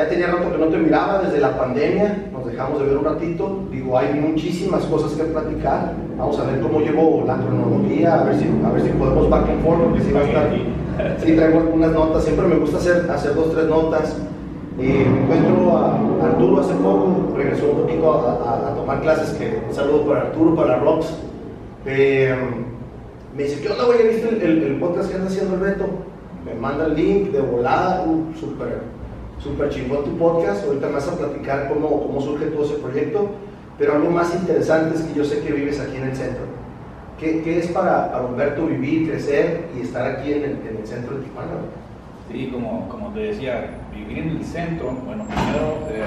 ya tenía rato que no te miraba desde la pandemia, nos dejamos de ver un ratito. Digo, hay muchísimas cosas que platicar. Vamos a ver cómo llevo la cronología, a ver si, a ver si podemos back and forth, porque si va a estar. Sí, traigo algunas notas. Siempre me gusta hacer, hacer dos, tres notas. Eh, me encuentro a Arturo hace poco, regresó un poquito a, a, tomar clases. Que, un saludo para Arturo, para Rox. Eh, me dice, ¿qué onda, güey? ¿Viste el, el, el, podcast que anda haciendo el reto? Me manda el link de volada, uh, súper súper chingón tu podcast, ahorita me vas a platicar cómo, cómo surge todo ese proyecto, pero algo más interesante es que yo sé que vives aquí en el centro. ¿Qué, qué es para, para, Humberto vivir, crecer y estar aquí en el, en el centro de Tijuana? Sí, como, como te decía, vivir en el centro, bueno, primero, eh,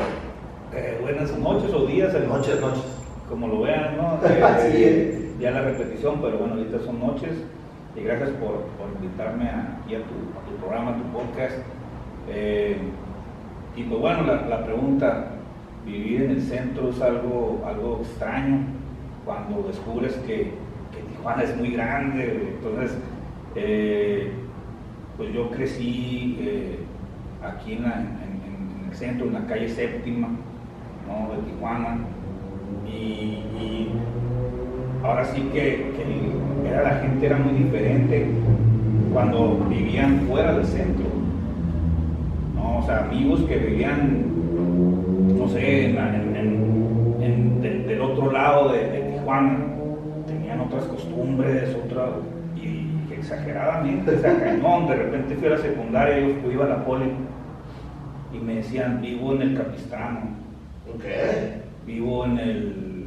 eh, buenas noches o días. Noches, noches. Como lo vean, ¿no? sí, eh, ya la repetición, pero bueno, ahorita son noches. Y gracias por, por invitarme aquí a tu, a tu programa, a tu podcast. Y pues bueno, la, la, pregunta, vivir en el centro es algo, algo extraño cuando descubres que, que Tijuana es muy grande. Entonces, eh, pues yo crecí eh, aquí en, el centro, en la calle séptima ¿no? de Tijuana. Y, y ahora sí que, que era, la gente era muy diferente cuando vivían fuera del centro o sea, amigos que vivían, no sé, en, en, en, del, del, otro lado de, de, Tijuana, tenían otras costumbres, otra, y, exageradamente, o sea, cañón, de repente fui a la secundaria, yo iba a la poli, y me decían, vivo en el Capistrano, okay. vivo en el,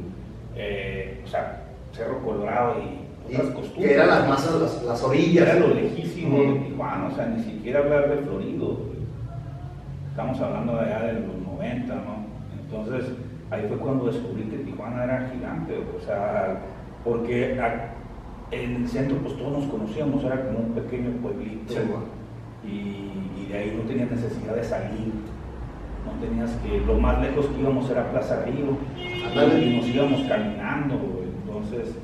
eh, o sea, Cerro Colorado y otras costumbres. Que eran las masas, las, las orillas. Era lo lejísimo de Tijuana, o sea, ni siquiera hablar de Florido estamos hablando de allá de los 90, ¿no? Entonces, ahí fue cuando descubrí que Tijuana era gigante, o sea, porque en el centro pues todos nos conocíamos, era como un pequeño pueblito sí, y, y, de ahí no tenías necesidad de salir, no tenías que, lo más lejos que íbamos era Plaza Río y nos íbamos caminando, entonces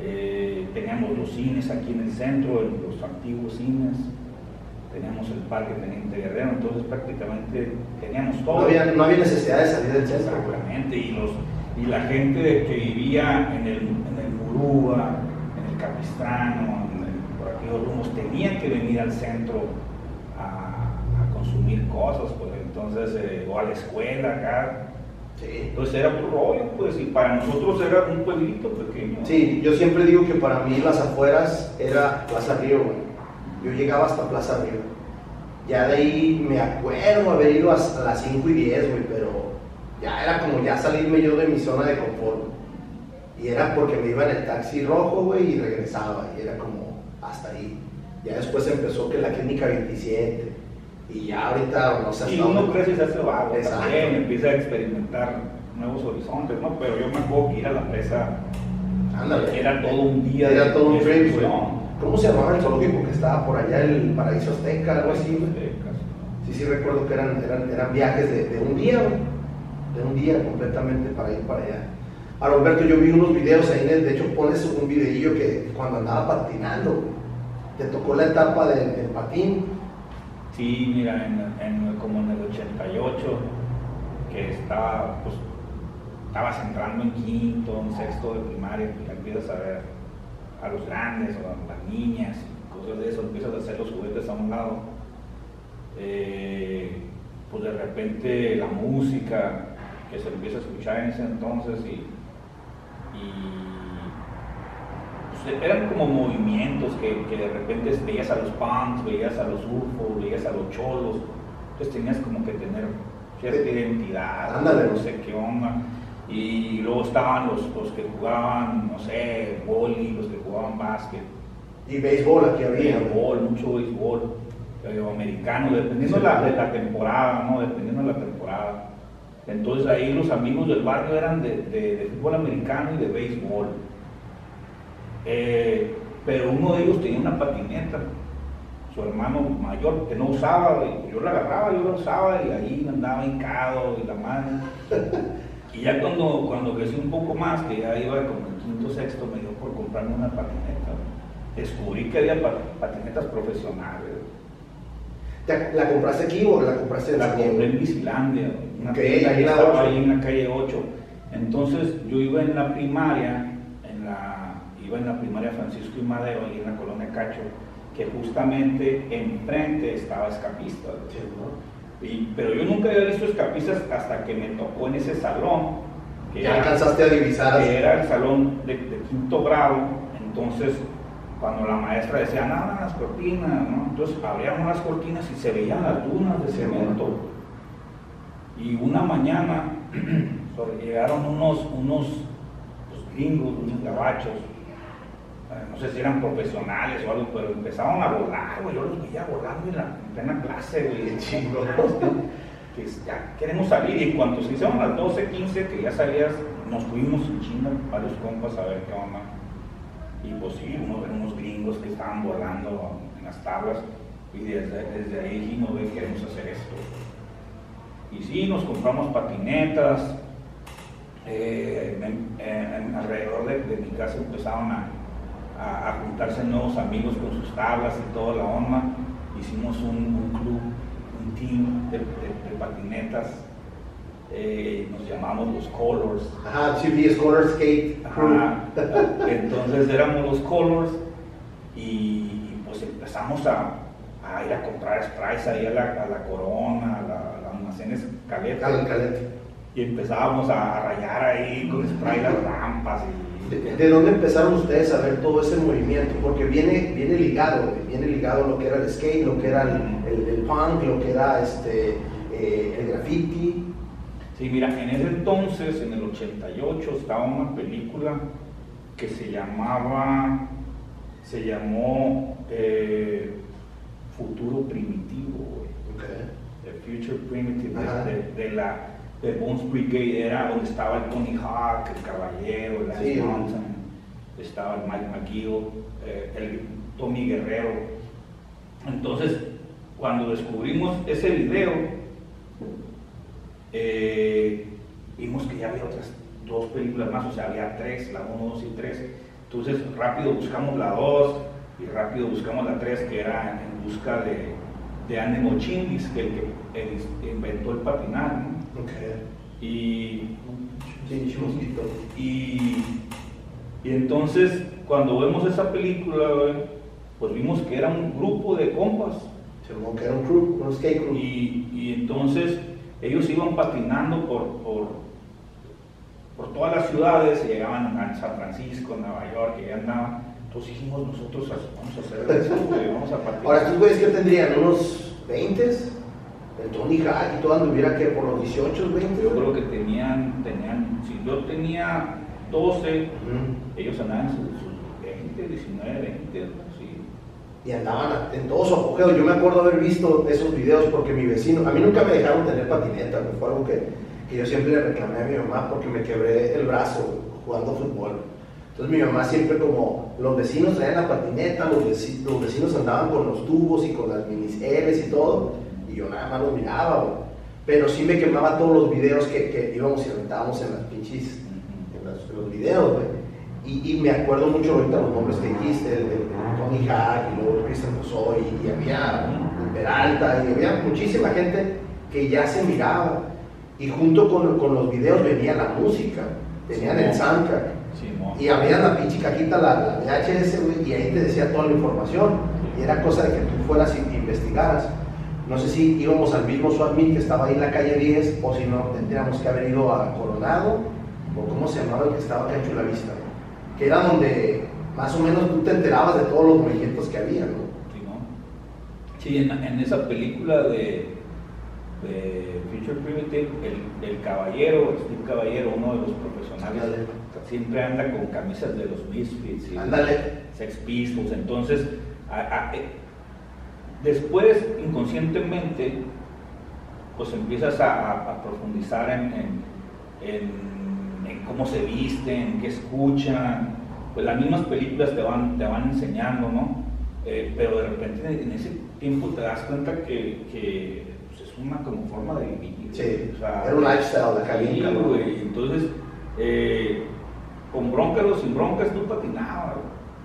eh, teníamos los cines aquí en el centro, los antiguos cines, teníamos el Parque Teniente Guerrero, entonces prácticamente teníamos todo. No había, no había necesidad de salir del centro. Exactamente, y, los, y la gente que vivía en el, en el Murúa, en el Capistrano, en el, por aquellos rumos, tenía que venir al centro a, a consumir cosas, pues entonces, eh, o a la escuela acá. Sí. Entonces era un rollo, pues, y para nosotros era un pueblito pequeño. Sí, yo siempre digo que para mí las afueras era Plaza Río, güey yo llegaba hasta Plaza Río. Ya de ahí me acuerdo haber ido a las 5 y 10, güey, pero ya era como ya salirme yo de mi zona de confort. Y era porque me iba en el taxi rojo, güey, y regresaba. Y era como hasta ahí. Ya después empezó que la clínica 27. Y ya ahorita no sé Y uno crece y se hace vago también, empieza a experimentar nuevos horizontes, ¿no? Pero yo me acuerdo que ir a la presa Ándale. era todo un día. Era todo un trip, güey. ¿Cómo se llamaba el zoológico que estaba por allá, el Paraíso Azteca, algo así? Sí, sí, recuerdo que eran, eran, eran viajes de, de un día. De un día completamente para ir para allá. Ahora, Alberto, yo vi unos videos ahí, de hecho pones un videillo que cuando andaba patinando, te tocó la etapa del, del patín. Sí, mira, en, en- como en el 88, que estaba, pues, estabas entrando en quinto, en sexto de primaria, ya empiezas a ver a los grandes o a las niñas y cosas de eso, empiezas a hacer los juguetes a un lado. Eh, pues de repente la música que se empieza a escuchar en ese entonces y, y pues, eran como movimientos que, que de repente veías a los punks, veías a los UFO, veías a los cholos, entonces tenías como que tener cierta identidad, Ándale. no sé qué onda. Y luego estaban los, los que jugaban, no sé, boli, los que jugaban básquet, Y béisbol aquí había. béisbol, mucho béisbol, americano, dependiendo de la, de la temporada, ¿no? Dependiendo de la temporada. Entonces ahí los amigos del barrio eran de, de- de fútbol americano y de béisbol. Eh, pero uno de ellos tenía una patineta, su hermano mayor, que no usaba, yo la agarraba, yo la usaba y ahí andaba hincado y la mano. Y ya cuando, cuando crecí un poco más, que ya iba como en quinto, sexto, me dio por comprarme una patineta. Descubrí que había pat- patinetas profesionales. ¿La compraste aquí o la compraste en La compré en Visilandia, una tienda ahí, estaba ahí en la calle 8. Entonces yo iba en la primaria, en la, iba en la primaria Francisco y Madero, ahí en la colonia Cacho, que justamente enfrente estaba escapista. Y, pero yo nunca había visto escapistas hasta que me tocó en ese salón. Que ya alcanzaste a divisar. Que era el salón de, de quinto grado. Entonces cuando la maestra decía, nada, las cortinas, ¿no? Entonces abríamos las cortinas y se veían las dunas de cemento. Y una mañana llegaron unos, unos pues, gringos, unos gabachos, no sé si eran profesionales o algo, pero empezaron a volar, güey, yo los veía volando en la plena clase, güey, chingo, que ya queremos salir, y en cuanto se hicieron las 12, 15, que ya salías, nos fuimos en China, varios compas a ver qué onda. Y pues sí, uno ve unos gringos que estaban volando en las tablas. Y desde, desde ahí dijimos, queremos hacer esto. Y sí, nos compramos patinetas, eh, alrededor de, mi casa empezaron a, a, juntarse nuevos amigos con sus tablas y toda la onda. Hicimos un, club, un team de patinetas eh, nos llamamos los Colors. Ajá, CBS Color Skate Entonces éramos los Colors y, pues empezamos a, a, ir a comprar sprays ahí a la, a la Corona, a la, almacenes Caleta. Y empezábamos a, rayar ahí con spray las rampas. Y, ¿De, dónde empezaron ustedes a ver todo ese movimiento? Porque viene, viene ligado, viene ligado lo que era el skate, lo que era el, el, punk, lo que era este, eh, el graffiti, Sí, mira, en ese entonces, en el 88, estaba una película que se llamaba, se llamó eh, Futuro Primitivo, The Future Primitive, de, la de Bones Brigade, era donde estaba el Tony Hawk, el Caballero, el Lance Johnson, estaba el Mike McGill, eh, el Tommy Guerrero. Entonces, cuando descubrimos ese video, eh, vimos que ya había otras dos películas más, o sea, había tres, la 1, 2 y 3. Entonces rápido buscamos la 2 y rápido buscamos la 3, que era en busca de, de Anne Chindis, que el que inventó el patinar. Y, y, y entonces cuando vemos esa película, pues vimos que era un grupo de compas. que era un crew, un skate crew. Y, y entonces ellos iban patinando por, por, por todas las ciudades, llegaban a San Francisco, Nueva York, y andaban. Entonces dijimos, nosotros vamos a hacer eso, vamos a patinar. Ahora, estos güeyes que tendrían unos 20, el Tony Hawk y todo anduviera que por los 18, 20. Yo creo que tenían, tenían, si yo tenía 12, ellos andaban sus, sus 20, 19, 20, y andaban en todo su apogeo. Yo me acuerdo haber visto esos videos porque mi vecino, a mí nunca me dejaron tener patineta, fue algo que, que, yo siempre le reclamé a mi mamá porque me quebré el brazo jugando fútbol. Entonces mi mamá siempre como los vecinos traían la patineta, los, vecinos, los vecinos andaban con los tubos y con las miniseries y todo, y yo nada más los miraba, pero sí me quemaba todos los videos que, que íbamos y rentábamos en las pinches, en los, en los videos, güey. Y, me acuerdo mucho ahorita los nombres que dijiste, el, Tony Hack y luego Cristian Rousseau y, había Peralta y había muchísima gente que ya se miraba. Y junto con, con los videos venía la música, tenían el soundtrack. y había la pinche cajita, la, la VHS, y ahí te decía toda la información. Y era cosa de que tú fueras y investigaras. No sé si íbamos al mismo SWAT que estaba ahí en la calle 10 o si no tendríamos que haber ido a Coronado o cómo se llamaba el que estaba acá en Chula Vista que era donde más o menos tú te enterabas de todos los movimientos que había, ¿no? Sí, en, esa película de, de Future Primitive, el, el, caballero, Steve Caballero, uno de los profesionales, siempre anda con camisas de los Misfits y Sex Pistols, entonces después inconscientemente pues empiezas a, profundizar en cómo se visten, qué escuchan, pues las mismas películas te van, te van enseñando, ¿no? Eh, pero de repente en ese tiempo te das cuenta que, que pues es una como forma de vivir. Sí, o sea, era un lifestyle de caliente. Entonces, eh, con broncas o sin broncas tú patinabas.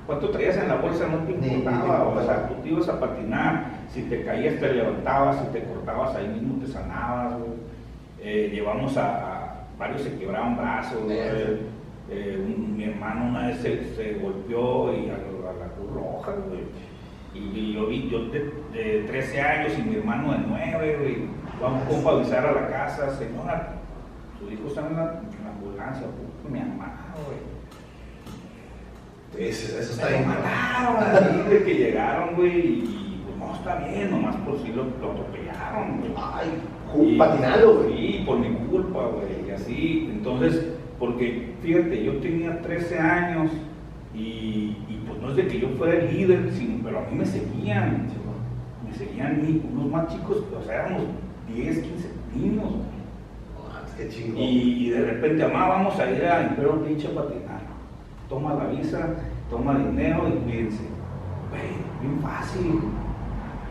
Cuánto traías en la bolsa no te importaba, o sea, tú te ibas a patinar, si te caías te levantabas, si te cortabas ahí mismo te sanabas, eh, llevamos a, varios se quebraban brazos, eh, mi hermano una vez se, golpeó y a, la Cruz Roja, Y, yo vi, yo de, 13 años y mi hermano de 9, güey. Vamos a avisar a la casa, señora, su hijo está en la, ambulancia, mi hermano, güey. Eso, eso está bien. mataron de que llegaron, güey, y pues no está bien, nomás por si lo, lo atropellaron, güey. Ay, patinado, güey. Sí, por mi culpa, güey, y así. Entonces, porque fíjate, yo tenía 13 años y, pues no es de que yo fuera el líder, sino, pero a mí me seguían, me seguían unos más chicos, o sea, éramos 10, 15 niños. Ah, qué y, y, de repente, amá, vamos a ir a Imperio pinche patinar. Toma la visa, toma dinero y cuídense. bien fácil.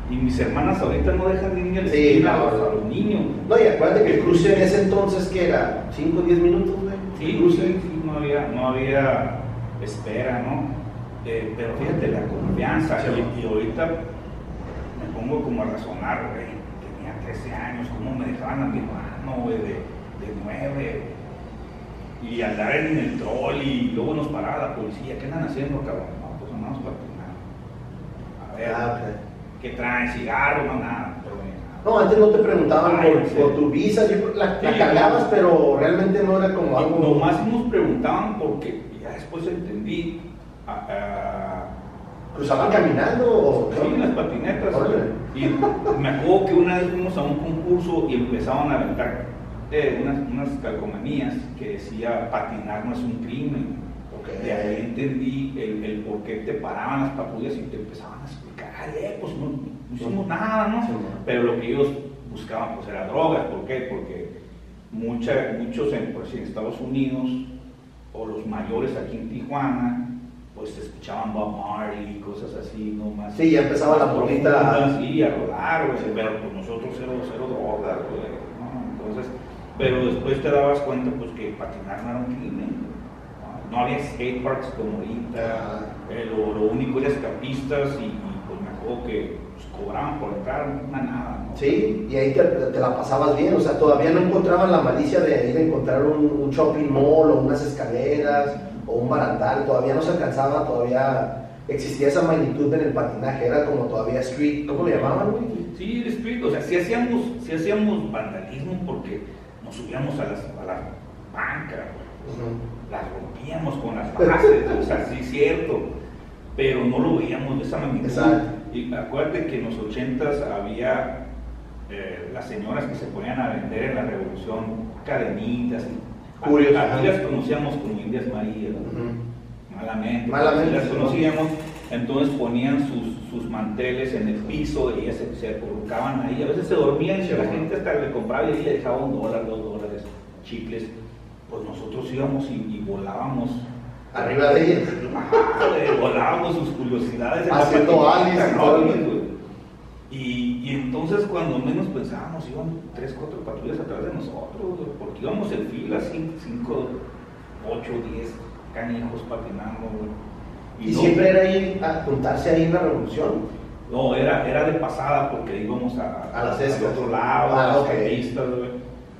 Y mis hermanas ahorita no dejan de ir sí, a, los, niños. No, y acuérdate que el cruce en ese entonces, que era? ¿5 o 10 minutos, güey? Sí, cruce. Sí, no había, no había espera, ¿no? Eh, pero fíjate, la confianza. y, ahorita me pongo como a razonar, güey. Tenía 13 años, ¿cómo me dejaban a mi hermano, güey, de, de 9? Y andar en el troll y luego nos paraba la policía. ¿Qué andan haciendo, cabrón? No, pues andamos para A ver. Ah, que traen cigarros, no nada. No, antes no te preguntaban por, tu visa, yo la, la pero realmente no era como algo. Nomás nos preguntaban porque ya después entendí. ¿Cruzaban caminando? O... Sí, en las patinetas. Y me acuerdo que una vez fuimos a un concurso y empezaban a aventar eh, unas, unas calcomanías que decía patinar no es un crimen. De ahí entendí el, el, por qué te paraban las patrullas y te empezaban a explicar, Ay, pues no, hicimos nada, ¿no? Pero lo que ellos buscaban pues era drogas, ¿por qué? Porque mucha, muchos en, pues, en Estados Unidos o los mayores aquí en Tijuana pues escuchaban Bob Marley y cosas así, ¿no? Más sí, ya empezaba la bonita... Sí, a rodar, güey, pero pues nosotros cero, cero drogas, ¿no? Entonces, pero después te dabas cuenta pues que patinar no era un crimen, no había skateparks como ahorita, eh, lo, único era escapistas y, pues me acuerdo que pues, cobraban por entrar una nada. ¿no? Sí, y ahí te, la pasabas bien, o sea, todavía no encontraban la malicia de ir a encontrar un, shopping mall o unas escaleras o un barandal, todavía no se alcanzaba, todavía existía esa magnitud en el patinaje, era como todavía street, ¿cómo le llamaban, güey? Sí, street, o sea, sí hacíamos, sí hacíamos vandalismo porque nos subíamos a las, a la banca, las rompíamos con las bases, o sea, sí es cierto, pero no lo veíamos de esa magnitud. Y acuérdate que en los ochentas había eh, las señoras que se ponían a vender en la revolución cadenitas. Y, aquí las conocíamos como Indias María, malamente, malamente las conocíamos, entonces ponían sus, sus, manteles en el piso y ellas se, se colocaban ahí, a veces se dormían y la gente hasta le compraba y le dejaba un dólar, dos dólares, chicles pues nosotros íbamos y, volábamos. Arriba de ellas. volábamos sus curiosidades. Haciendo y, y, entonces cuando menos pensábamos, iban tres, cuatro patrullas atrás de nosotros, porque íbamos en fila, cinco, ocho, diez canijos patinando. ¿Y, siempre era ir a juntarse ahí en la revolución? No, era, era de pasada porque íbamos a, a, las a otro lado, ah, a las pistas,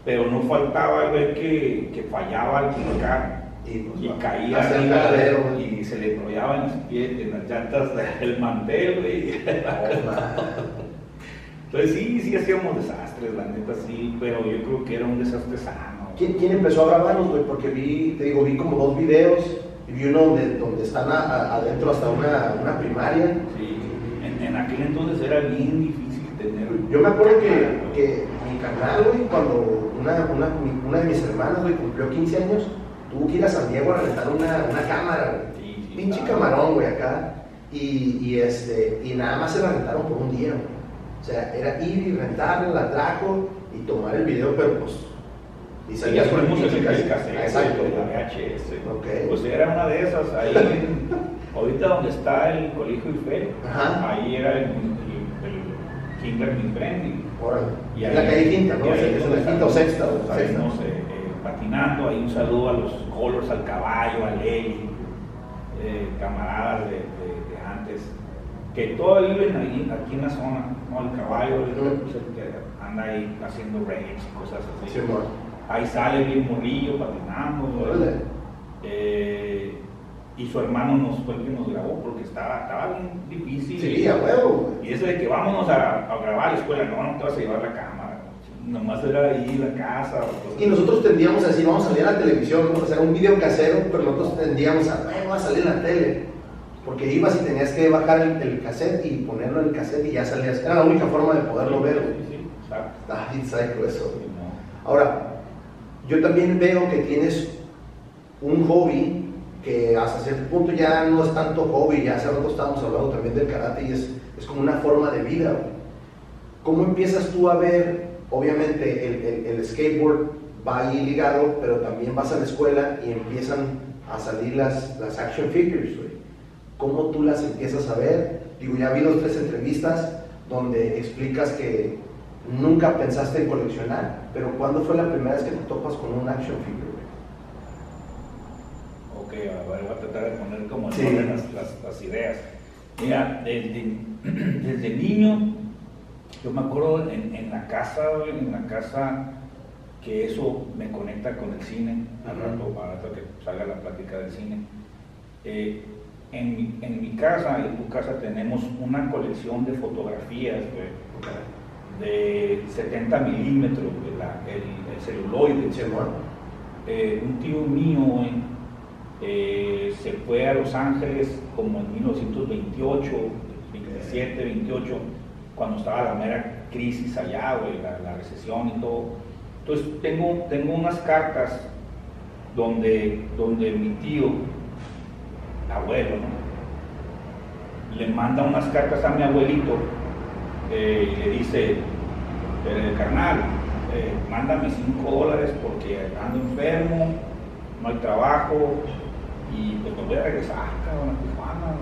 pero no faltaba el ver que, que fallaba al clicar y, pues, caía y se le enrollaba en los pies, en las llantas del mantel, Entonces sí, sí hacíamos desastres, la neta sí, pero yo creo que era un desastre sano. ¿Quién, quién empezó a grabarlos, güey? Porque vi, te digo, vi como dos videos y vi uno donde, donde están adentro hasta una, una primaria. Sí, en, en, aquel entonces era bien difícil tener... Yo me acuerdo que, que mi canal, güey, cuando una, una, una, de mis hermanas, güey, cumplió 15 años, tuvo que ir a San Diego a rentar una, una cámara, Pinche camarón, güey, acá. Y, y, este, y nada más se la rentaron por un día, güey. O sea, era ir y rentarla, la trajo y tomar el video, pero pues. Y salías con el pinche cassette, exacto. la VHS. Okay. Pues era una de esas, ahí, ahorita donde está el colegio Eiffel, ahí era el, el, el Kinder y ahí, la calle Quinta, ¿no? es la quinta o sexta. O sexta. Eh, patinando, ahí un saludo a los Colors, al caballo, a Lely. eh, camaradas de, antes que todavía viven ahí, aquí en la zona, ¿no? el caballo, el, que anda ahí haciendo raids y cosas así. Ahí sale bien morrillo, patinando. Eh, y su hermano nos fue el que nos grabó porque estaba, estaba bien difícil. Sí, a huevo. Y eso de que vámonos a, a grabar a la escuela, no, no te vas a llevar la cámara nomás era ahí la casa. y nosotros tendíamos a decir, vamos a salir a la televisión, vamos a hacer un video casero, pero nosotros tendíamos a, vamos a salir en la tele. Porque ibas y tenías que bajar el, cassette y ponerlo en el cassette y ya salías. Era la única forma de poderlo ver. Sí, sí, ah, eso. Ahora, yo también veo que tienes un hobby que hasta cierto punto ya no es tanto hobby, ya hace rato estábamos hablando también del karate y es, es como una forma de vida. ¿Cómo empiezas tú a ver obviamente el, skateboard va ahí ligado, pero también vas a la escuela y empiezan a salir las, las action figures. ¿Cómo tú las empiezas a ver? Digo, ya vi dos, tres entrevistas donde explicas que nunca pensaste en coleccionar, pero ¿cuándo fue la primera vez que te topas con un action figure? Ok, a ver, voy a tratar de poner como las, las, ideas. Mira, desde, desde niño yo me acuerdo en, la casa, en la casa, que eso me conecta con el cine, al rato, para que salga la plática del cine. Eh, en, mi, en, mi, casa, en tu casa, tenemos una colección de fotografías de 70 milímetros, el, celuloide. Eh, un tío mío eh, se fue a Los Ángeles como en 1928, 27, 28 cuando estaba la mera crisis allá, la, recesión y todo. Entonces tengo, tengo unas cartas donde, donde mi tío, abuelo, le manda unas cartas a mi abuelito eh, le dice, eh, carnal, eh, mándame 5 dólares porque ando enfermo, no hay trabajo y pues me voy a regresar, cabrón, a Tijuana,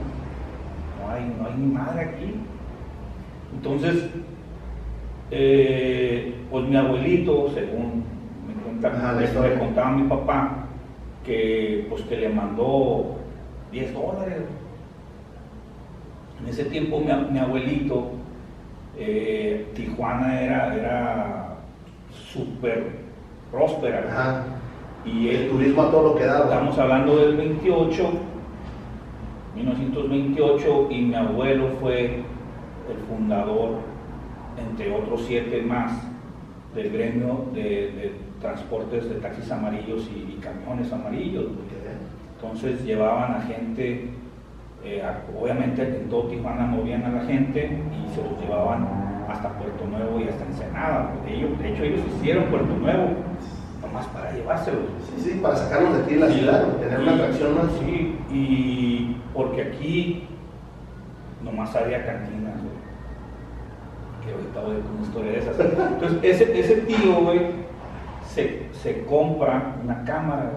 no hay, no hay ni madre aquí. Entonces, eh, pues mi abuelito, según me, cuenta, contaba mi papá, que pues que le mandó 10 dólares. En ese tiempo mi, abuelito, eh, Tijuana era, era súper próspera. Y el turismo a todo lo que daba. Estamos hablando del 28, 1928, y mi abuelo fue el fundador, entre otros siete más, del gremio de, transportes de taxis amarillos y, camiones amarillos. Entonces llevaban a gente, eh, obviamente en todo Tijuana movían a la gente y se los llevaban hasta Puerto Nuevo y hasta Ensenada. De, ellos, de hecho ellos hicieron Puerto Nuevo nomás para llevárselos. Sí, sí, para sacarlos de aquí de la ciudad, tener una atracción más. Sí, y porque aquí nomás había cantinas, Que ahorita voy con una historia de esas. Entonces, ese, ese tío, güey, se, se, compra una cámara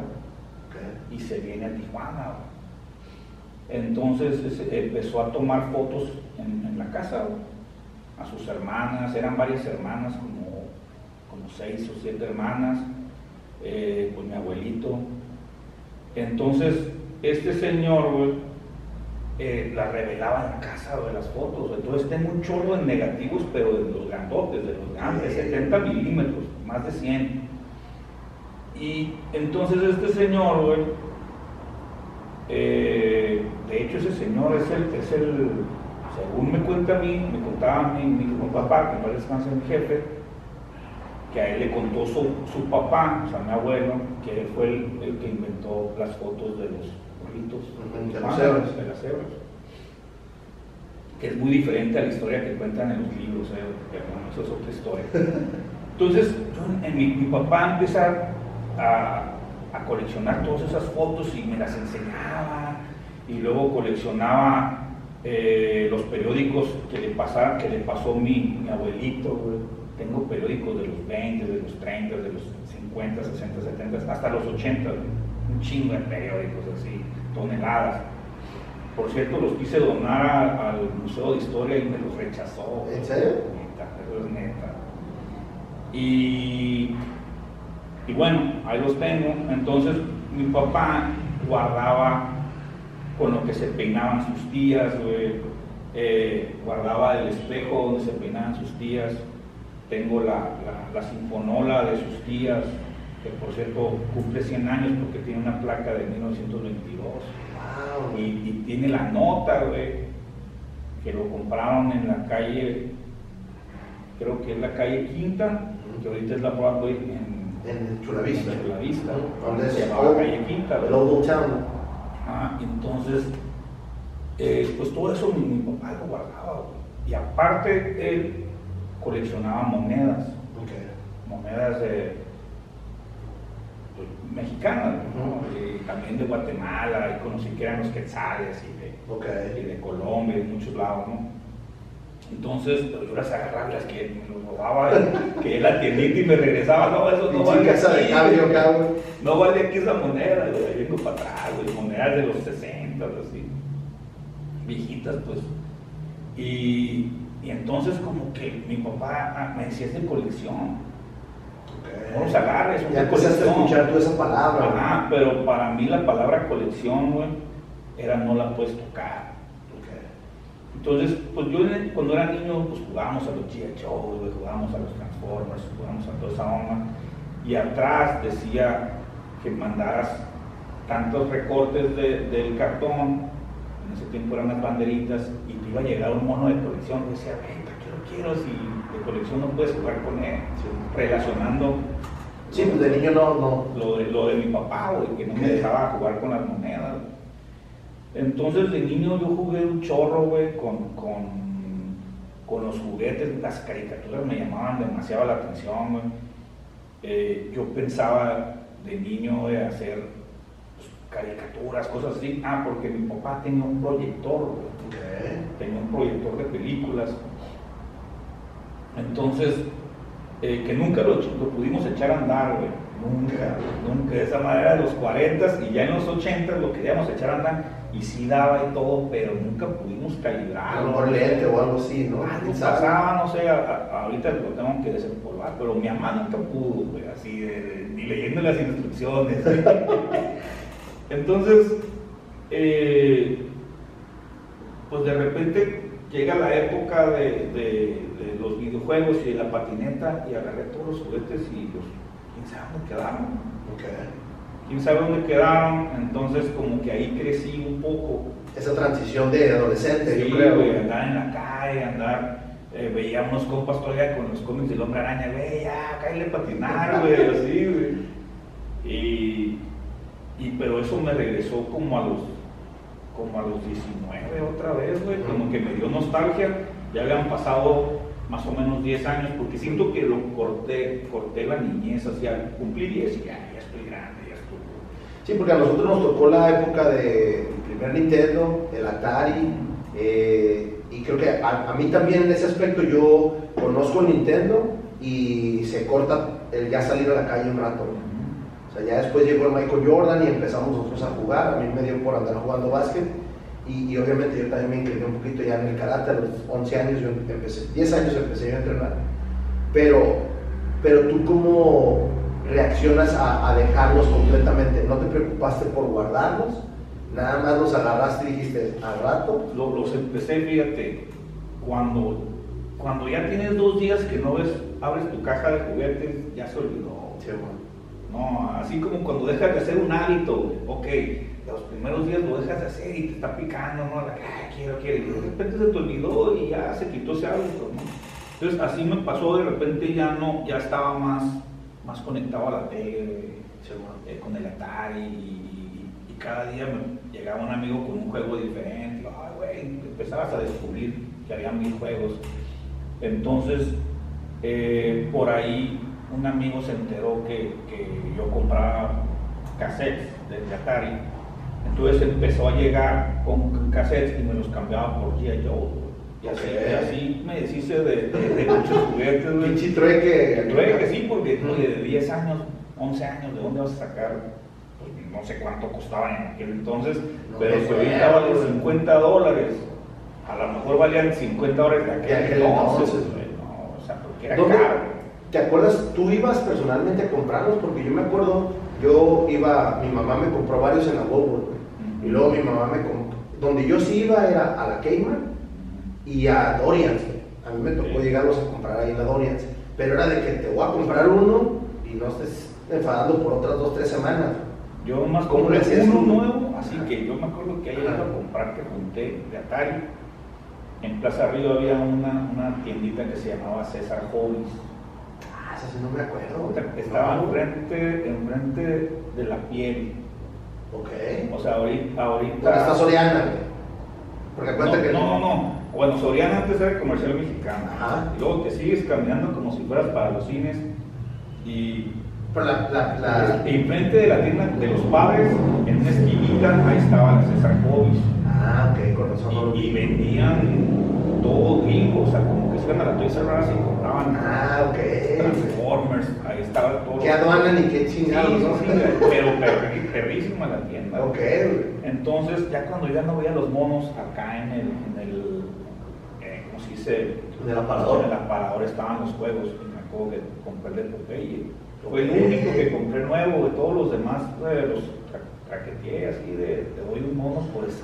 y se viene a Tijuana. Entonces empezó a tomar fotos en, en la casa, a sus hermanas, eran varias hermanas, como, como seis o siete hermanas, eh, pues mi abuelito. Entonces, este señor, güey, eh, la revelaba en la casa de las fotos. Entonces tengo un chorro de negativos, pero de los grandotes, de los grandes, 70 milímetros, más de 100. Y entonces este señor, güey, eh, de hecho ese señor es el, es el, según me cuenta a mí, me contaba a mí, mi, papá, que parece más mi jefe, que a él le contó su, su, papá, o sea, mi abuelo, que él fue el, el que inventó las fotos de los de, las cebras, que es muy diferente a la historia que cuentan en los libros, ¿eh? bueno, eso es otra historia. Entonces, en mi, papá empezó a, a, coleccionar todas esas fotos y me las enseñaba, y luego coleccionaba eh, los periódicos que le, que le pasó mi, mi abuelito, tengo periódicos de los 20, de los 30, de los 50, 60, 70, hasta los 80, un chingo de periódicos así toneladas. Por cierto, los quise donar al Museo de Historia y me los rechazó. ¿En serio? Neta, eso es neta. Y, y bueno, ahí los tengo. Entonces, mi papá guardaba con lo que se peinaban sus tías, eh, guardaba el espejo donde se peinaban sus tías. Tengo la, la, sinfonola de sus tías, que por cierto cumple 100 años porque tiene una placa de 1922. Y, tiene la nota, que lo compraron en la calle, creo que es la calle Quinta, que ahorita es la Broadway en, en Chulavista. En Chulavista, se llamaba calle Quinta. El Ah, entonces, eh, pues todo eso mi, papá lo guardaba. Y aparte, él coleccionaba monedas. Monedas de, pues, mexicanas, y también de Guatemala, y conocí que eran los quetzales, y de, y de Colombia, y de muchos lados, ¿no? Entonces, pero yo las agarraba las que me robaba, que él la tiendita y me regresaba, no, eso no vale casa aquí, de cabrón. No vale aquí esa moneda, güey, vengo para atrás, güey, monedas de los 60, así, viejitas, pues. Y, y entonces como que mi papá ah, me decía, es de colección. Okay. No los agarres, Ya empezaste a escuchar toda esa palabra. Ajá, pero para mí la palabra colección, güey, era no la puedes tocar entonces, pues yo cuando era niño, pues jugábamos a los G.I. Joe, jugábamos a los Transformers, jugábamos a toda esa onda. Y atrás decía que mandaras tantos recortes del cartón, en ese tiempo eran unas banderitas, y te iba a llegar un mono de colección. Y decía, venta, quiero, quiero, si de colección no puedes jugar con él, relacionando. Sí, pues de niño no. no. Lo, de, lo de mi papá, güey, que no me dejaba jugar con las monedas. Entonces de niño yo jugué un chorro, güey, con, con, los juguetes, las caricaturas me llamaban demasiado la atención, güey. Eh, yo pensaba de niño de hacer pues, caricaturas, cosas así. Ah, porque mi papá tenía un proyector, güey. Tenía un proyector de películas. Entonces, eh, que nunca lo, lo, pudimos echar a andar, güey. Nunca, nunca. De esa manera, de los 40 y ya en los 80 lo queríamos echar a andar y sí daba y todo, pero nunca pudimos calibrarlo. Por lente o algo así, ¿no? Ah, pasaba, no sé, ahorita lo tengo que desempolvar, pero mi mamá nunca pudo, así, ni leyendo las instrucciones. Entonces, eh, pues de repente llega la época de, los videojuegos y de la patineta y agarré todos los juguetes y los, quién sabe dónde quedaron. Okay quién sabe dónde quedaron, entonces como que ahí crecí un poco. Esa transición de adolescente, sí, yo creo. andar en la calle, andar, eh, veía unos compas todavía con los cómics del hombre araña, güey, ya, cállale patinar, güey, así, güey. Y, y, pero eso me regresó como a los, como a los 19 otra vez, güey, como que me dio nostalgia, ya habían pasado más o menos 10 años, porque siento que lo corté, corté la niñez, hacia cumplí 10 y ya, Sí, porque a nosotros nos tocó la época del primer Nintendo, el Atari, eh, y creo que a, mí también en ese aspecto yo conozco el Nintendo y se corta el ya salir a la calle un rato. O sea, ya después llegó el Michael Jordan y empezamos nosotros a jugar, a mí me dio por andar jugando básquet. Y, obviamente yo también me incliné un poquito ya en el karate, a los 11 años yo empecé, 10 años empecé a entrenar. Pero, pero tú como reaccionas a, dejarlos completamente? ¿No te preocupaste por guardarlos? Nada más los agarraste y dijiste, al rato. Los, empecé, fíjate, cuando, cuando ya tienes dos días que no ves, abres tu caja de juguetes, ya se olvidó. No, así como cuando dejas de hacer un hábito, ok, los primeros días lo dejas de hacer y te está picando, ¿no? quiero, quiero, y de repente se te olvidó y ya se quitó ese hábito, Entonces así me pasó, de repente ya no, ya estaba más más conectado a la tele, con el Atari y, cada día me llegaba un amigo con un juego diferente, y, empezabas a descubrir que había mil juegos. Entonces, eh, por ahí un amigo se enteró que, yo compraba cassettes de Atari. Entonces empezó a llegar con cassettes y me los cambiaba por G.I. Joe. Y así, me deshice de, muchos juguetes, güey. Pinche trueque. Trueque, sí, porque de 10 años, 11 años, ¿de dónde vas a sacar? Pues no sé cuánto costaban en aquel entonces, pero si ahorita vale 50 dólares, a lo mejor valían 50 dólares de aquel, entonces, No, o sea, porque era caro. ¿Te acuerdas? ¿Tú ibas personalmente a comprarlos? Porque yo me acuerdo, yo iba, mi mamá me compró varios en la Walmart, y luego mi mamá me compró donde yo sí iba era a la Kmart y a Dorians. A mí me tocó llegarlos a comprar ahí en la Dorians. Pero era de que te voy a comprar uno y no estés enfadando por otras dos, tres semanas. Yo más ¿Cómo compré le hacías uno nuevo, así Ajá. que yo me acuerdo que ahí iba a comprar que junté de Atari. En Plaza Río había una, una tiendita que se llamaba César Hobbies. Ah, eso sí no me acuerdo. Estaba No. enfrente, enfrente de la piel. Ok. O sea, ahorita. ahorita está Soriana, güey. Porque acuérdate que. no, no, no. Bueno, Soriana antes era comercial mexicano. Ajá. Y luego te sigues caminando como si fueras para los cines. Y Pero la. la, la... enfrente de la tienda de los padres, en una esquinita, ahí estaba la César Hobbies. Ah, ok, con razón Y, vendían todo gringo, o sea, como que se iban a la Toys R Us y compraban Ah, ok. Transformers, ahí estaba todo. Qué aduana ni qué chingados, sí, ¿no? sí, pero, pero perrísima la tienda. Ok. Entonces, ya cuando ya no veía los monos acá en el, en el eh, ¿cómo se dice? En el aparador. En el aparador estaban los juegos, y me acuerdo que compré el de Popeye. Fue el único que compré nuevo, de todos los demás, eh, los tra- traqueteé así de, te doy un mono por eso.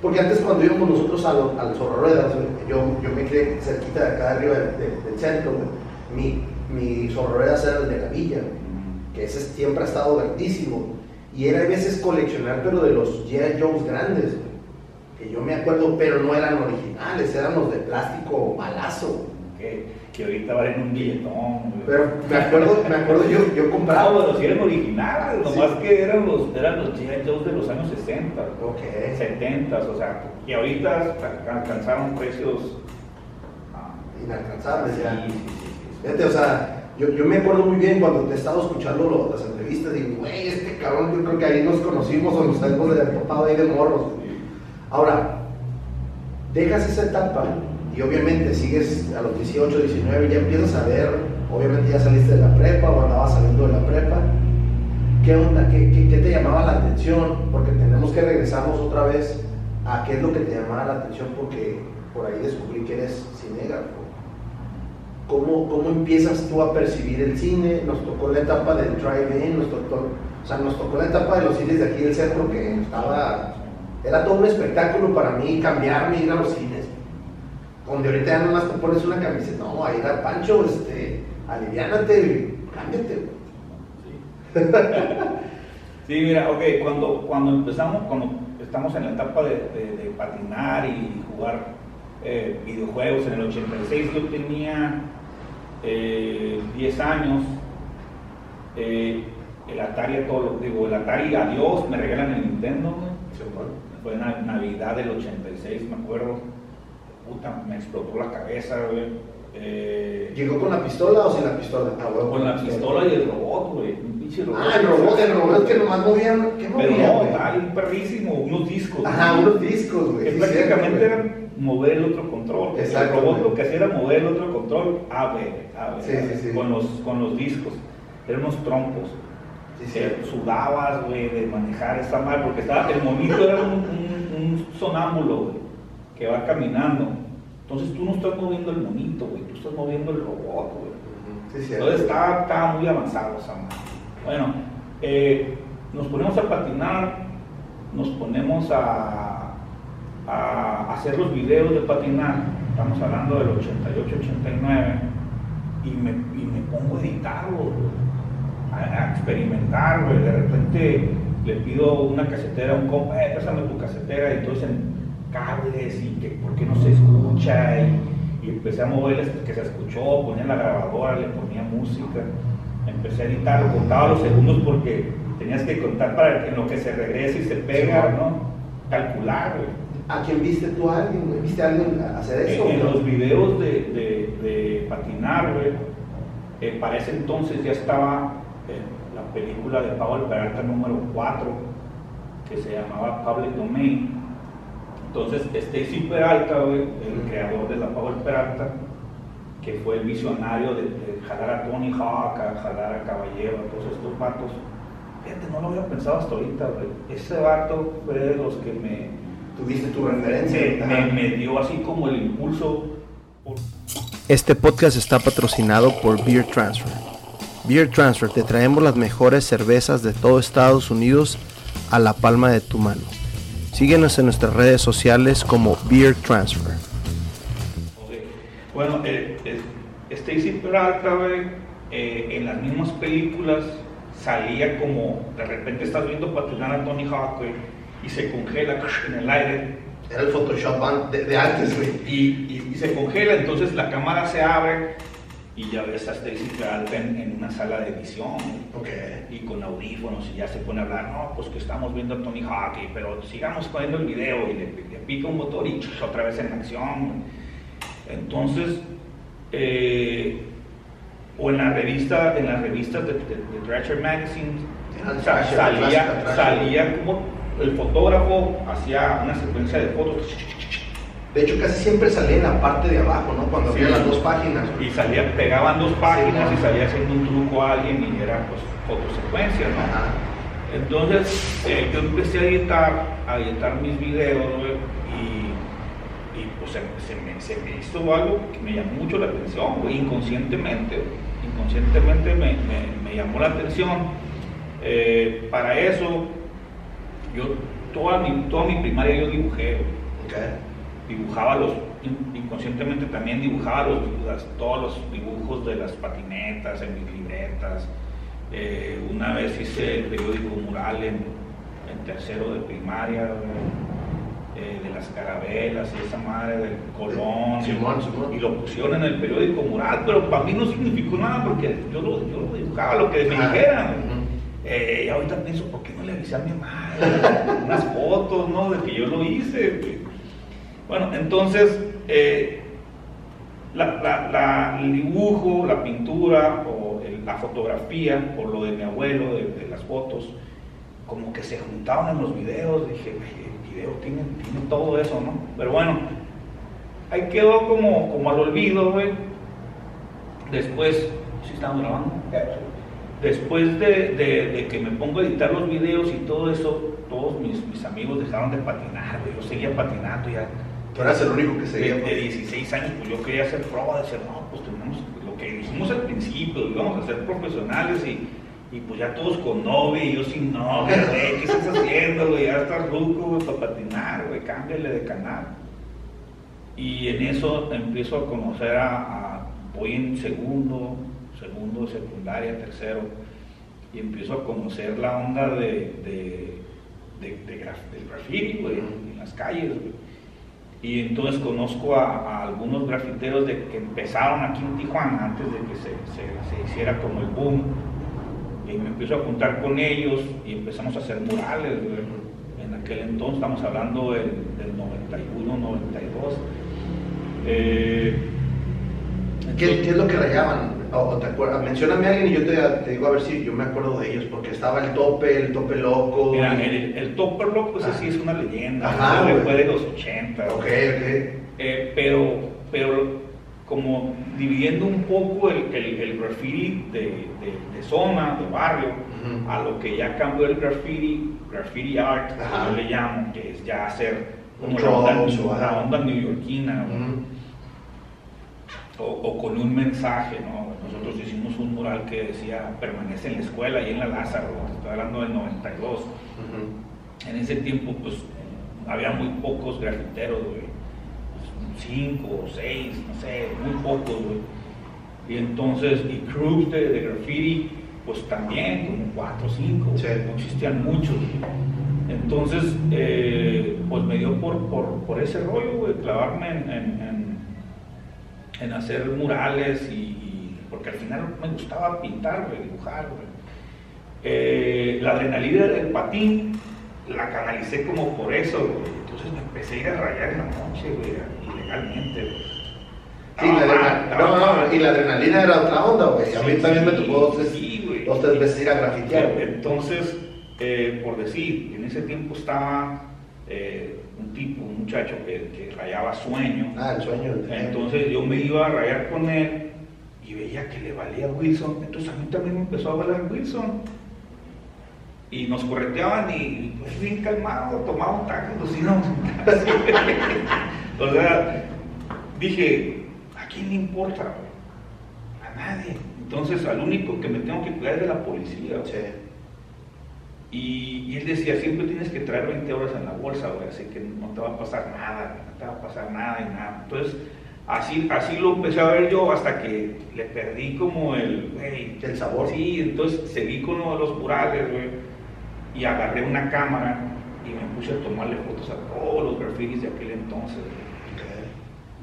Porque antes cuando íbamos nosotros a lo- al Zorro Ruedas, yo, yo me crié cerquita de acá arriba del, del- del centro. Mi, mi Zorro Ruedas era el de la villa, que ese siempre ha estado grandísimo. Y era a veces coleccionar, pero de los G.I. Joes grandes. Que yo me acuerdo, pero no eran originales, eran los de plástico balazo. Que, que ahorita valen un billetón. Pero me acuerdo, me acuerdo yo, yo Ah, compraba. bueno, si eran originales, Sí. nomás que eran los, eran los G.I. Joes de los años 60. Ok. 70, o sea, y ahorita alca- alcanzaron precios ah, Inalcanzables ya. sí, sí, sí, sí. Fíjate, o sea, yo, yo me acuerdo muy bien cuando te estaba escuchando lo- las entrevistas, digo, güey, este cabrón, yo creo que ahí nos conocimos o nos hemos de topado ahí de morros. Güey". Ahora, dejas esa etapa y obviamente sigues a los 18, 19, ya empiezas a ver, obviamente ya saliste de la prepa o andabas saliendo de la prepa. ¿Qué onda? ¿Qué, qué, qué te llamaba la atención? Porque tenemos que regresarnos otra vez a qué es lo que te llamaba la atención porque por ahí descubrí que eres cinégrafo. ¿Cómo, ¿Cómo empiezas tú a percibir el cine? Nos tocó la etapa del drive-in, nos tocó, o sea, nos tocó la etapa de los cines de aquí del centro que estaba, era todo un espectáculo para mí cambiarme ir a los cines. Donde ahorita ya nomás te pones una camiseta, no, ahí era Pancho, este, aliviánate, cámbiate. güey". Sí, mira, ok, cuando, cuando empezamos, cuando estamos en la etapa de, de- de patinar y jugar eh, videojuegos en el 86, yo tenía eh, 10 años, eh, el Atari, a todo, lo- digo, el Atari, adiós, me regalan el Nintendo, güey. Fue en Navidad del 86, me acuerdo, puta, me explotó la cabeza, güey. Eh, ¿Llegó con la pistola o sin la pistola? Ah, con la pistola y el robot, güey, un pinche robot. Ah, el robot, el robot que nomás movía, ¿qué Pero movía, no, tal, un perrísimo, unos discos. Ajá, güey, unos discos, güey. Que sí, prácticamente cierto, era mover el otro control. Exacto, El robot güey. lo que hacía era mover el otro control A, B, A, B, Sí, A, B, sí, sí. Con, los, con los discos. Eran unos trompos. Sudabas, güey, de manejar esta mal, porque estaba, el monito era un, un, un sonámbulo, güey, que va caminando. Entonces tú no estás moviendo el monito, güey, tú estás moviendo el robot, güey. Sí. Entonces estaba, estaba muy avanzado esa madre. Bueno, eh, nos ponemos a patinar, nos ponemos a, a hacer los videos de patinar, estamos hablando del 88, 89, y me, y me pongo a editarlo, güey, a, a experimentar, güey. De repente le pido una casetera a un compa, eh, pásame tu casetera, y entonces en cables, y que por qué no se escucha, y, y empecé a moverles que se escuchó, ponía la grabadora, le ponía música, empecé a editarlo, contaba los segundos porque tenías que contar para que en lo que se regresa y se pega, Sí. ¿no? Calcular, güey. ¿A quién viste tú a alguien, güey? ¿Viste a alguien hacer eso? En, los videos de, de- de patinar, güey, eh, para ese entonces ya estaba eh, la película de Pablo Peralta número 4, que se llamaba Public Domain. Entonces, Stacy Peralta, güey, el creador de la Pablo Peralta, que fue el visionario de, de jalar a Tony Hawk, a jalar a Caballero, a todos estos vatos. Fíjate, no lo había pensado hasta ahorita, güey. Ese vato fue de los que me, Tuviste tu referencia. me, me- me dio así como el impulso. por- Este podcast está patrocinado por Beer Transfer. Beer Transfer te traemos las mejores cervezas de todo Estados Unidos a la palma de tu mano. Síguenos en nuestras redes sociales como Beer Transfer. Bueno, eh, eh, Stacy Peralta, eh, en las mismas películas salía como, de repente estás viendo patinar a Tony Hawk, y se congela en el aire. Era el Photoshop de, antes, güey. Y, y, se congela, entonces la cámara se abre y ya ves a Stacy Peralta en, una sala de edición. Okay. Y con audífonos y ya se pone a hablar, no, pues que estamos viendo a Tony Hawk, pero sigamos poniendo el video y le, pica un motor y otra vez en acción. Entonces, eh, o en la revista, en las revistas de, de, Thrasher Magazine, salía, salía como el fotógrafo hacía una secuencia de fotos. De hecho, casi siempre salía en la parte de abajo, ¿no? Cuando había las dos páginas. Y salía, pegaban dos páginas y salía haciendo un truco a alguien y era pues fotosecuencia, ¿no? Entonces, eh, yo empecé a editar, a editar mis videos, y, y, pues se, me, se, me, hizo algo que me llamó mucho la atención, inconscientemente, inconscientemente me, me, llamó la atención. Eh, para eso, yo toda mi, toda mi primaria yo dibujé. Dibujaba los, inconscientemente también dibujaba los, todos los dibujos de las patinetas en mis libretas. Eh, una vez hice el periódico mural en, tercero de primaria, eh, de las carabelas y esa madre del Colón. y, lo pusieron en el periódico mural, pero para mí no significó nada porque yo lo, yo dibujaba lo que me dijeran. Eh, y ahorita pienso, ¿por qué no le avisé a mi madre? Unas fotos, ¿no? De que yo lo hice. Bueno, entonces, eh, el dibujo, la pintura o la fotografía, por lo de mi abuelo, de, las fotos, como que se juntaban en los videos. Dije, el video tiene, todo eso, ¿no? Pero bueno, ahí quedó como, como al olvido, güey. Después, ¿sí estamos grabando? después de, que me pongo a editar los videos y todo eso, todos mis, mis amigos dejaron de patinar, yo seguía patinando ya. Tú eras el único que seguía. De, 16 años, pues yo quería hacer prueba, decir, no, pues tenemos lo que dijimos al principio, íbamos a ser profesionales y, y pues ya todos con novia y yo sin novia, güey, ¿qué estás haciendo, güey? Ya estás ruco, para patinar, güey, cámbiale de canal. Y en eso empiezo a conocer a, a voy en segundo, segundo, secundaria, tercero, y empiezo a conocer la onda de, de, del graffiti, en las calles, Y entonces conozco a, algunos grafiteros de, que empezaron aquí en Tijuana antes de que se, hiciera como el boom. Y me empiezo a juntar con ellos y empezamos a hacer murales. En aquel entonces, estamos hablando del, 91, 92. Eh, ¿Qué, ¿Qué, es lo que rayaban? O te acuerdas, mencióname a alguien y yo te, digo a ver si yo me acuerdo de ellos, porque estaba el tope, el tope loco. Mira, el, el tope loco, ese sí es una leyenda, Ajá, fue de los 80. Ok, ok. Eh, pero, pero como dividiendo un poco el, el, graffiti de, de, zona, de barrio, a lo que ya cambió el graffiti, graffiti art, como yo le llamo, que es ya hacer como la, onda, la onda neoyorquina o, con un mensaje, ¿no? Nosotros hicimos un mural que decía, permanece en la escuela y en la Lázaro, estoy hablando del 92. En ese tiempo, pues, había muy pocos grafiteros, cinco o seis, no sé, muy pocos, Y entonces, y crews de, graffiti, pues también, como cuatro o cinco, no existían muchos. Entonces, eh, pues me dio por, por, ese rollo, clavarme en en hacer murales y, porque al final me gustaba pintar, dibujar. Eh, la adrenalina del patín la canalicé como por eso, entonces me empecé a ir a rayar en la noche, ilegalmente. Sí, la no, no, y la adrenalina era otra onda, güey. A mí también me tocó dos, tres, dos, tres veces ir a grafitear. Entonces, eh, por decir, en ese tiempo estaba eh, un tipo, un muchacho que, rayaba sueño. Ah, el sueño. Entonces yo me iba a rayar con él y veía que le valía Wilson. Entonces a mí también me empezó a valer Wilson. Y nos correteaban y pues bien calmado, tomaba un taxi, pues no. o sea, dije, ¿a quién le importa? A nadie. Entonces al único que me tengo que cuidar es de la policía. Y, y él decía, siempre tienes que traer 20 horas en la bolsa, güey, así que no te va a pasar nada, no te va a pasar nada y nada. Entonces, así, así lo empecé a ver yo hasta que le perdí como el, güey, El sabor. Sí, entonces seguí con uno de los murales, güey, y agarré una cámara y me puse a tomarle fotos a todos los grafitis de aquel entonces, güey.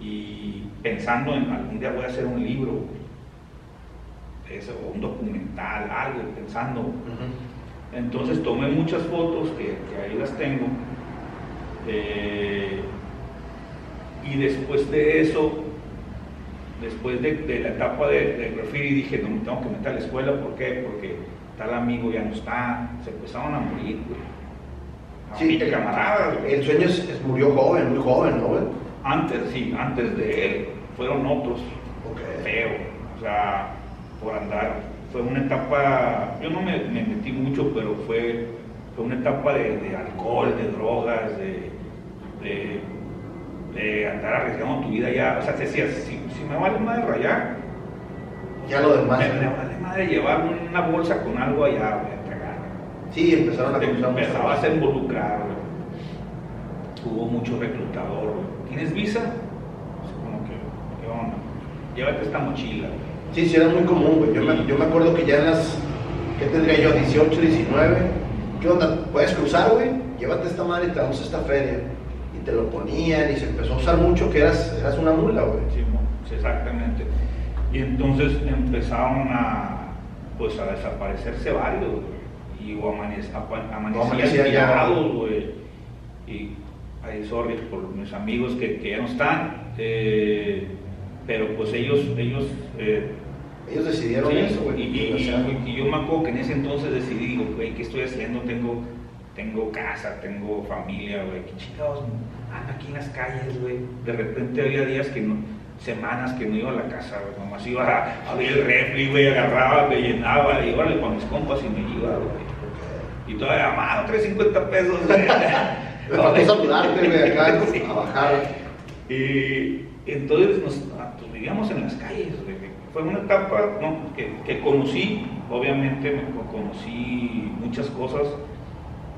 Y pensando en algún día voy a hacer un libro, güey, eso, o un documental, algo, pensando. Entonces tomé muchas fotos que, que ahí las tengo. eh, y después de eso, después de, de la etapa de, de graffiti, dije, no me tengo que meter a la escuela. ¿Por qué? Porque tal amigo ya no está. Se empezaron a morir, güey. A Sí, el- camaradas, güey. El sueño es, es- murió joven, muy joven, ¿no, güey? Antes, sí, antes de él, fueron otros. Ok. Feo. O sea, por andar. Fue una etapa, yo no me, me metí mucho, pero fue, fue una etapa de, de alcohol, de drogas, de, de, de andar arriesgando tu vida ya. O sea, te decías, si, si me vale madre rayar, Ya lo demás. me, me vale madre llevar una bolsa con algo allá, voy a entregar. Sí, empezaron a Te empezabas a involucrar, hubo mucho reclutador. ¿Tienes visa? Pues, como que, ¿qué onda? Llévate esta mochila. Sí, sí, era muy común, güey. Yo me, yo me acuerdo que ya en las, ¿qué tendría yo? 18, 19. ¿Qué onda? ¿Puedes cruzar, güey? Llévate esta madre y te damos esta feria. Y te lo ponían y se empezó a usar mucho que eras, eras una mula, güey. Sí, exactamente. Y entonces empezaron a, pues, a desaparecerse varios, güey. Y o amanec- amanecían tirados, güey. Y, ay, sorry por mis amigos que, que ya no están. eh, pero pues ellos, ellos eh, Ellos decidieron Sí, eso, güey. y, y- o sea, y- y yo me acuerdo que en ese entonces decidí, digo, güey, ¿qué estoy haciendo? Tengo, tengo casa, tengo familia, güey, qué chingados, ando aquí en las calles, güey. De repente había días que no, semanas que no iba a la casa, güey, nomás iba a abrir el refri, güey, agarraba, me llenaba, y órale, con mis compas y me iba, güey. Y todavía, mano, 350 pesos, güey. Faltó saludarte, güey, acá Sí. a bajar. Y entonces nos, ah, vivíamos en las calles. Fue una etapa ¿no? que, que conocí, obviamente me co- conocí muchas cosas.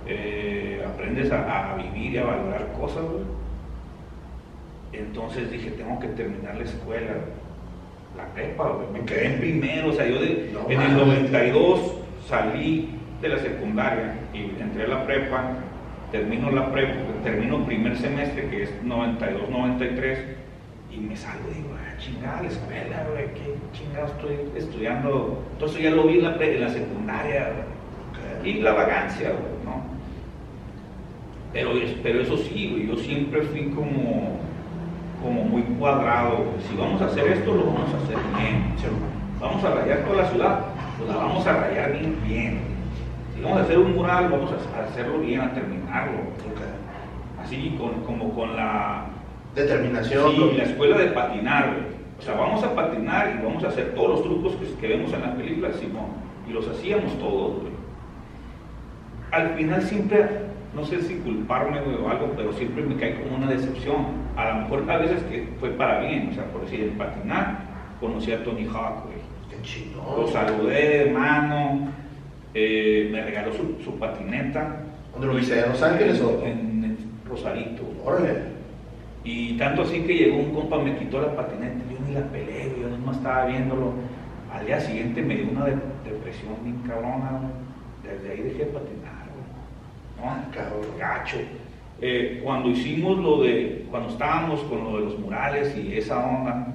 eh, aprendes a, a vivir y a valorar cosas. güey. Entonces dije, tengo que terminar la escuela, la prepa. güey. Me quedé en primero, o sea, yo de- No en el mames. 92 salí de la secundaria y entré a la prepa termino la prepa, termino primer semestre, que es 92, 93, y me salgo y digo, ah, chingada, la escuela, güey, qué chingado estoy estudiando. Entonces ya lo vi en la, secundaria, y la vagancia, güey, ¿no? Pero, pero eso sí, yo siempre fui como, como muy cuadrado. Si vamos a hacer esto, lo vamos a hacer bien. Vamos a rayar toda la ciudad, pues la vamos a rayar bien, bien. Si vamos a hacer un mural, vamos a hacerlo bien, a terminarlo. Así con, como con la, Determinación. sí, la escuela de patinar, güey. O sea, vamos a patinar y vamos a hacer todos los trucos que, que vemos en la película, Simón. Y los hacíamos todos, güey. Al final siempre, no sé si culparme, güey, o algo, pero siempre me cae como una decepción. A lo mejor a veces que fue para bien, o sea, por decir, en patinar, conocí a Tony Hawk, güey. Qué Lo chingón. saludé de mano, eh, me regaló su, su patineta. ¿Dónde lo viste? ¿En Los Ángeles o...? En, en Rosarito. Órale. Y tanto así que llegó un compa, me quitó la patineta, yo ni la peleé, yo nomás estaba viéndolo. Al día siguiente me dio una de- depresión bien cabrona. Desde ahí dejé de patinar, ¿No? cabrón. Gacho. Eh, cuando hicimos lo de, cuando estábamos con lo de los murales y esa onda,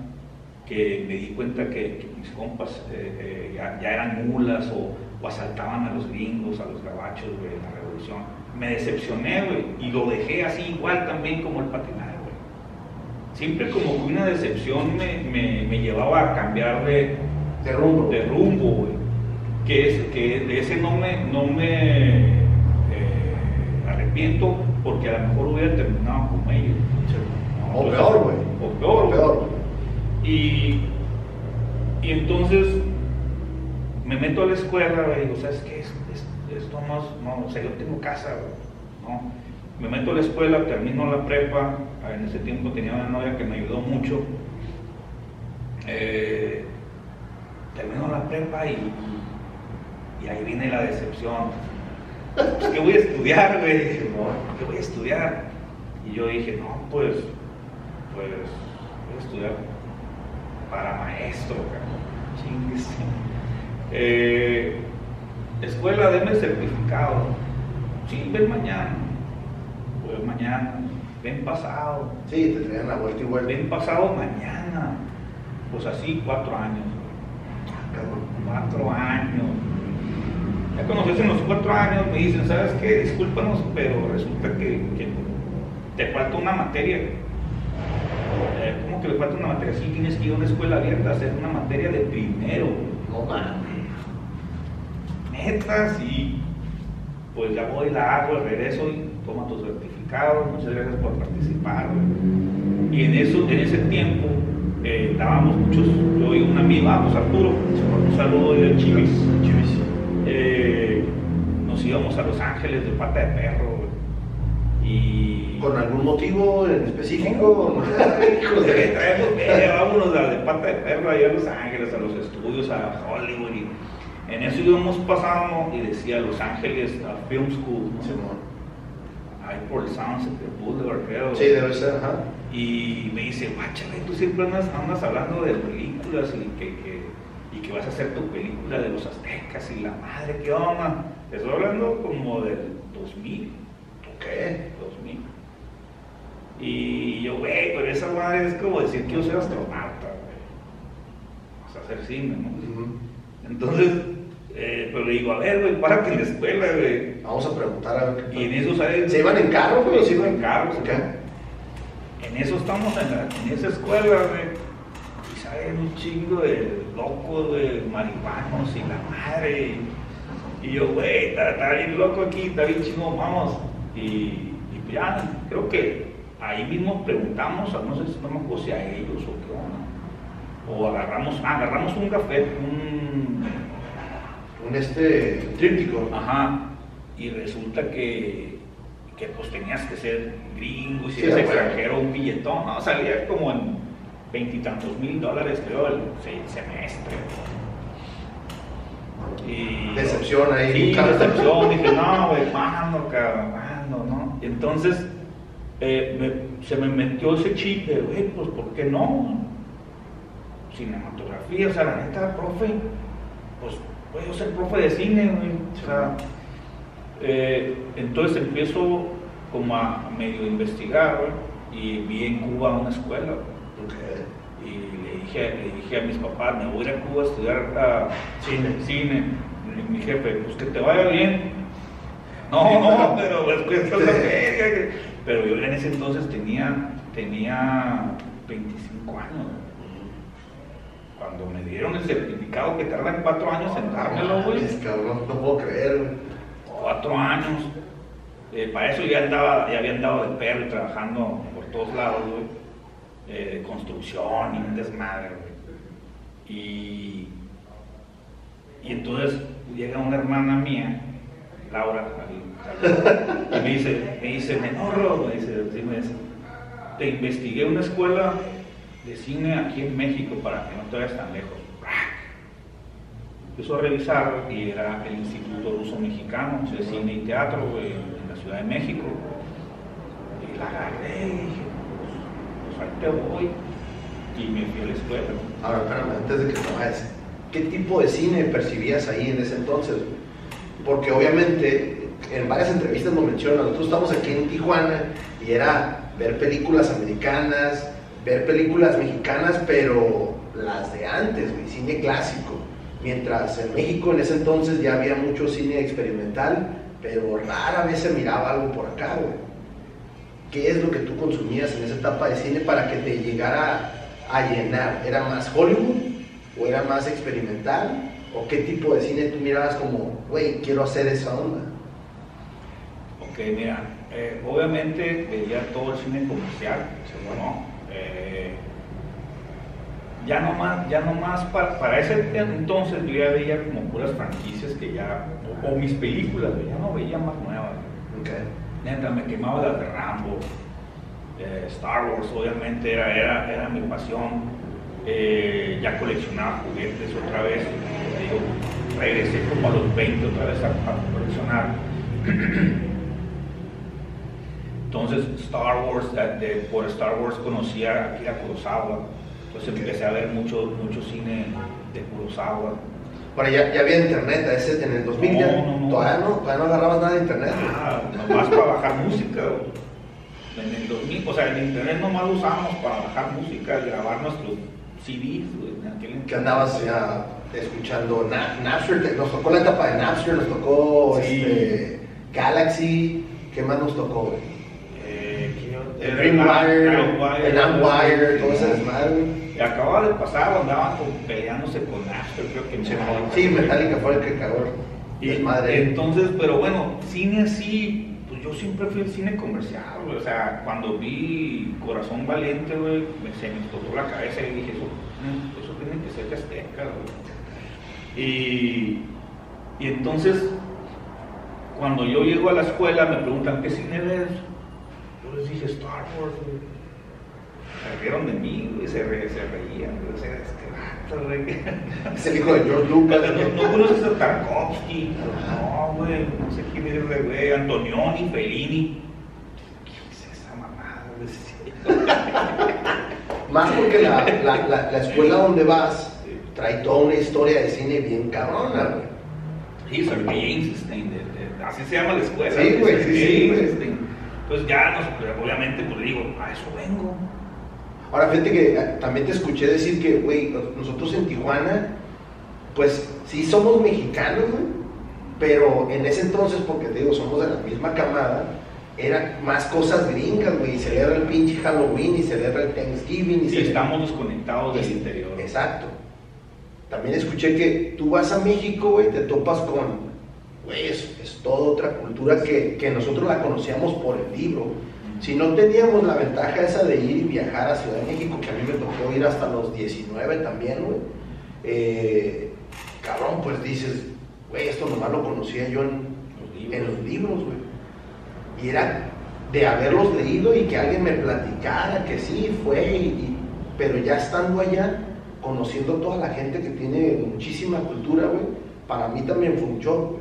que me di cuenta que, mis compas eh, eh, ya, eran mulas o, asaltaban a los gringos, a los gabachos, güey, en la revolución. Me decepcioné, y lo dejé así igual también como el patinar. Siempre como que una decepción me, me- me llevaba a cambiar de, De rumbo. de rumbo, güey. Que, es, que de ese no me, no me eh, arrepiento porque a lo mejor hubiera terminado como ellos. O peor, güey. O peor, O peor. Y, y entonces me meto a la escuela, güey, y digo, ¿sabes qué? Es- es- Esto no, es- no, o sea, yo tengo casa, güey, ¿no? Me meto a la escuela, termino la prepa, en ese tiempo tenía una novia que me ayudó mucho. Eh, termino la prepa y, ahí viene la decepción. pues, ¿qué voy a estudiar, güey? ¿Qué voy a estudiar? Y yo dije, no, pues, pues, voy a estudiar para maestro, chingues. Eh, escuela, deme certificado. Sí, ven mañana. Pues mañana. Ven pasado. Sí, te traían la vuelta y vuelta. Ven pasado mañana. Pues así, cuatro años. Cuatro años. Ya cuando en los cuatro años me dicen, ¿sabes qué? Discúlpanos, pero resulta que, que te falta una materia. Eh, ¿Cómo que le falta una materia? Sí, tienes que ir a una escuela abierta a hacer una materia de primero. No mames. Neta, sí. Pues ya voy, la hago, regreso y toma tu certificado. Muchas gracias por participar. Y en, eso, en ese tiempo eh, dábamos muchos, yo y un amigo, ah, pues Arturo, un saludo de Chivis. Chivis. Eh, nos íbamos a Los Ángeles de pata de perro. Y ¿Con algún motivo en específico? Hijos de traemos, eh, vámonos a de pata de perro allá a Los Ángeles, a los estudios, a Hollywood. Y en eso íbamos pasando y decía Los Ángeles a Film School. Ahí por el Sunset Boulevard, creo. Sí, debe ser, ajá. Y me dice, guáchale, tú siempre andas, andas hablando de películas y que, que- y que vas a hacer tu película de los aztecas y la madre, ¿qué onda? Te estoy hablando como del 2000. ¿Qué? 2000. Y yo, güey, pero esa madre es como decir que yo soy astronauta, güey. Vas a hacer cine, ¿no? Entonces, eh, pero le digo, a ver, güey, párate en la escuela, güey. Vamos a preguntar a ver qué Y en eso sale. ¿Se iban en carro, güey? Sí, en carro, ¿Qué? En eso estamos en, la- en esa escuela, güey. Y salen un chingo de locos, de marihuanos y la madre. Y, y yo, güey, está, está bien loco aquí, está bien chingo, vamos. Y, y pues ya, creo que ahí mismo preguntamos, a- no sé si no me acuerdo si a ellos o qué onda. O agarramos, ah, agarramos un café, un, Un este tríptico. Ajá. Y resulta que, que pues tenías que ser gringo y si Sí, eres extranjero, un billetón, ¿no? Salía como en veintitantos mil dólares, creo, el se- semestre. Y, Decepción ahí, Sí, decepción. Dije, no, güey, ¿cuándo, cabrón? ¿Cuándo, no? Y entonces eh, me- se me metió ese chip de, güey, pues, ¿por qué no? Cinematografía, o sea, la neta, profe, pues, puedo ser profe de cine, güey. O sea, eh, entonces empiezo como a medio investigar, güey, y vi en Cuba una escuela, güey. Ok. Y le dije, le dije a mis papás, me voy a ir a Cuba a estudiar ah, Cine. cine. Y mi jefe, pues que te vaya bien. No, no, pero pues cuesta la feria. Pero yo en ese entonces tenía, tenía 25 años. Cuando me dieron el certificado que tardan cuatro años en dármelo, güey. Es cabrón, no puedo creer, güey. Cuatro años. Eh, para eso ya andaba, ya había andado de perro trabajando por todos lados, güey. Eh, construcción y un desmadre, güey. Y, y entonces llega una hermana mía, Laura, y me dice, me dice, menorro, me dice, me dice, te investigué una escuela de cine aquí en México para que no te vayas tan lejos. Empezó a revisar y era el Instituto Ruso Mexicano de Cine y Teatro güey, en la Ciudad de México. Y la agarré y dije, pues, pues ahí te voy. Y me fui a la escuela. Ahora, espérame, antes de que te vayas, ¿qué tipo de cine percibías ahí en ese entonces? Porque obviamente en varias entrevistas lo mencionan, nosotros estamos aquí en Tijuana y era ver películas americanas, ver películas mexicanas, pero las de antes, cine clásico. Mientras en México en ese entonces ya había mucho cine experimental, pero rara vez se miraba algo por acá, güey. ¿Qué es lo que tú consumías en esa etapa de cine para que te llegara a llenar? ¿Era más Hollywood o era más experimental? ¿O qué tipo de cine tú mirabas como, güey, quiero hacer esa onda? Ok, mira, eh, obviamente veía todo el cine comercial, ¿no? Eh, ya no más, ya no más para, para ese entonces yo ya veía como puras franquicias que ya, o, mis películas, ya no veía más nuevas. Neta, me quemaba las de Rambo, eh, Star Wars, obviamente era, era, era mi pasión. Eh, ya coleccionaba juguetes otra vez, regresé como a los 20 otra vez a, a coleccionar Entonces, Star Wars, de- por Star Wars conocí a Akira Kurosawa. Entonces empecé a ver mucho, mucho cine de Kurosawa. Bueno, ya, ya había internet, a ese, en el 2000 ya, No, no, no. todavía no, todavía no agarrabas nada de internet. Ah, nomás para bajar música. En el 2000, o sea, el internet nomás lo usábamos para bajar música, grabar nuestros CDs. que andabas ya escuchando Na- Napster, te- nos tocó la etapa de Napster, nos tocó Sí. este, Galaxy, ¿qué más nos tocó? Eh. El Dreamwire, el Amwire, todo ese desmadre. Acababa de pasar, andaban con- peleándose con Napster, creo que Metallica. Sí, Metallica fue el que cagó Y el desmadre. entonces, pero bueno, cine así, pues yo siempre fui al cine comercial, güey. O sea, cuando vi Corazón Valiente, güey, me, se me explotó la cabeza y dije, eso, mm, eso tiene que ser de Azteca, güey. Y, y entonces, cuando yo llego a la escuela, me preguntan, ¿qué cine ves? Yo les dije, Star Wars, güey. Se rieron de mí, güey, se, re- se reían, güey. O sea, este vato, güey. Es el hijo de George Lucas. No, no conoces a Tarkovsky, no, güey, no sé quién es, güey, Antonioni, Fellini. ¿Qué es esa mamada? güey? Más porque la, la, la, la escuela donde vas trae toda una historia de cine bien cabrona, güey. Sí, Sir de, de- así se llama la escuela. Sí, güey, sí, sí, güey. Einstein. Entonces ya, nos, obviamente, pues digo, a eso vengo. Ahora, fíjate que eh, también te escuché decir que, güey, nosotros en Tijuana, pues sí somos mexicanos, güey, pero en ese entonces, porque te digo, somos de la misma camada, eran más cosas gringas, güey, y celebra el pinche Halloween, y celebra el Thanksgiving, y Y celebra- estamos desconectados del interior. Exacto. También escuché que tú vas a México, güey, te topas con, güey, es, es toda otra cultura que, que nosotros la conocíamos por el libro. Si no teníamos la ventaja esa de ir y viajar a Ciudad de México, que a mí me tocó ir hasta los 19 también, güey, eh, cabrón, pues dices, güey, esto nomás lo conocía yo en, Los libros. en los libros, güey. Y era de haberlos leído y que alguien me platicara que sí, fue, y- y- pero ya estando allá, conociendo toda la gente que tiene muchísima cultura, güey, para mí también fue un shock.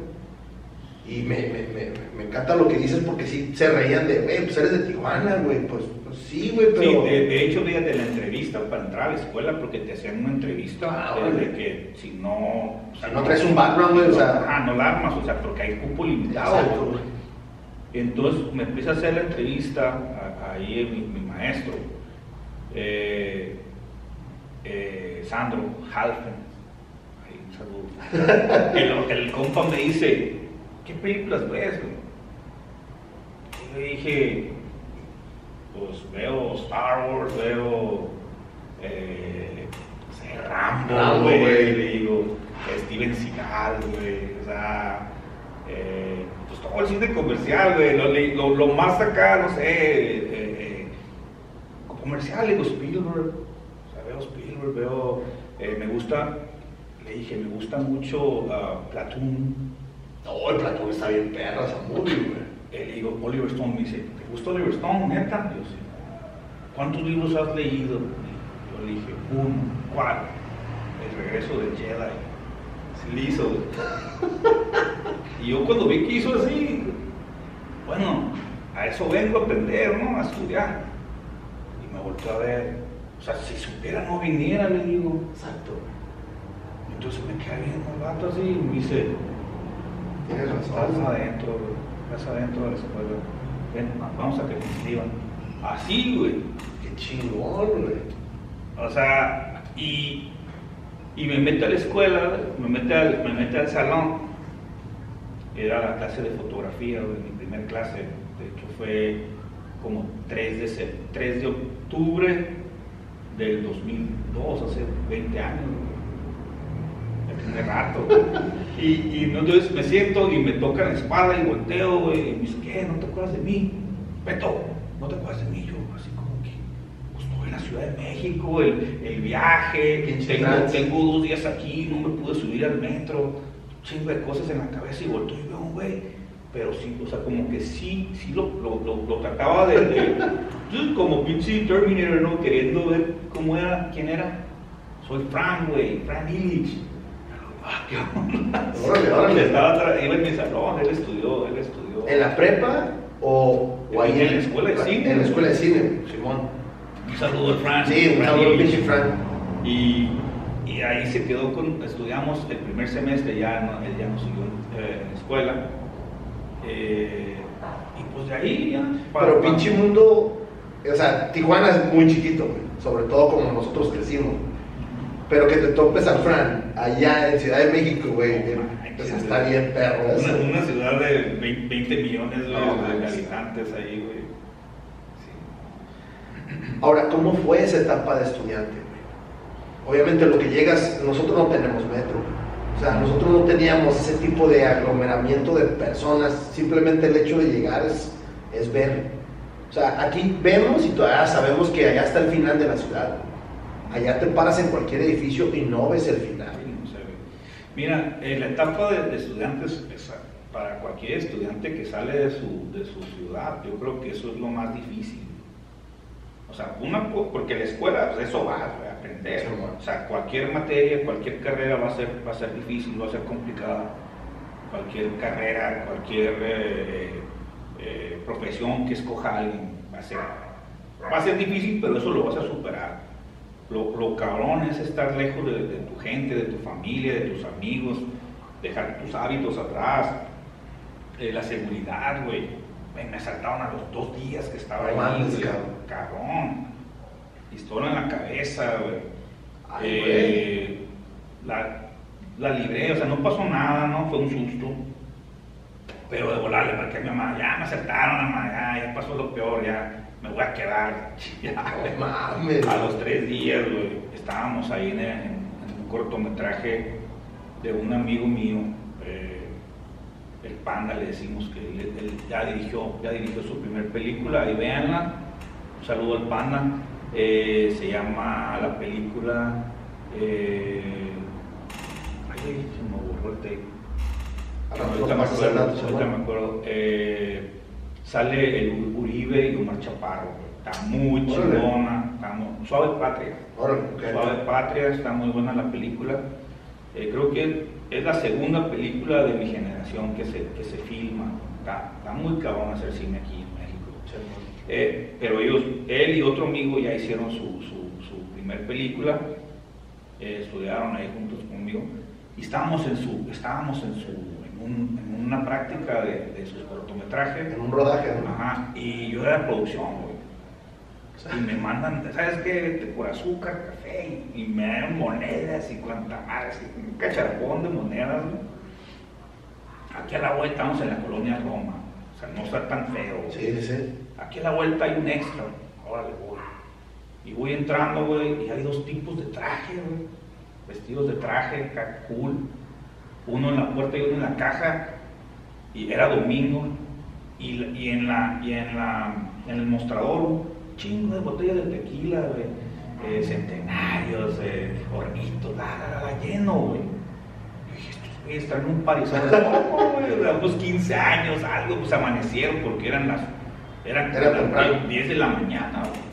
Y me, me, me, me encanta lo que dices porque sí se reían de, güey, pues eres de Tijuana, güey, pues, pues sí, güey, pero... Sí, de, de hecho, fíjate, la entrevista para entrar a la escuela, porque te hacían una entrevista Ah, órale. que si no. Si no traes un background, güey, o sea- Ah, no la armas, o sea, porque hay cupo limitado. Exacto. Entonces me empieza a hacer la entrevista a- ahí mi, mi maestro, eh, eh, Sandro Halfen. Ahí, un saludo. el, el compa me dice, ¿qué películas ves? güey?" Y yo dije, pues veo Star Wars, veo eh, no sé, Rambo, güey, le digo, Steven Seagal, güey, o sea, eh, pues todo el cine comercial, güey, lo, lo, lo más acá, no sé, eh, comercial, le digo Spielberg, o sea, veo Spielberg, veo, me gusta, le dije, me gusta mucho ah, Platoon, No, el Platón está bien perra movie, güey. eh, le digo, Oliver Stone, me dice, ¿te gusta Oliver Stone, neta? Yo sí. ¿Cuántos libros has leído? Yo le dije, uno, ¿cuál? El regreso del Jedi. Sí, le hizo. y yo cuando vi que hizo así, bueno, a eso vengo a aprender, ¿no? A estudiar. Y me volteó a ver. O sea, si supiera no viniera, le digo. Exacto. Entonces me queda viendo el vato así y me dice, Tienes Estás razón. adentro, güey. Estás adentro de la escuela. Ven, vamos a que te inscriban. Así, güey. Qué chingón, güey. O sea, y, y me mete a la escuela, me mete al, me mete al salón. Era la clase de fotografía, güey, mi primer clase. De hecho, fue como 3 de, sep- 3 de octubre del 2002, hace 20 años. güey. Tiene rato. Y, entonces me siento y me tocan la espada y volteo, güey. Y me dice, ¿qué? ¿No te acuerdas de mí? Beto, ¿no te acuerdas de mí? Yo, así como que, pues estoy en la Ciudad de México, el, el viaje, tengo, dos días aquí, no me pude subir al metro, chingo de cosas en la cabeza y volteo y veo un güey. Pero sí, o sea, como que sí, sí lo, lo, lo, lo trataba de, de- pues, como pinche Terminator, ¿no? Queriendo ver cómo era, quién era. Soy Frank, güey, Frank Illich. Ah, qué. Órale, órale. Estaba iba en mi salón, él estudió, él estudió. ¿En la prepa o, o ahí En la escuela de cine. En la escuela de cine, Simón. Un saludo al Fran. Sí, un Fran saludo Illich. pinche Frank. Y, y ahí se quedó con, estudiamos el primer semestre, ya no, él ya no siguió eh, en la escuela. Eh, y pues de ahí ya. Pero pinche mundo, o sea, Tijuana es muy chiquito, sobre todo como nosotros crecimos. Pero que te topes a Fran allá en Ciudad de México, güey, eh, pues está bien perro eso. Una, ciudad de 20, 20 millones No, de habitantes ahí, güey. Sí. Ahora, ¿cómo fue esa etapa de estudiante? güey? Obviamente lo que llegas, nosotros no tenemos metro. O sea, nosotros no teníamos ese tipo de aglomeramiento de personas. Simplemente el hecho de llegar es, es ver. O sea, aquí vemos y todavía sabemos que allá está el final de la ciudad. Allá te paras en cualquier edificio y no ves el final. No güey. Mira, eh, la etapa de, de estudiantes, es, para cualquier estudiante que sale de su, de su ciudad, yo creo que eso es lo más difícil. O sea, una, porque la escuela, pues eso va a aprender. Sí, bueno. O sea, cualquier materia, cualquier carrera va a ser, va a ser difícil, va a ser complicada. Cualquier carrera, cualquier eh, eh, profesión que escoja alguien va a ser, va a ser difícil, pero eso lo vas a superar. Lo, lo cabrón es estar lejos de, de tu gente, de tu familia, de tus amigos, dejar tus hábitos atrás, eh, la seguridad, güey. Güey, Me asaltaron a los dos días que estaba No ahí, güey. cabrón. Cabrón. Pistola en la cabeza, güey. Ay, Eh, la, la libré, o sea, no pasó nada, ¿no? Fue un susto. Pero de volar le marqué a mi mamá, ya me asaltaron, mamá, ya, ya pasó lo peor, ya me voy a quedar. No mames. a los tres días, güey, estábamos ahí en, un cortometraje de un amigo mío, eh, el Panda, le decimos que él, él ya, dirigió, ya dirigió su primer película, ahí véanla. Un saludo al Panda. Eh, se llama la película. eh, ay, se me borró el tape. Ahorita me acuerdo, dato, ahorita Simón. me acuerdo. Eh, sale el Uribe y Omar Chaparro. Está muy chingona. está muy- Suave Patria. Órale. Suave Patria, está muy buena la película. Eh, creo que es la segunda película de mi generación que se, que se filma. Está, está muy cabrón hacer cine aquí en México. Eh, pero ellos, él y otro amigo ya hicieron su, su, su primer película, eh, estudiaron ahí juntos conmigo y estábamos en su, estábamos en su, un- en una práctica de, de sus cortometrajes. En un rodaje, ¿no? Ajá, y yo era de producción, güey. Y me mandan, ¿sabes qué? Por azúcar, café, y, y me dan monedas y cuanta así, un cacharpón de monedas, güey. Aquí a la vuelta estamos en la colonia Roma, o sea, no está tan feo. güey. Sí, sí, sí. Aquí a la vuelta hay un extra, órale, voy. Y voy entrando, güey, y hay dos tipos de traje, güey. Vestidos de traje, cool. Uno en la puerta y uno en la caja. Y era domingo. Y, y en, la, y en, la, en el mostrador, chingo de botellas de tequila, güey. Eh, centenarios, eh, hornitos, la, la, la, la, lleno, güey. Yo dije, estos güeyes están en un parizón de poco, güey, unos 15 años, algo, pues amanecieron porque eran las, eran Era las temprano. 10 de la mañana, güey.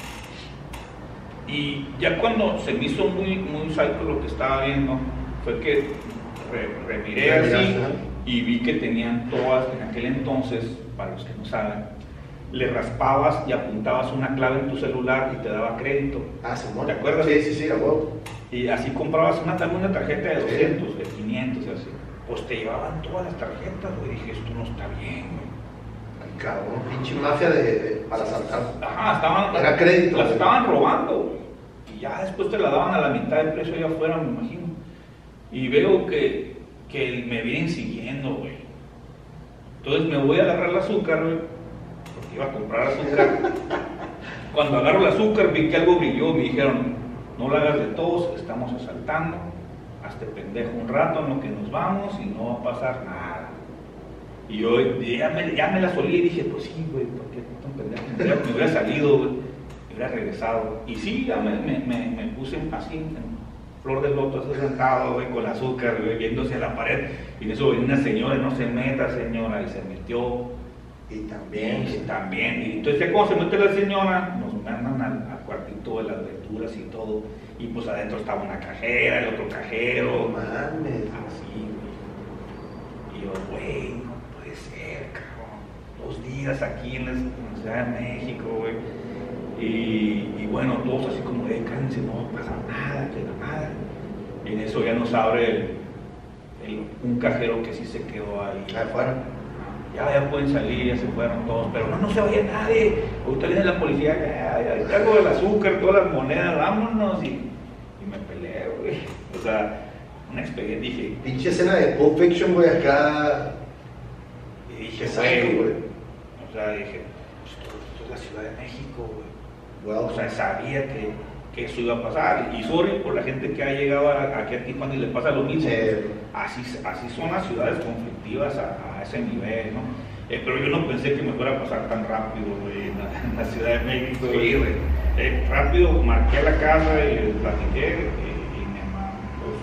Y ya cuando se me hizo muy, muy psycho lo que estaba viendo, fue que re- remiré así y vi que tenían todas, en aquel entonces, para los que no saben, le raspabas y apuntabas una clave en tu celular y te daba crédito. Ah, Simón. ¿Te acuerdas? Sí, sí, sí, a huevo. Y así comprabas una, una tarjeta de Sí. 200, de 500 y así. Pues te llevaban todas las tarjetas, güey. Dije, esto no está bien, güey. Ay, cabrón, pinche mafia de, de- para saltar. Ajá, estaban. Era crédito, Las güey. estaban robando, güey. Y ya después te la daban a la mitad del precio allá afuera, me imagino. Y veo que, que me vienen siguiendo, güey. Entonces me voy a agarrar el azúcar, güey. Porque iba a comprar azúcar. Cuando agarro el azúcar vi que algo brilló. Me dijeron, no lo hagas de todos, estamos asaltando. Hazte pendejo un rato en lo que nos vamos y no va a pasar nada. Y yo ya me, ya me la solí y dije, pues sí, güey, ¿por qué tan pendejo? Me hubiera, me hubiera salido, güey, me hubiera regresado. Y sí, ya me, me, me, me puse así, en flor de loto, así sentado, güey, con azúcar, güey, viéndose a la pared. Y en eso venía una señora, no se meta, señora, y se metió. Y también. Y también. Y entonces ya cuando se mete la señora, nos mandan al, al cuartito de la las lecturas y todo. Y pues adentro estaba una cajera, el otro cajero. Mames. Así, güey. Y yo, güey, no puede ser, cabrón. Dos días aquí en la Ciudad de México, güey. Y, y bueno, todos así como, eh, cállense, no pasa nada, que nada. Y en eso ya nos abre el, el- un cajero que sí se quedó ahí. Ahí fueron. Ya, ya pueden salir, ya se fueron todos, pero no, no se vaya nadie. Ahorita viene la policía, ya, ya, traigo el azúcar, todas las monedas, vámonos. Y, y me peleé, güey. O sea, una experiencia, dije, Pinche escena de Pulp Fiction, güey, acá. y dije, güey. O sea, dije, pues esto, esto es la Ciudad de México, güey. Wow. O sea, sabía que, que eso iba a pasar. Y sorry por la gente que ha llegado a- aquí a Tijuana y le pasa lo mismo. Sí. Así, así son las ciudades conflictivas a, a ese nivel, ¿no? Eh, pero yo no pensé que me fuera a pasar tan rápido, güey, en, la, en la Ciudad de México. Sí, güey. Eh, rápido marqué la casa y les platiqué y, y me mamá, pues,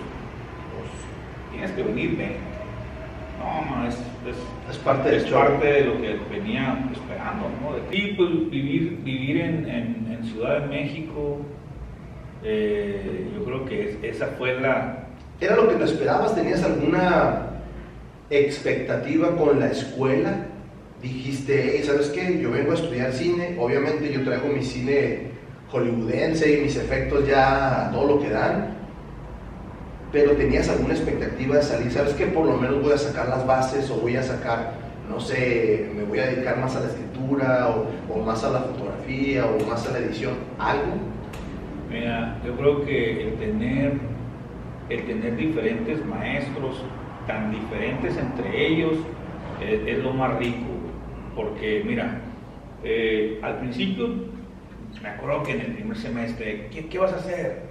pues, tienes que venir, ven. No, no, es, es, Es parte es de lo que venía esperando, ¿no? Y pues vivir, vivir en, en- en Ciudad de México, eh, yo creo que es- esa fue la... ¿Era lo que te esperabas? ¿Tenías alguna expectativa con la escuela? Dijiste, "Hey, ¿sabes qué? Yo vengo a estudiar cine. Obviamente yo traigo mi cine hollywoodense y mis efectos ya todo lo que dan. Pero tenías alguna expectativa de salir. ¿Sabes qué? Por lo menos voy a sacar las bases o voy a sacar, no sé, me voy a dedicar más a la escritura o, más a la fotografía o más a la edición. ¿Algo? Mira, yo creo que el tener, el tener diferentes maestros, tan diferentes entre ellos, eh, es lo más rico. Porque, mira, eh, al principio, me acuerdo que en el primer semestre, ¿qué, qué vas a hacer?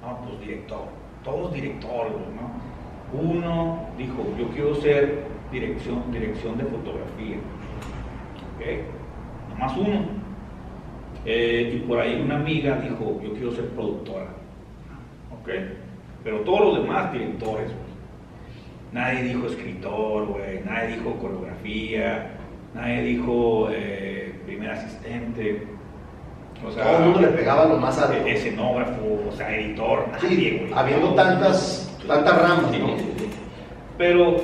No, pues director, todos directores, ¿no? Uno dijo, yo quiero ser dirección, dirección de fotografía. ¿Ok? Nomás uno. Eh, y por ahí una amiga dijo, yo quiero ser productora. ¿Ok? Pero todos los demás directores, güey. Nadie dijo escritor, güey. Nadie dijo coreografía. Nadie dijo eh, primer asistente. O sea, Todo el mundo le pegaba lo más alto. e- escenógrafo, o sea, editor, nadie, Sí, güey. habiendo tantas, tantas ramas, Sí, ¿no? sí, sí. Pero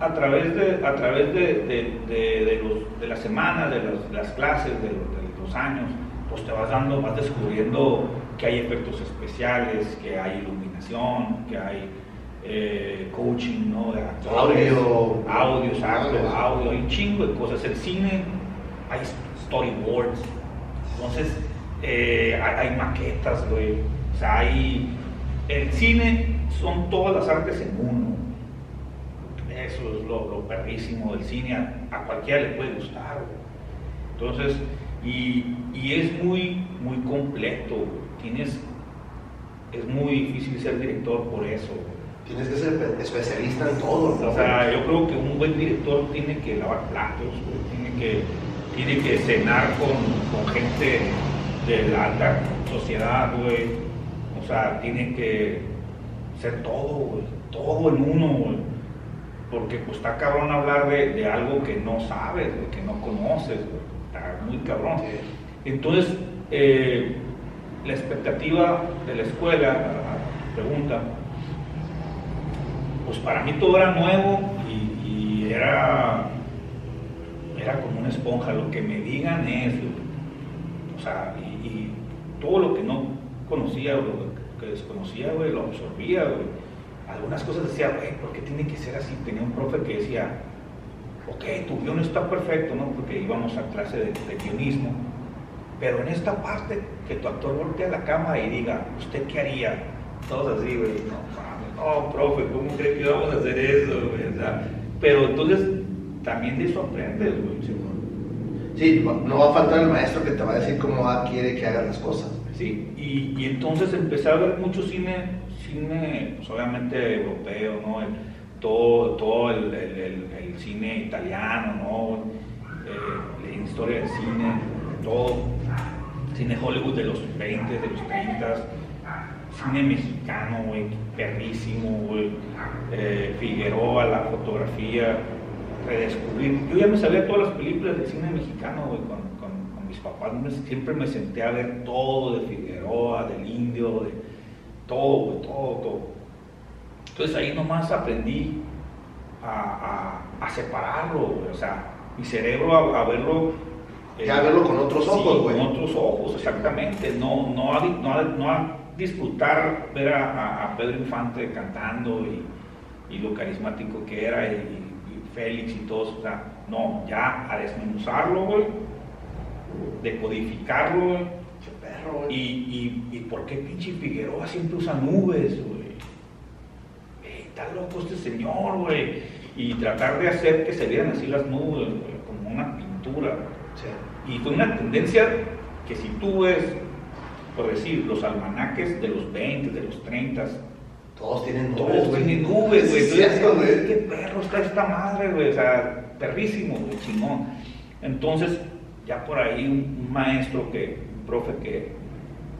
a, a través de, a través de, de- de- de los- de las semanas, de los- las clases, de los, años, pues te vas dando, vas descubriendo que hay efectos especiales, que hay iluminación, que hay eh, coaching, ¿no? De actores, Audio. audio, exacto, Audio. audio, hay un chingo de cosas. El cine, hay storyboards, entonces eh, hay, hay maquetas, güey. O sea, hay. El cine son todas las artes en uno. Eso es lo, lo perrísimo del cine. A, a cualquiera le puede gustar, güey. Entonces, y, y es muy, muy completo, güey. Tienes. Es muy difícil ser director por eso, güey. Tienes que ser espe- especialista en todo, ¿no? O sea, yo creo que un buen director tiene que lavar platos, tiene que, tiene que cenar con, con gente de la alta sociedad, güey. O sea, tiene que ser todo, güey, todo en uno, güey. Porque pues está cabrón hablar de, de algo que no sabes, güey, que no conoces, güey. Está muy cabrón. Entonces, eh, la expectativa de la escuela, a- a tu pregunta, pues para mí todo era nuevo y, y era, era como una esponja, lo que me digan es, o sea, y, todo lo que no conocía o lo que desconocía, güey, lo absorbía, güey. Algunas cosas decía, güey, ¿por qué tiene que ser así? Tenía un profe que decía, ok, tu guion está perfecto, ¿no? Porque íbamos a clase de, guionismo, pero en esta parte que tu actor voltea la cámara y diga, ¿usted qué haría? Todos así, güey, no, no, profe, ¿cómo cree que íbamos a hacer eso? O sea, pero entonces también de eso aprendes, güey. Sí, no va a faltar el maestro que te va a decir cómo va- quiere que hagas las cosas. Sí, y, y entonces empecé a ver mucho cine, cine, pues obviamente europeo, ¿no? El- todo todo el, el- el- el cine italiano, ¿no? Eh, la historia del cine, todo. Cine Hollywood de los 20, de los 30, cine mexicano, güey, perrísimo, güey. Eh, Figueroa, la fotografía, redescubrir. Yo ya me sabía todas las películas del cine mexicano, güey, cuando, cuando- cuando mis papás siempre me senté a ver todo de Figueroa, del Indio, de todo, todo, todo. Entonces ahí nomás aprendí a, separarlo, o sea, mi cerebro a, verlo. Eh, ya verlo con otros ojos, güey. con otros ojos, exactamente. No, no, a, no, a, disfrutar ver a, Pedro Infante cantando y, lo carismático que era y, Félix y todos, o sea, no, ya a desmenuzarlo, güey, decodificarlo, güey. Y, y, y, por qué pinche Figueroa siempre usa nubes, güey está loco este señor, güey. Y tratar de hacer que se vieran así las nubes, como una pintura. Y fue una tendencia que si tú ves, por decir, los almanaques de los 20, de los 30, todos tienen nubes. Todos tienen nubes, güey. ¿Qué perro está esta madre, güey? O sea, perrísimo, güey, chingón. Entonces, ya por ahí un, maestro que, un profe que,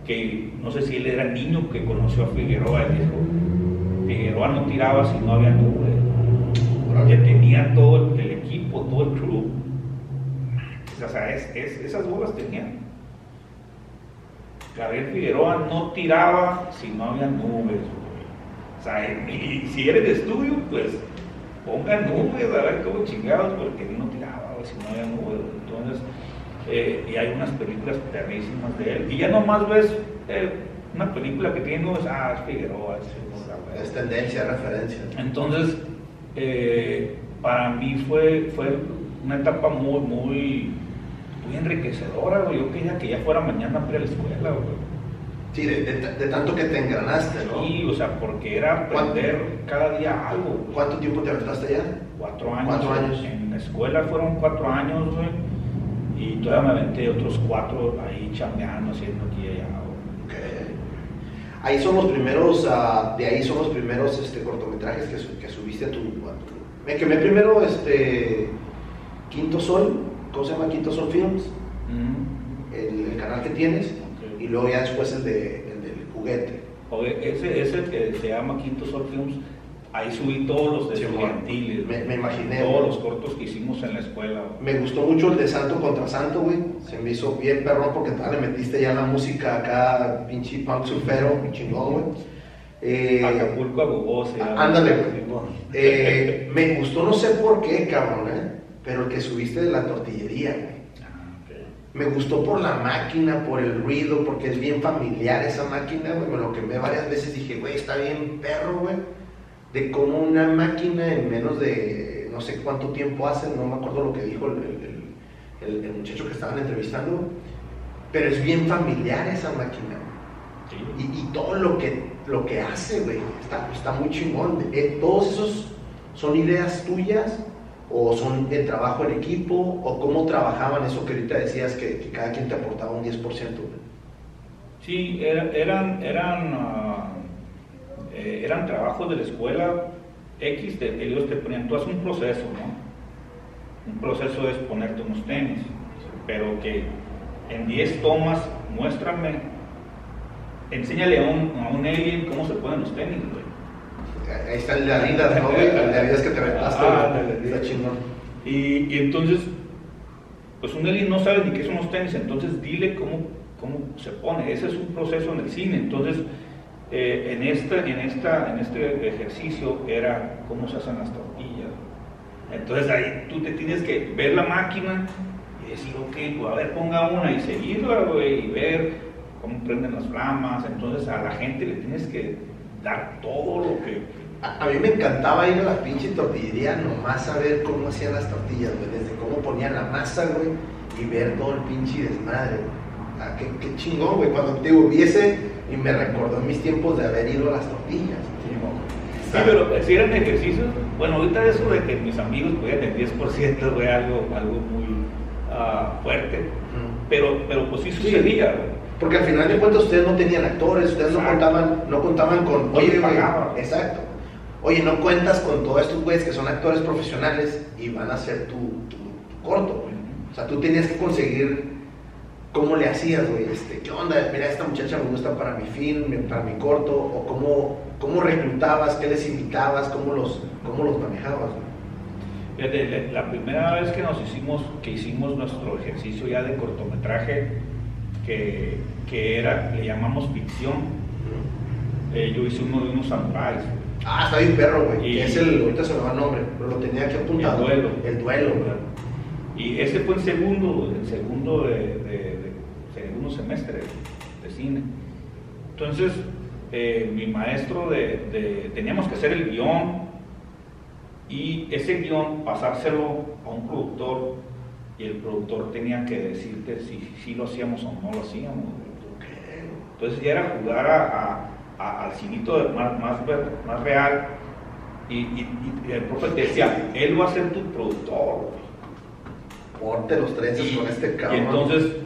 que no sé si él era niño que conoció a Figueroa, y dijo, Figueroa no tiraba si no había nube. Ya tenía todo el, equipo, todo el club. O sea, esas bolas tenían. Gabriel Figueroa no tiraba si no había nubes. O sea, y, si eres de estudio, pues ponga nubes, a ver cómo chingados, porque no tiraba si no había nubes. Entonces, eh, y hay unas películas perrísimas de él. Y ya nomás ves eh, una película que tiene nubes, ah, es Figueroa, es es tendencia, referencia. Entonces, eh, para mí fue, fue una etapa muy, muy, muy enriquecedora, Yo quería que ya fuera mañana para la escuela, Sí, de, tanto que te engranaste, ¿no? Sí, o sea, porque era aprender cada día algo. ¿Cuánto tiempo te aventaste ya? Cuatro años. Cuatro años. En la escuela fueron cuatro años, Y todavía me aventé otros cuatro ahí chambeando, haciendo aquí y allá. Ahí son los primeros, uh, de ahí son los primeros este, cortometrajes que, que subiste a tu, Me quemé primero este, Quinto Sol, ¿cómo se llama? Quinto Sol Films, el, canal que tienes, luego ya después el, de, el del juguete. ese, ese que se llama Quinto Sol Films Ahí subí todos los de Me, imaginé. Todos los cortos que hicimos en la escuela. Me gustó mucho el de Santo contra Santo, güey. Se me hizo bien perro porque tal, le metiste ya la música acá, pinche punk surfero, chingón, güey. Eh, Acapulco a Ándale, güey. Eh, me gustó, no sé por qué, cabrón, ¿eh? Pero el que subiste de la tortillería, güey. Me gustó por la máquina, por el ruido, porque es bien familiar esa máquina, güey. Me lo quemé varias veces. Dije, güey, está bien perro, güey de cómo una máquina en menos de no sé cuánto tiempo hace, no me acuerdo lo que dijo el, el, muchacho que estaban entrevistando, pero es bien familiar esa máquina. Y, y, todo lo que, lo que hace, güey, está, está, muy chingón. Eh, todos esos son ideas tuyas o son de trabajo en equipo o cómo trabajaban eso que ahorita decías que, cada quien te aportaba un 10%. Sí, eran, eran ah, eh, eran trabajos de la escuela X, de, ellos te ponían, tú haces un proceso, ¿no? Un proceso es ponerte unos tenis, pero que en 10 tomas, muéstrame, enséñale a un, a un alien cómo se ponen los tenis, güey. Ahí está el de Adidas, ¿no? El de Adidas que te aventaste, ah, está chingón. Y, y entonces, pues un alien no sabe ni qué son los tenis, entonces dile cómo, cómo se pone. Ese es un proceso en el cine, entonces eh, en, este, en, esta, en este ejercicio era cómo se hacen las tortillas. Entonces ahí tú te tienes que ver la máquina y decir, ok, pues a ver, ponga una y seguirla, güey, y ver cómo prenden las flamas. Entonces a la gente le tienes que dar todo lo que... A, mí me encantaba ir a la pinche tortillería nomás a ver cómo hacían las tortillas, güey, desde cómo ponían la masa, güey, y ver todo el pinche desmadre, ah, qué, qué, chingón, güey, cuando te hubiese y me recordó mis tiempos de haber ido a las tortillas. Sí, pero si eran ejercicios, bueno, ahorita eso de que mis amigos podían el 10% fue algo, algo muy uh, fuerte, pero, pero pues sí sucedía. Porque al final de cuentas ustedes no tenían actores, ustedes no contaban, no contaban con, oye, exacto, oye, no cuentas con todos estos güeyes que son actores profesionales y van a hacer tu, tu, corto, O sea, tú tenías que conseguir ¿Cómo le hacías, güey? Este, ¿Qué onda? Mira, esta muchacha me gusta para mi film, para mi corto, o cómo, cómo reclutabas, qué les invitabas, cómo los, cómo los manejabas, güey? Desde la primera vez que nos hicimos, que hicimos nuestro ejercicio ya de cortometraje, que, que era, le llamamos ficción, eh, yo hice uno de unos samuráis. Ah, está bien perro, güey. Y- es el, ahorita se me va el nombre, pero lo tenía aquí apuntado. El duelo. El duelo, güey. Y ese fue el segundo, el segundo, de, de- de- segundo semestre de cine. Entonces, eh, mi maestro de, de- teníamos que hacer el guion y ese guion pasárselo a un productor y el productor tenía que decirte si, si lo hacíamos o no lo hacíamos. Entonces ya era jugar a, a- a- al cinito de- más, más, más real y, y- y el profe te decía, él va a ser tu productor. Ponte los trences con este Y cabrón. entonces,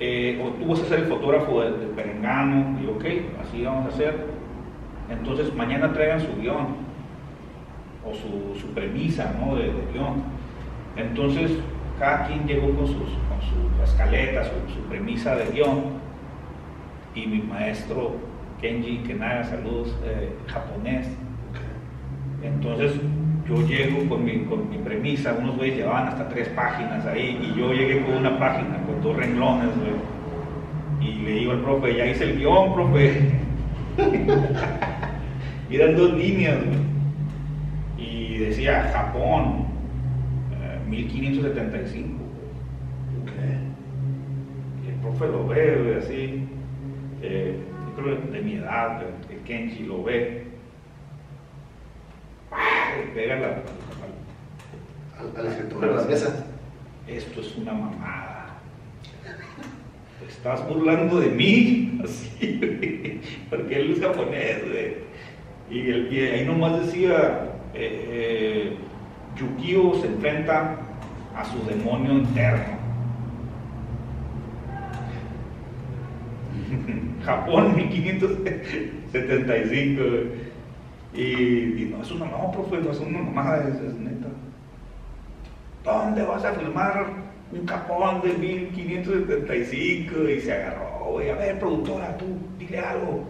eh, o tú vas a ser el fotógrafo del, del perengano, y ok, así vamos a hacer. Entonces, mañana traigan su guion, o su, su premisa, ¿no? De, de guion. Entonces, cada quien llegó con, sus, con su escaleta, su, su premisa de guion, y mi maestro, Kenji Kenaga, saludos, eh, japonés, entonces yo llego con mi, con mi premisa, unos güeyes llevaban hasta tres páginas ahí y yo llegué con una página, con dos renglones, güey. Y le digo al profe, ya hice el guion, profe. y eran dos líneas, güey. Y decía Japón, 1575. Ok. Y el profe lo ve, güey, así. eh, yo creo de mi edad, el Kenji lo ve. Le pega la, Al, al escritor de la mesa. esto es una mamada. Te estás burlando de mí, así, güey, porque él es japonés, güey. Y, el- y ahí nomás decía, eh, eh, Yukio se enfrenta a su demonio interno. Japón 1575, güey. Y, y no es una, no, profe, no es una mamada, es, es neta. ¿Dónde vas a filmar un capón de 1575? Y se agarró, güey, a ver, productora, tú, dile algo.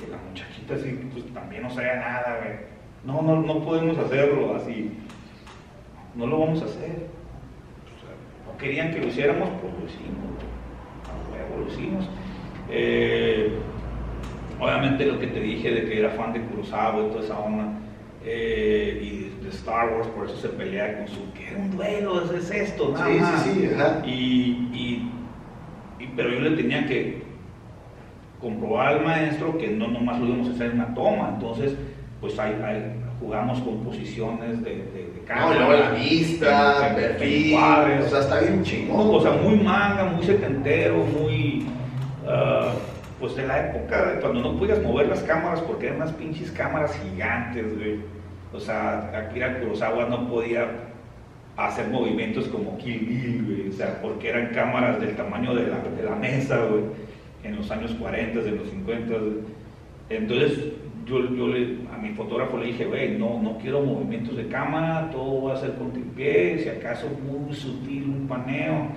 Y la muchachita así, pues también no sabía nada, güey. No, no, no podemos hacerlo así. No lo vamos a hacer. No querían que lo hiciéramos, pues lo hicimos. A huevo lo hicimos. Eh, obviamente lo que te dije de que era fan de Kurosawa y toda esa onda. eh, y de Star Wars, por eso se pelea con su que era un duelo, es, es esto, nada Sí, más. sí, sí, ajá. Y, y- y- pero yo le tenía que comprobar al maestro que no nomás lo íbamos a hacer en una toma, entonces pues ahí, ahí jugamos con posiciones de, de, de No, luego la vista, en perfil, o sea, está bien chingón. O sea, muy manga, muy setentero, muy. ah, pues de la época de cuando no podías mover las cámaras porque eran unas pinches cámaras gigantes, güey. O sea, Akira Kurosawa no podía hacer movimientos como Kill Bill, güey. O sea, porque eran cámaras del tamaño de la, de la mesa, güey. En los años 40, en los 50. güey. Entonces, yo, yo le, a mi fotógrafo le dije, güey, no, no quiero movimientos de cámara, todo va a ser con tripié, si acaso muy sutil, un paneo,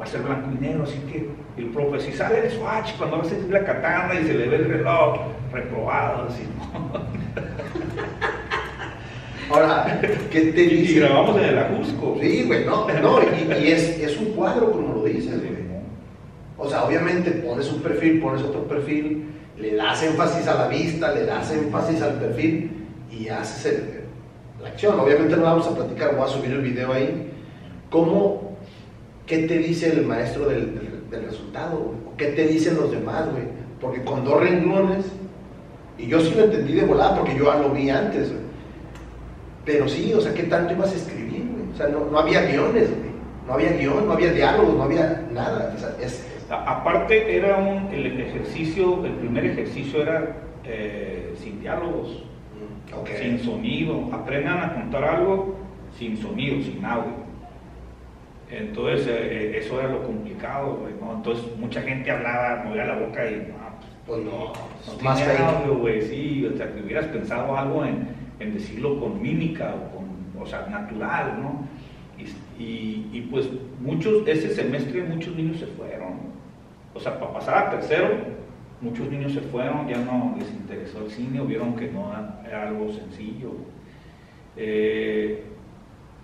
va a ser blanco y negro, así que el profe, si sale de Swatch, cuando va a sentir la katana y se le ve el reloj, reprobado, así, ¿no? Ahora, ¿qué te Y, y dice? grabamos en el Ajusco. Sí, güey, no, no, y, y es, es un cuadro, como lo dices, güey. O sea, obviamente pones un perfil, pones otro perfil, le das énfasis a la vista, le das énfasis al perfil y haces el- la acción. Obviamente no vamos a platicar, voy a subir el video ahí. ¿Cómo, qué te dice el maestro del, resultado, ¿Qué te dicen los demás, güey? Porque con dos renglones, y yo sí lo entendí de volada porque yo lo vi antes. Pero sí, o sea, ¿qué tanto ibas a escribir? O sea, no, había guiones, güey. No había guion, no había diálogos, no había nada. Aparte, era un, el ejercicio, el primer ejercicio era eh, sin diálogos. ok. sin sonido. Aprendan a contar algo sin sonido, sin audio. Entonces, eh, eh, eso era lo complicado. Entonces, mucha gente hablaba, movía la boca y, no, Pues no, no más audio, güey, sí, o sea, que hubieras pensado algo en, en decirlo con mímica o con, o sea, natural, ¿no? Y, y- y, pues muchos, ese semestre muchos niños se fueron. O sea, para pasar a tercero, muchos niños se fueron, ya no les interesó el cine, vieron que no era algo sencillo. Eh,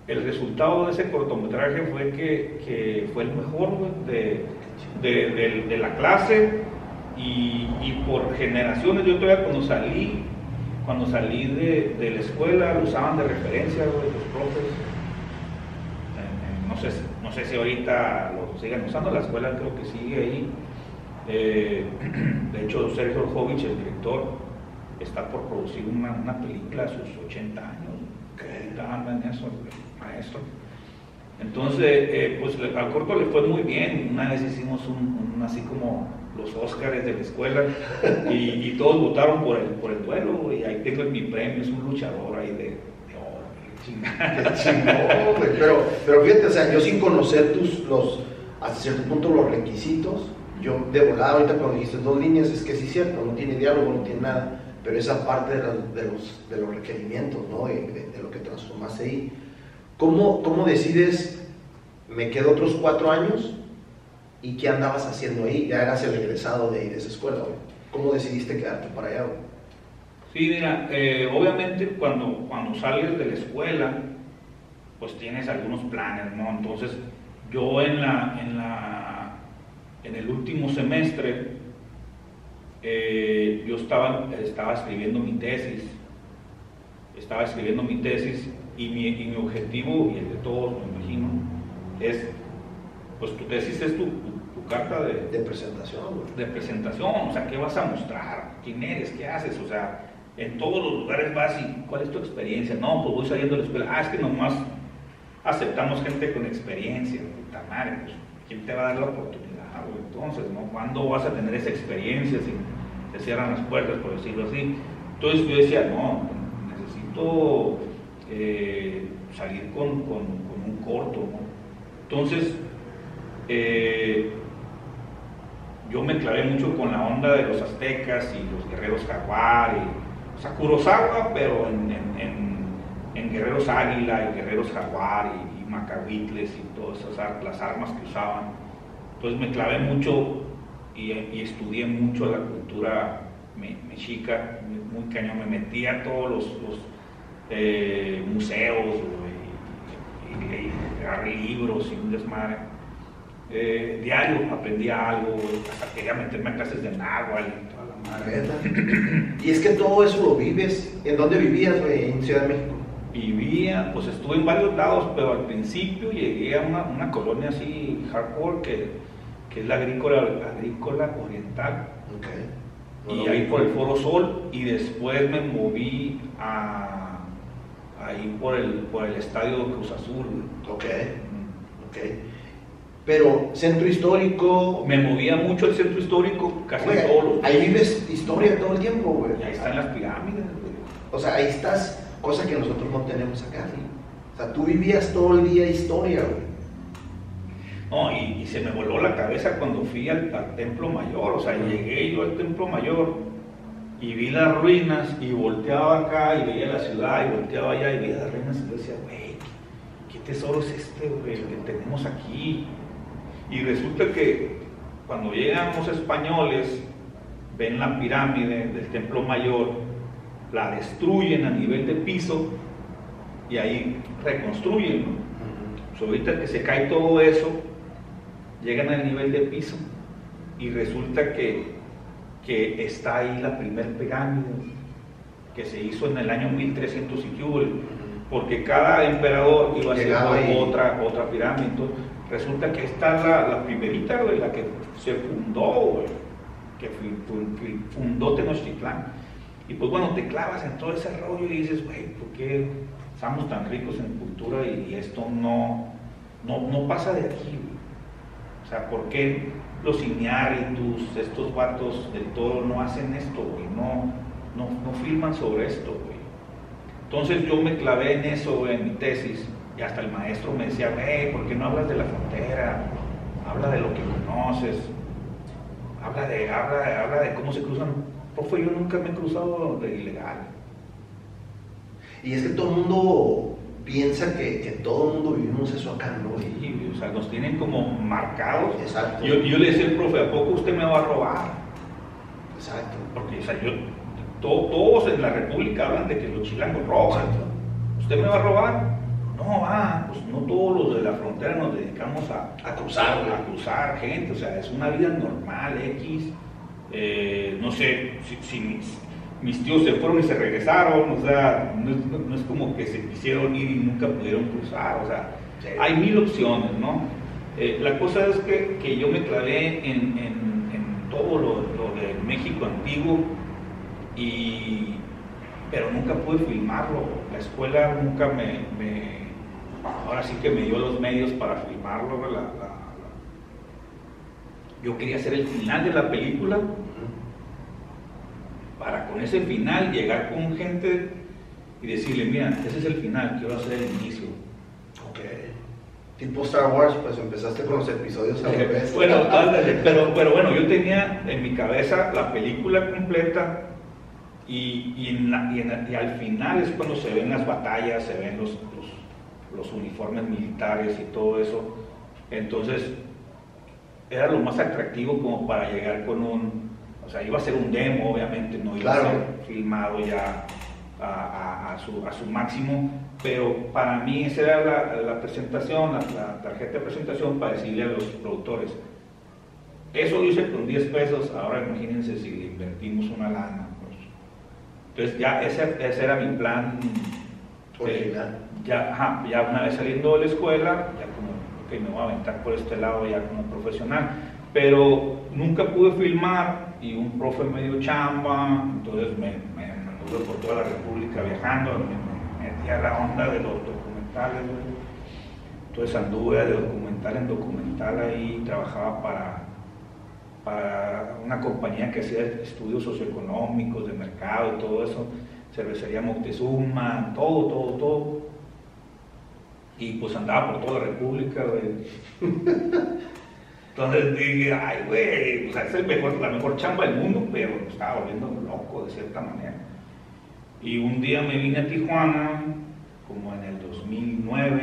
el resultado de ese cortometraje fue que, que fue el mejor de, de, la clase y, por generaciones, yo todavía cuando salí, cuando salí de, la escuela lo usaban de referencia los profes. Eh, eh, no, sé, no sé si ahorita lo siguen usando, la escuela creo que sigue ahí. Eh, de hecho, Sergio Jovich, el director, está por producir una, una película a sus 80 años. Que anda en eso, maestro. Entonces, eh, pues al corto le fue muy bien. Una vez hicimos un, así como los Óscares de la escuela y, todos votaron por el, por el duelo. Y ahí tengo mi premio, es un luchador ahí de, pero, pero fíjate, o sea, yo sin conocer tus, los, hasta cierto punto los requisitos, yo de volada ahorita cuando dijiste dos líneas, es que sí es cierto, no tiene diálogo, no tiene nada, pero esa parte de, los, de los, requerimientos, ¿no? de, lo que transformaste ahí ¿Cómo, ¿Cómo decides, me quedo otros cuatro años y qué andabas haciendo ahí? Ya eras el egresado de, de esa escuela, ¿cómo decidiste quedarte para allá? Sí, mira, eh, obviamente cuando, cuando sales de la escuela, pues tienes algunos planes, ¿no? Entonces, yo en, la, en, la, en el último semestre, eh, yo estaba, estaba escribiendo mi tesis, estaba escribiendo mi tesis y mi, mi, objetivo, y el de todos, me imagino, es, pues tu tesis es tu, tu, carta de, de presentación. De presentación, o sea, ¿qué vas a mostrar? ¿Quién eres? ¿Qué haces? O sea, en todos los lugares vas y ¿cuál es tu experiencia? No, pues voy saliendo de la escuela. Ah, es que nomás aceptamos gente con experiencia. Puta madre, pues, ¿quién te va a dar la oportunidad? Entonces, ¿no? ¿Cuándo vas a tener esa experiencia si te cierran las puertas, por decirlo así? Entonces yo decía, no, necesito eh, salir con, un corto. Entonces, eh, yo me clavé mucho con la onda de los aztecas y los guerreros jaguar, y, o sea, pero en, guerreros águila y guerreros jaguar y, y macahuitles y todas esas las armas que usaban. Entonces me clavé mucho y, estudié mucho la cultura mexica, muy cañón, me metí a todos los eh, museos y, y, libros y un desmadre. Eh, diario aprendía algo, hasta quería meterme a clases de náhuatl y toda la madre. y es que todo eso lo vives. ¿En dónde vivías, En Ciudad de México. Vivía, pues estuve en varios lados, pero al principio llegué a una, una colonia así hardcore que, que es la agrícola, agrícola oriental. Okay. y ahí por el Foro Sol, y después me moví a ahí por el, por el estadio Cruz Azul. Ok, ok. Pero centro histórico. Me movía mucho el centro histórico, casi todos los Ahí vives historia todo el tiempo, güey. Ahí están las pirámides, güey. O sea, ahí estás, cosa que nosotros no tenemos acá, O sea, tú vivías todo el día historia, güey. No, y, se me voló la cabeza cuando fui al, al Templo Mayor. O sea, llegué yo al Templo Mayor y vi las ruinas y volteaba acá y veía la ciudad y volteaba allá y veía las ruinas y decía, güey, ¿qué tesoro es este, güey, que tenemos aquí? Y resulta que cuando llegan los españoles, ven la pirámide del templo mayor, la destruyen a nivel de piso y ahí reconstruyen. ¿no? ahorita que se cae todo eso, llegan al nivel de piso y resulta que que está ahí la primer pirámide que se hizo en el año 1300 y porque cada emperador iba hacer otra, otra pirámide. Entonces, resulta que esta es la, la primerita, la que se fundó, que fundó Tenochtitlán. Y pues bueno, te clavas en todo ese rollo y dices, güey, ¿por qué estamos tan ricos en cultura y, esto no, no, no, pasa de aquí? O ¿por qué los Iñárritus, estos vatos del toro no hacen esto, güey, no, no, no filman sobre esto, güey. Entonces yo me clavé en eso, en mi tesis, y hasta el maestro me decía, ¿por qué no hablas de la frontera? Habla de lo que conoces, habla de, habla, habla de cómo se cruzan. Profe, yo nunca me he cruzado de ilegal. Y es que todo el mundo piensa que, que todo el mundo vivimos eso acá, ¿no? Sí, o sea, nos tienen como marcados. Exacto. Yo, yo le decía al profe, ¿a poco usted me va a robar? Exacto. Porque, o sea, yo, todos en la República hablan de que los chilangos roban. ¿Usted me va a robar? No, va, pues no todos los de la frontera nos dedicamos a, A cruzar, güey. a cruzar gente, o sea, es una vida normal, X. Eh, no sé si, si mis, tíos se fueron y se regresaron, o sea, no es, no- no es como que se quisieron ir y nunca pudieron cruzar, o sea, Sí. hay mil opciones, ¿no? Eh, la cosa es que, que yo me clavé en, en- en todo lo, lo de México antiguo y pero nunca pude filmarlo. La escuela nunca me, me- ahora sí que me dio los medios para filmarlo. la- la- la- yo quería hacer el final de la película para con ese final llegar con gente y decirle, mira, ese es el final, quiero hacer el inicio. Ok. Tipo Star Wars, pues empezaste con los episodios al revés. Bueno, ándale, pero, pero bueno, yo tenía en mi cabeza la película completa y, y, en la- y en- y al final es cuando se ven las batallas, se ven los, los, los uniformes militares y todo eso. Entonces, era lo más atractivo como para llegar con un, o sea, iba a ser un demo, obviamente, no iba Claro. a ser filmado ya a, a- a su, a su máximo, pero para mí esa era la, la presentación, la, la tarjeta de presentación para decirle a los productores, eso lo hice con 10 pesos, ahora imagínense si le invertimos una lana. pues. Entonces ya ese, ese era mi plan. Original. ya, ajá, ya una vez saliendo de la escuela, ya como que me voy a aventar por este lado ya como profesional. Pero nunca pude filmar y un profe me dio chamba, entonces me, me, por toda la República viajando, me, me la onda de los documentales. güey. Entonces anduve de documental en documental ahí, trabajaba para, para una compañía que hacía estudios socioeconómicos, de mercado y todo eso, cervecería Moctezuma, todo, todo, todo. Y pues andaba por toda la República. Entonces dije, ay, güey, o sea, es el mejor, la mejor chamba del mundo, pero me estaba volviendo loco de cierta manera. Y un día me vine a Tijuana, como en el 2009,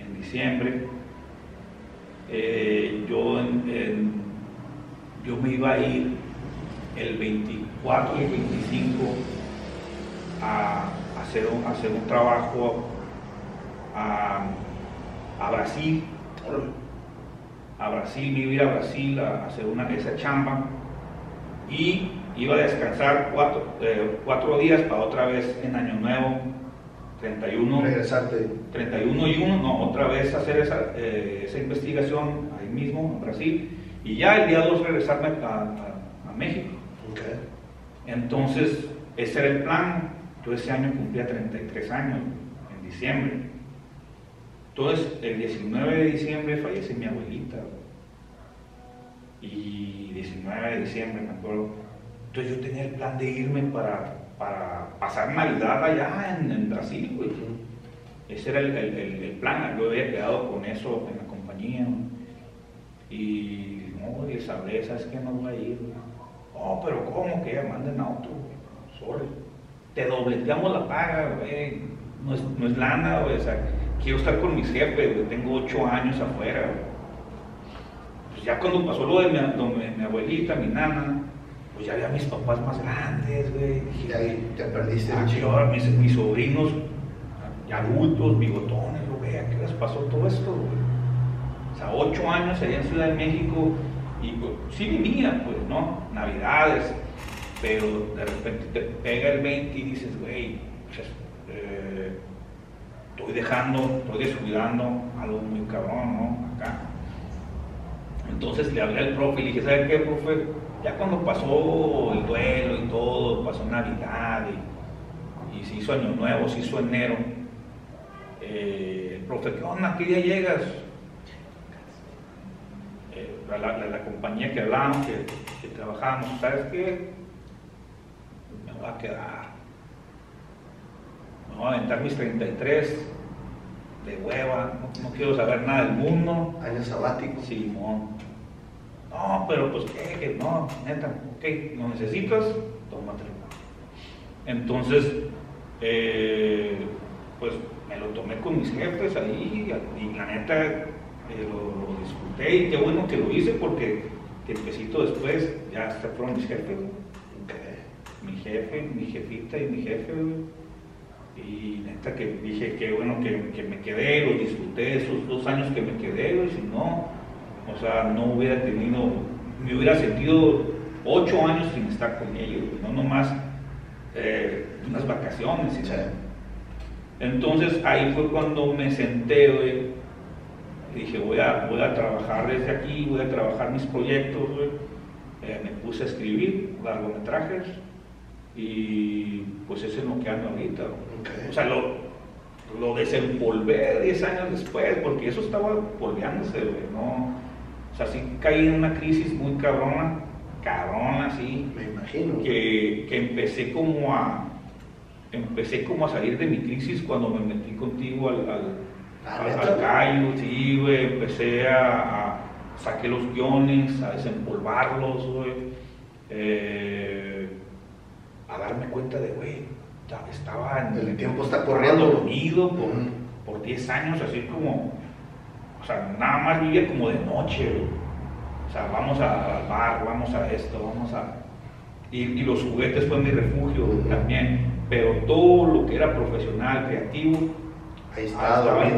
en diciembre. Eh, yo, yo me iba a ir el 24 y el 25 a, hacer, un, hacer un trabajo a, a Brasil a Brasil, me iba a ir a Brasil a hacer una esa chamba y iba a descansar cuatro, eh, cuatro días para otra vez en Año Nuevo, 31, Regresarte. 31 y 1, no, otra vez hacer esa, eh, esa investigación ahí mismo en Brasil y ya el día 2 regresarme a, a- a México. Entonces, ese era el plan. Yo ese año cumplía 33 años, en diciembre. Entonces, el 19 de diciembre fallece mi abuelita. Y 19 de diciembre, me acuerdo. Entonces yo tenía el plan de irme para, para pasar Navidad allá en, en Brasil, güey. Ese era el, el- el- el plan, yo había quedado con eso en la compañía. Y no, les hablé, ¿sabes qué? No voy a ir. güey. Oh, pero ¿cómo que ya manden auto? güey? Sorry. Te dobleteamos la paga, güey. No es, no es lana, güey. O sea, quiero estar con mis jefes, güey. Tengo ocho años afuera, güey. Pues ya cuando pasó lo de mi, lo de mi abuelita, mi nana, pues ya había mis papás más grandes, güey. Y ahí te perdiste Ah, ahora mis, mis sobrinos, ya adultos, bigotones, lo vea, ¿qué les pasó todo esto? güey? O sea, ocho años allá en Ciudad de México y pues, sí vivía, pues, ¿no? Navidades, pero de repente te pega el 20 y dices, güey, pues, eh, estoy dejando, estoy descuidando algo muy cabrón, ¿no? Acá. Entonces le hablé al profe y le dije, ¿sabe qué, profe? Ya cuando pasó el duelo y todo, pasó Navidad y, y se hizo Año Nuevo, se hizo enero, eh, el profe, ¿qué onda? ¿Qué día llegas? Eh, la, la- compañía que hablábamos, que, que trabajábamos, ¿sabes qué? Me voy a quedar. Me voy a aventar mis 33 de hueva, no, no quiero saber nada del mundo. Año sabático. Simón. No, pero pues qué, que no, neta, ok, lo necesitas, tómatelo. Entonces, eh, pues me lo tomé con mis jefes ahí y la neta eh, lo, lo disfruté y qué bueno que lo hice porque tiempecito después ya se fueron mis jefes, mi jefe, mi jefita y mi jefe, güey. Y neta que dije que bueno que, que me quedé, lo disfruté esos dos años que me quedé, güey, si no, o sea, no hubiera tenido, me hubiera sentido ocho años sin estar con ellos, no nomás eh, unas vacaciones. Sí. Entonces ahí fue cuando me senté, güey, y dije, voy a, voy a trabajar desde aquí, voy a trabajar mis proyectos, güey. Eh, me puse a escribir largometrajes y pues ese es lo que ando ahorita. güey. O sea, lo, lo desempolvé 10 años después, porque eso estaba polveándose, güey, ¿no? O sea, sí caí en una crisis muy cabrona, cabrona, sí, Me imagino. que, que empecé como a empecé como a salir de mi crisis cuando me metí contigo al, al, Ah, al- ¿neta, al callo, sí, güey, empecé a, a saqué los guiones, a desempolvarlos, güey, eh, a darme cuenta de, güey, estaba en El tiempo está corriendo. dormido por, por 10 años, así como, o sea, nada más vivía como de noche. O sea, vamos a- al bar, vamos a esto, vamos a... Y, y los juguetes fue mi refugio también, pero todo lo que era profesional, creativo, Ahí ah, estaba güey,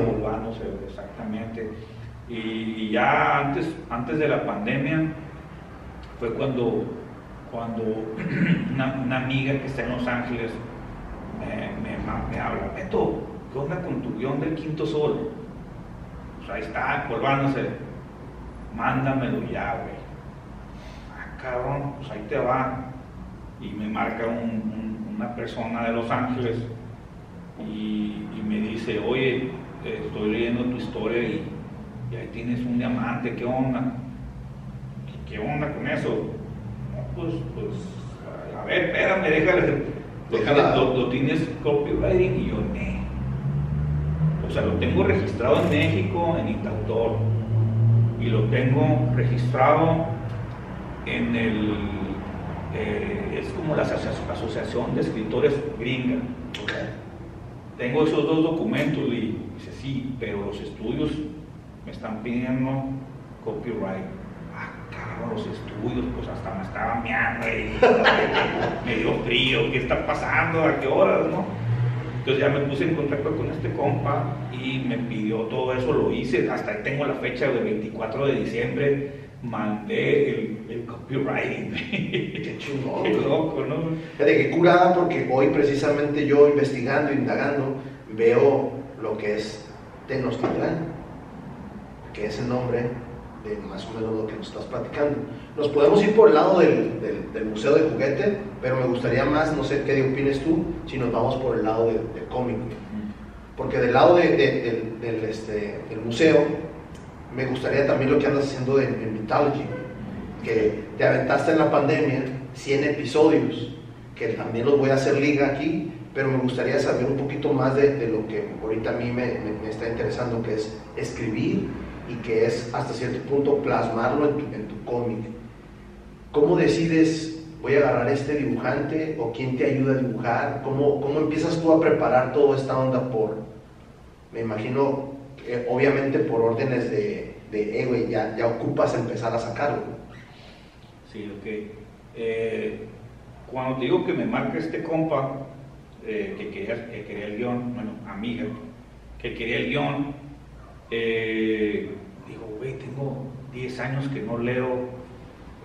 exactamente. Y, y ya antes, antes de la pandemia fue cuando, cuando una, una amiga que está en Los Ángeles me, me, habla, Beto, ¿qué onda con tu guion del quinto sol? Pues ahí está, empolvándose. Mándamelo ya, güey. Ah, cabrón, pues ahí te va. Y me marca un- un- una persona de Los Ángeles y, me dice, oye, estoy leyendo tu historia y, ahí tienes un diamante, ¿qué onda? ¿Qué, onda con eso? Pues, pues, a ver, espérame, déjale. Lo, tienes, lo- lo tienes copywriting y yo, "Nee". O sea, lo tengo registrado en México en Intautor y lo tengo registrado en el. eh, es como la asocia- Asociación de Escritores Gringa. Tengo esos dos documentos y dice, sí, pero los estudios me están pidiendo copyright. Cabrón, los estudios, pues hasta me estaba meando y me dio frío, ¿qué está pasando? ¿A qué horas, no? Entonces ya me puse en contacto con este compa y me pidió todo eso, lo hice, hasta ahí tengo la fecha del 24 de diciembre, mandé el, el copywriting. Qué chingón. Qué loco, ¿no? Fíjate que curada porque hoy precisamente yo investigando, indagando, veo lo que es Tenochtitlán, que es el nombre de más o menos lo que nos estás platicando. Nos podemos ir por el lado del, del- del Museo de Juguete, pero me gustaría más, no sé qué opines tú, si nos vamos por el lado del, del cómic. Porque del lado de- de- del, este, del museo, me gustaría también lo que andas haciendo en, en Mythology, que te aventaste en la pandemia 100 episodios, que también los voy a hacer liga aquí, pero me gustaría saber un poquito más de, de lo que ahorita a mí me, me- me está interesando, que es escribir y que es hasta cierto punto plasmarlo en tu, en tu cómic. ¿Cómo decides, voy a agarrar este dibujante o quién te ayuda a dibujar? ¿Cómo, cómo empiezas tú a preparar toda esta onda por, me imagino, eh, obviamente por órdenes de, de eh, güey, ya, ya ocupas empezar a sacarlo? Sí, ok. Eh, cuando te digo que me marca este compa eh, que, quería, que quería el guion, bueno, amiga, que quería el guion, eh, güey, tengo 10 años que no leo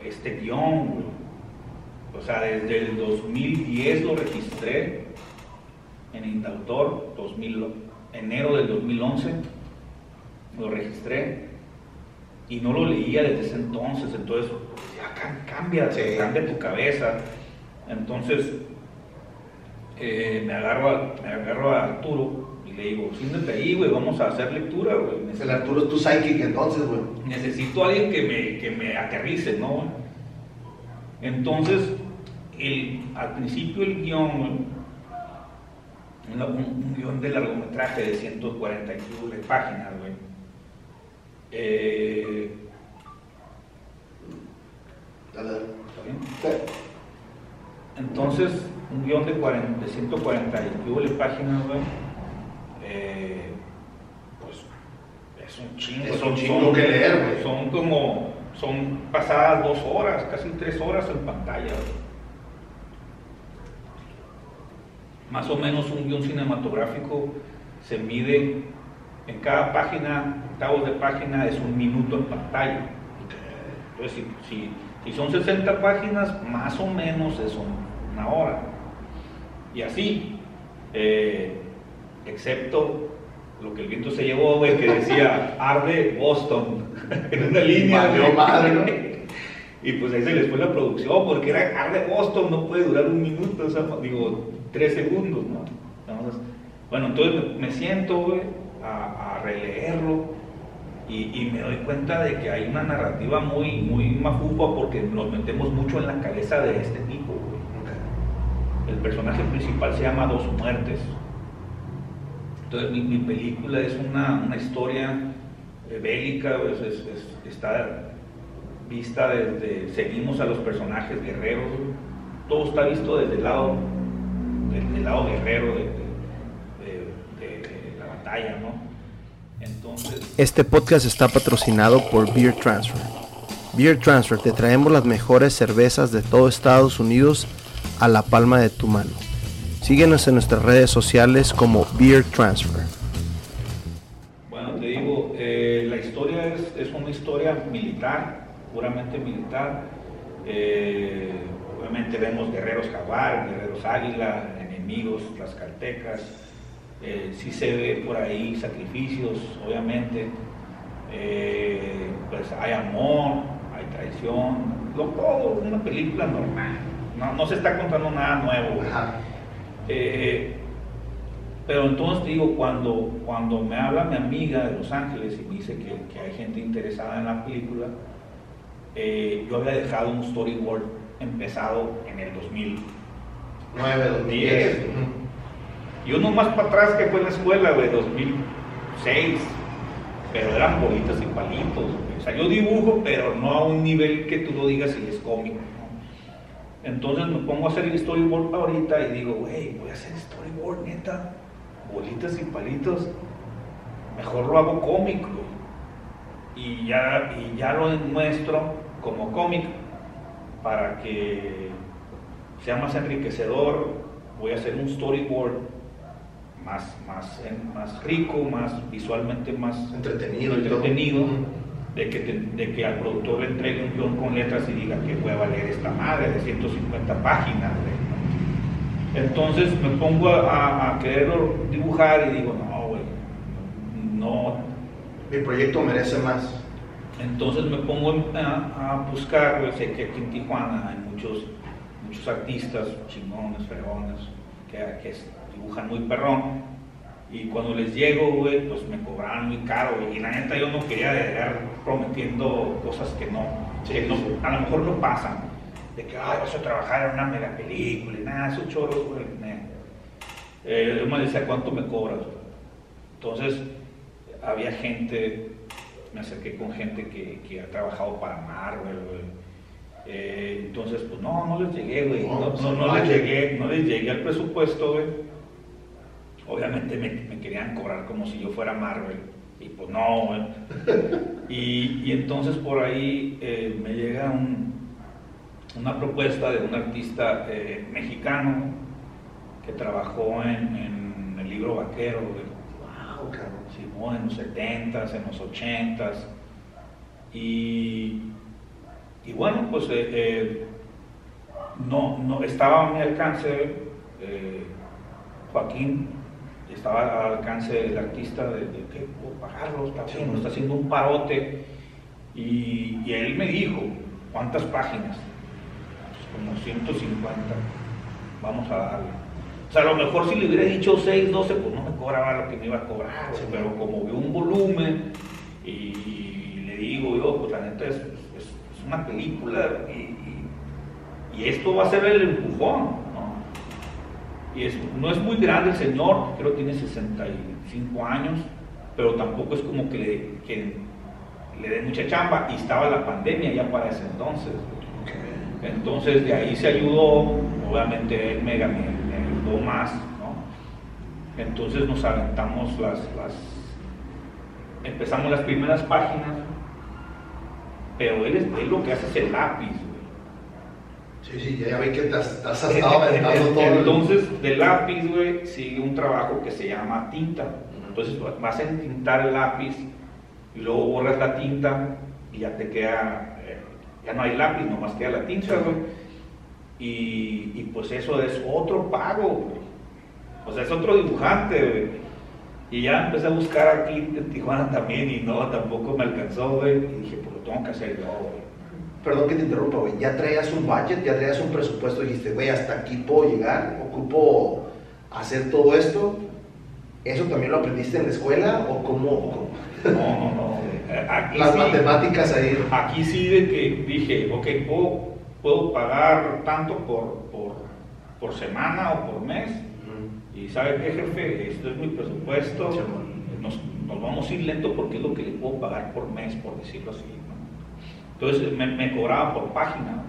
este guion, güey. O sea, desde el 2010 lo registré en Intautor, 2000, enero del 2011 lo registré y no lo leía desde ese entonces, entonces ya cam- cambia, Sí. cambia tu cabeza. Entonces eh, me, agarro a, me agarro a Arturo le digo, siéntate ahí, güey, vamos a hacer lectura, güey. El Arturo es tu psychic entonces, güey. necesito a alguien que me, que me aterrice, ¿no? Entonces, el, al principio el guion, un, un guion de largometraje de 140 y pico de páginas, güey. Eh. ¿está bien? Sí. Entonces, un guion de, 40, de 140 y pico de páginas, güey, eh, pues es un chingo. Es son- un chingo son- que leer, güey. Son como, son pasadas dos horas, casi tres horas en pantalla. más o menos un guion cinematográfico se mide en cada página, octavos de página es un minuto en pantalla. Entonces, si, si, son 60 páginas, más o menos es una hora. Y así, eh, excepto lo que el viento se llevó, que decía arde Boston, en una línea. madre, Y pues ahí se les fue la producción, porque era arde Boston, no puede durar un minuto, o sea, digo, tres segundos, ¿no? bueno, entonces me siento, a, releerlo y, me doy cuenta de que hay una narrativa muy, muy mafufa porque nos metemos mucho en la cabeza de este tipo, El personaje principal se llama Dos Muertes. Entonces mi, película es una, una historia eh, bélica, está vista desde, seguimos a los personajes guerreros, todo está visto desde el lado, desde el lado guerrero de, la batalla, ¿no? Entonces... Este podcast está patrocinado por Beer Transfer. Beer Transfer, te traemos las mejores cervezas de todo Estados Unidos a la palma de tu mano. Síguenos en nuestras redes sociales como Beer Transfer. Bueno, te digo, eh, la historia es, una historia militar, puramente militar. Eh, obviamente vemos guerreros jaguar, guerreros águila, enemigos, las caltecas. Eh, sí se ve por ahí sacrificios, obviamente. pues hay amor, hay traición, lo, todo, una película normal. No, se está contando nada nuevo. Eh, pero entonces digo, cuando, cuando me habla mi amiga de Los Ángeles y me dice que, hay gente interesada en la película, eh, yo había dejado un storyboard empezado en el 2009, 2010. Y uno más para atrás que fue en la escuela, de 2006. Pero eran bolitas y palitos. O sea, yo dibujo, pero no a un nivel que tú lo digas y es cómico. Entonces me pongo a hacer el storyboard ahorita y digo, güey, voy a hacer storyboard, neta, bolitas y palitos, mejor lo hago cómico. Y ya, y ya lo muestro como cómic para que sea más enriquecedor. Voy a hacer un storyboard más, más, más rico, más visualmente más entretenido. entretenido de que, de que al productor le entregue un guion con letras y diga que voy a valer esta madre de 150 páginas. Entonces me pongo a, a, quererlo dibujar y digo, no, güey, no. Mi proyecto merece más. Entonces me pongo a, buscar, sé que aquí en Tijuana hay muchos, muchos artistas chingones, fregones, que, que dibujan muy perrón y cuando les llego, güey, pues me cobraban muy caro, Y la neta yo no quería llegar prometiendo cosas que no, que no a lo mejor no pasan. De que, ay, vas a trabajar en una mega película y nada, esos choros, güey. Eh, yo me decía, ¿cuánto me cobras? Entonces, había gente, me acerqué con gente que, que ha trabajado para Marvel, güey. Eh, entonces, pues no, no les llegué, güey. No, no, no, les llegué, no les llegué al presupuesto, güey obviamente me, querían cobrar como si yo fuera Marvel. Y pues no, y, entonces por ahí eh, me llega una propuesta de un artista eh, mexicano que trabajó en, el libro vaquero, wow, en los 70s, en los 80s. Y, y bueno, pues eh, no, no, estaba a mi alcance Joaquín estaba al alcance del artista de, que puedo pagarlo, está haciendo, está haciendo un parote. Y, él me dijo, ¿cuántas páginas? Pues como 150, vamos a darle. O sea, a lo mejor si le hubiera dicho 6, 12, pues no me cobraba lo que me iba a cobrar, pero como veo un volumen y, le digo yo, pues la neta es, una película y, y, esto va a ser el empujón no es muy grande el señor, creo que tiene 65 años, pero tampoco es como que le, dé mucha chamba y estaba la pandemia ya para ese entonces. Entonces de ahí se ayudó, obviamente él me, ayudó más, ¿no? Entonces nos aventamos las, las, empezamos las primeras páginas, pero él, es, lo que hace es el lápiz, Sí, sí, ya vi que te has, te has estado aventando todo. el- Entonces, del lápiz, güey, sigue un trabajo que se llama tinta. Entonces, vas a entintar el lápiz y luego borras la tinta y ya te queda, eh, ya no hay lápiz, nomás queda la tinta, güey. Y, y pues eso es otro pago, güey. O sea, es otro dibujante, güey. Y ya empecé a buscar aquí en Tijuana también y no, tampoco me alcanzó, güey. Y dije, pues lo tengo que hacer yo, güey. Perdón que te interrumpa, güey. Ya traías un budget, ya traías un presupuesto. Dijiste, güey, hasta aquí puedo llegar, ocupo hacer todo esto. ¿Eso también lo aprendiste en la escuela o cómo? No, no, no. Aquí Las sí- matemáticas ahí. Aquí sí de que dije, ok, puedo, puedo pagar tanto por, por, por semana o por mes. Y sabe qué, jefe, esto es mi presupuesto. Nos, nos vamos a ir lento porque es lo que le puedo pagar por mes, por decirlo así. ¿no? Entonces me, me cobraba por página.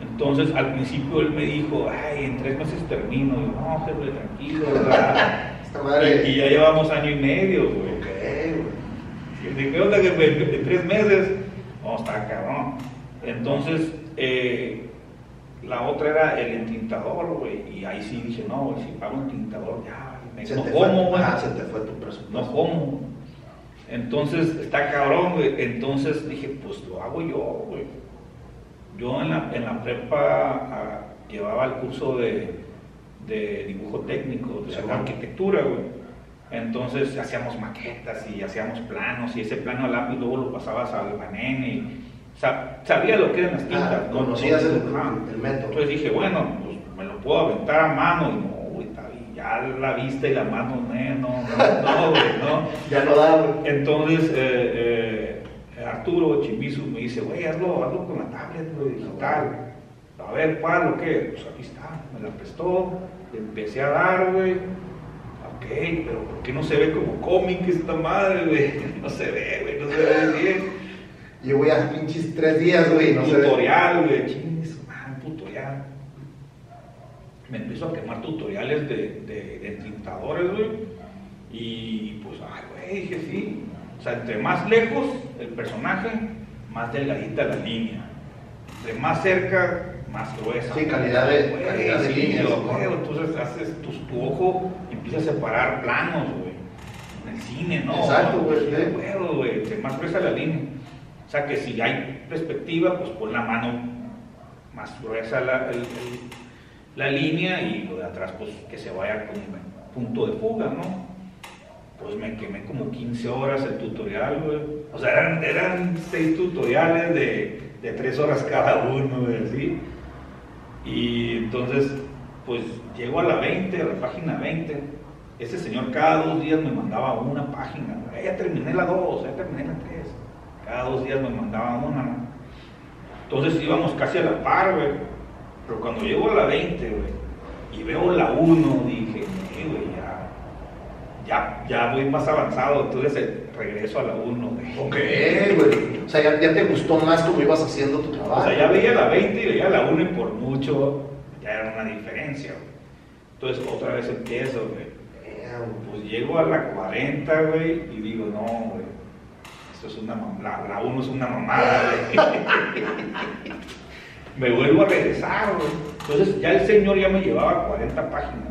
Entonces al principio él me dijo, ay, en tres meses termino. Y yo, no, jefe, tranquilo. ¿verdad?". Esta y, madre. y ya llevamos año y medio, güey. Ok, güey. ¿qué onda? Que en en tres meses. No, está cabrón. Entonces, eh, la otra era el entintador, güey. Y ahí sí dije, no, güey, si pago un tintador, ya, me, no como, güey. ah, se te fue tu presupuesto. No como. Entonces, está cabrón, güey. Entonces dije, pues lo hago yo, güey. Yo en la, en la prepa ah, llevaba el curso de, de dibujo técnico, de Sí, arquitectura, güey. Entonces hacíamos maquetas y hacíamos planos y ese plano a lápiz luego lo pasabas al banene y sa- sabía lo que eran las tintas. Ah, ¿no? conocías el, el método. Entonces dije, bueno, pues me lo puedo aventar a mano y no, ya la vista y la mano, eh, no, no, no, no. Ya no da. Entonces, eh, eh, Arturo Chimizu me dice, güey, hazlo, hazlo con la tablet, güey, digital. A ver, ¿cuál o qué? Pues aquí está, me la prestó, le empecé a dar, güey. Ok, pero ¿por qué no se ve como cómic esta madre, güey? No se ve, güey, no se ve bien. Llevo ya pinches tres días, güey. No sé. tutorial, güey. Me empiezo a quemar tutoriales de, de, de tintadores, güey. Y pues, ay, güey, dije sí. O sea, entre más lejos el personaje, más delgadita la línea. Entre más cerca, más gruesa. Sí, calidad de- Güey, calidad de sí. Entonces haces tu, tu ojo empieza a separar planos, güey. En el cine, ¿no? Exacto, güey, acuerdo, güey. Entre más gruesa la línea. O sea que si hay perspectiva, pues pon la mano más gruesa la, el- el- la línea y lo de atrás, pues que se vaya un punto de fuga, ¿no? Pues me quemé como 15 horas el tutorial, güey. O sea, eran, eran seis tutoriales de, de 3 horas cada uno, güey, así. Y entonces, pues llego a la 20, a la página 20. Ese señor cada dos días me mandaba una página. güey. Ya terminé la 2, ya terminé la 3. Cada dos días me mandaba una. Entonces íbamos casi a la par, güey. Pero cuando llego a la 20, güey, y veo la 1, dije, "Nee, güey, ya, ya, ya voy más avanzado. Entonces eh, regreso a la 1, güey. Ok, güey. O sea, ya, ya te gustó más cómo ibas haciendo tu trabajo. O sea, ya veía la 20 y veía la 1 y por mucho ya era una diferencia, güey. Entonces otra vez empiezo, güey. Damn. Pues llego a la 40, güey, y digo, no, güey. Esto es una la, la 1 es una mamada, güey. me vuelvo a regresar, güey. Entonces ya el señor ya me llevaba 40 páginas.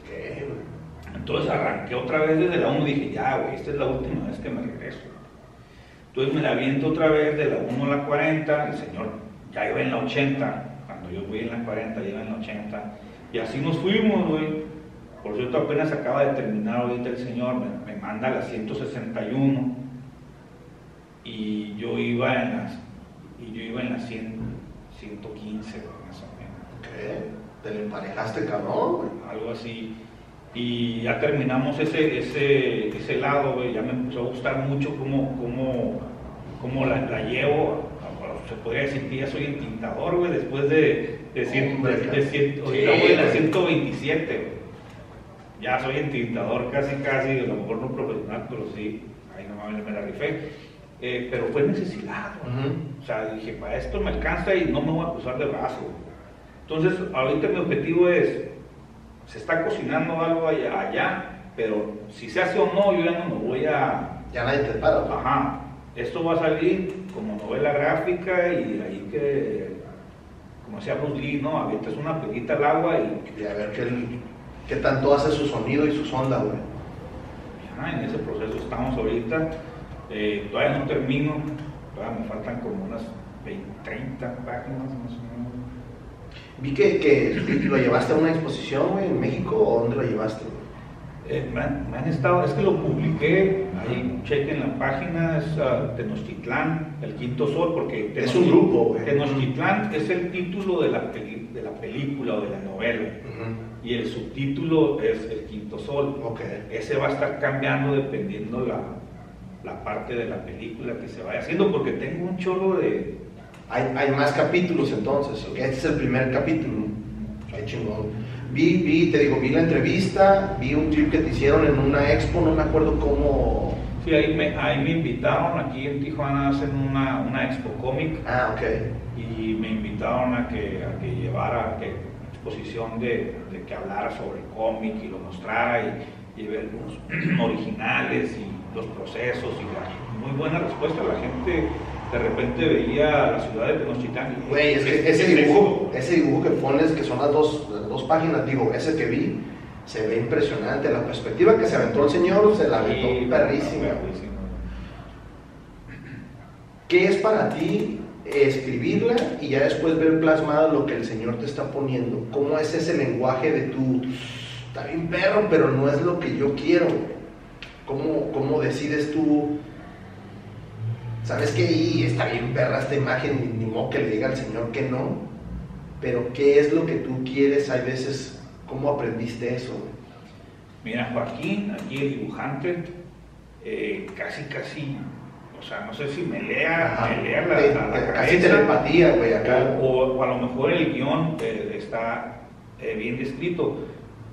Ok, güey. Entonces arranqué otra vez desde la 1 y dije, ya, güey, esta es la última vez que me regreso. Entonces me la aviento otra vez de la 1 a la 40, el señor ya iba en la 80, cuando yo voy en la 40, ya iba en la 80, y así nos fuimos, güey. Por cierto, apenas acaba de terminar ahorita el señor, me, manda la 161, y yo iba en las, y yo iba en la 100, 115, güey, más o menos Ok. Te le emparejaste, cabrón, güey. algo así. Y ya terminamos ese, ese, ese lado, güey, ya me empezó a gustar mucho cómo, cómo, cómo la, la llevo. Se podría decir que ya soy entintador, güey, después de, de, cien- Hombre, de, de cien- sí, la güey. 127, güey. Ya soy entintador casi, casi, a lo mejor no profesional, pero sí, ahí no me, me la rifé. Eh, pero fue necesidad, güey. Ujú. O sea, dije, para esto me alcanza y no me voy a cruzar de brazo. Entonces, ahorita mi objetivo es, se está cocinando algo allá, allá, pero si se hace o no, yo ya no me voy a... Ya nadie te para. Ajá, esto va a salir como novela gráfica y ahí que como decía Bruce Lee, ¿no? Avientas una pelita al agua y... Y a ver qué, qué tanto hace su sonido y su sonda, güey. Ya, en ese proceso estamos ahorita. Eh, todavía no termino, todavía me faltan como unas 20, 30 páginas más o menos. Vi que, que lo llevaste a una exposición, güey, en México, ¿o dónde lo llevaste? Eh, me, han, me han estado, es que lo publiqué, ahí chequen la página, es uh, Tenochtitlán, el quinto sol, porque Es un grupo, güey. Tenochtitlán es el título de la, peli- de la película o de la novela, y el subtítulo es el quinto sol. Ok. Ese va a estar cambiando dependiendo la, la parte de la película que se vaya haciendo, porque tengo un chorro de... Hay, hay más capítulos entonces, ¿ok? Este es el primer capítulo. Qué chingón. Vi, vi, te digo, vi la entrevista, vi un clip que te hicieron en una expo, no me acuerdo cómo. Sí, ahí me, ahí me invitaron, aquí en Tijuana hacen una, una expo cómic, Ah, ok. y me invitaron a que, a que llevara que, exposición de, de que hablara sobre el cómic y lo mostrara y, y ver algunos originales y los procesos y la, muy buena respuesta. La gente de repente veía la ciudad de Tenochtitlán. y- Güey, ese dibujo, ese dibujo que pones, que son las dos, las dos páginas, digo, ese que vi, se ve impresionante. La perspectiva que se aventó el señor, se la aventó Sí, perrísima. ¿Qué es para ti escribirla y ya después ver plasmado lo que el Señor te está poniendo? ¿Cómo es ese lenguaje de tu, está bien perro, pero no es lo que yo quiero? ¿Cómo, cómo decides tú? ¿Sabes que ahí está bien perra esta imagen? Ni, modo que le diga al Señor que no. Pero ¿qué es lo que tú quieres? Hay veces, ¿cómo aprendiste eso? Mira, Joaquín, aquí el dibujante, eh, casi, casi, o sea, no sé si me lea, Ajá. me lea la, Te- la- la te- casi cabeza, telepatía, güey, acá. O, o a lo mejor el guion eh, está eh, bien descrito.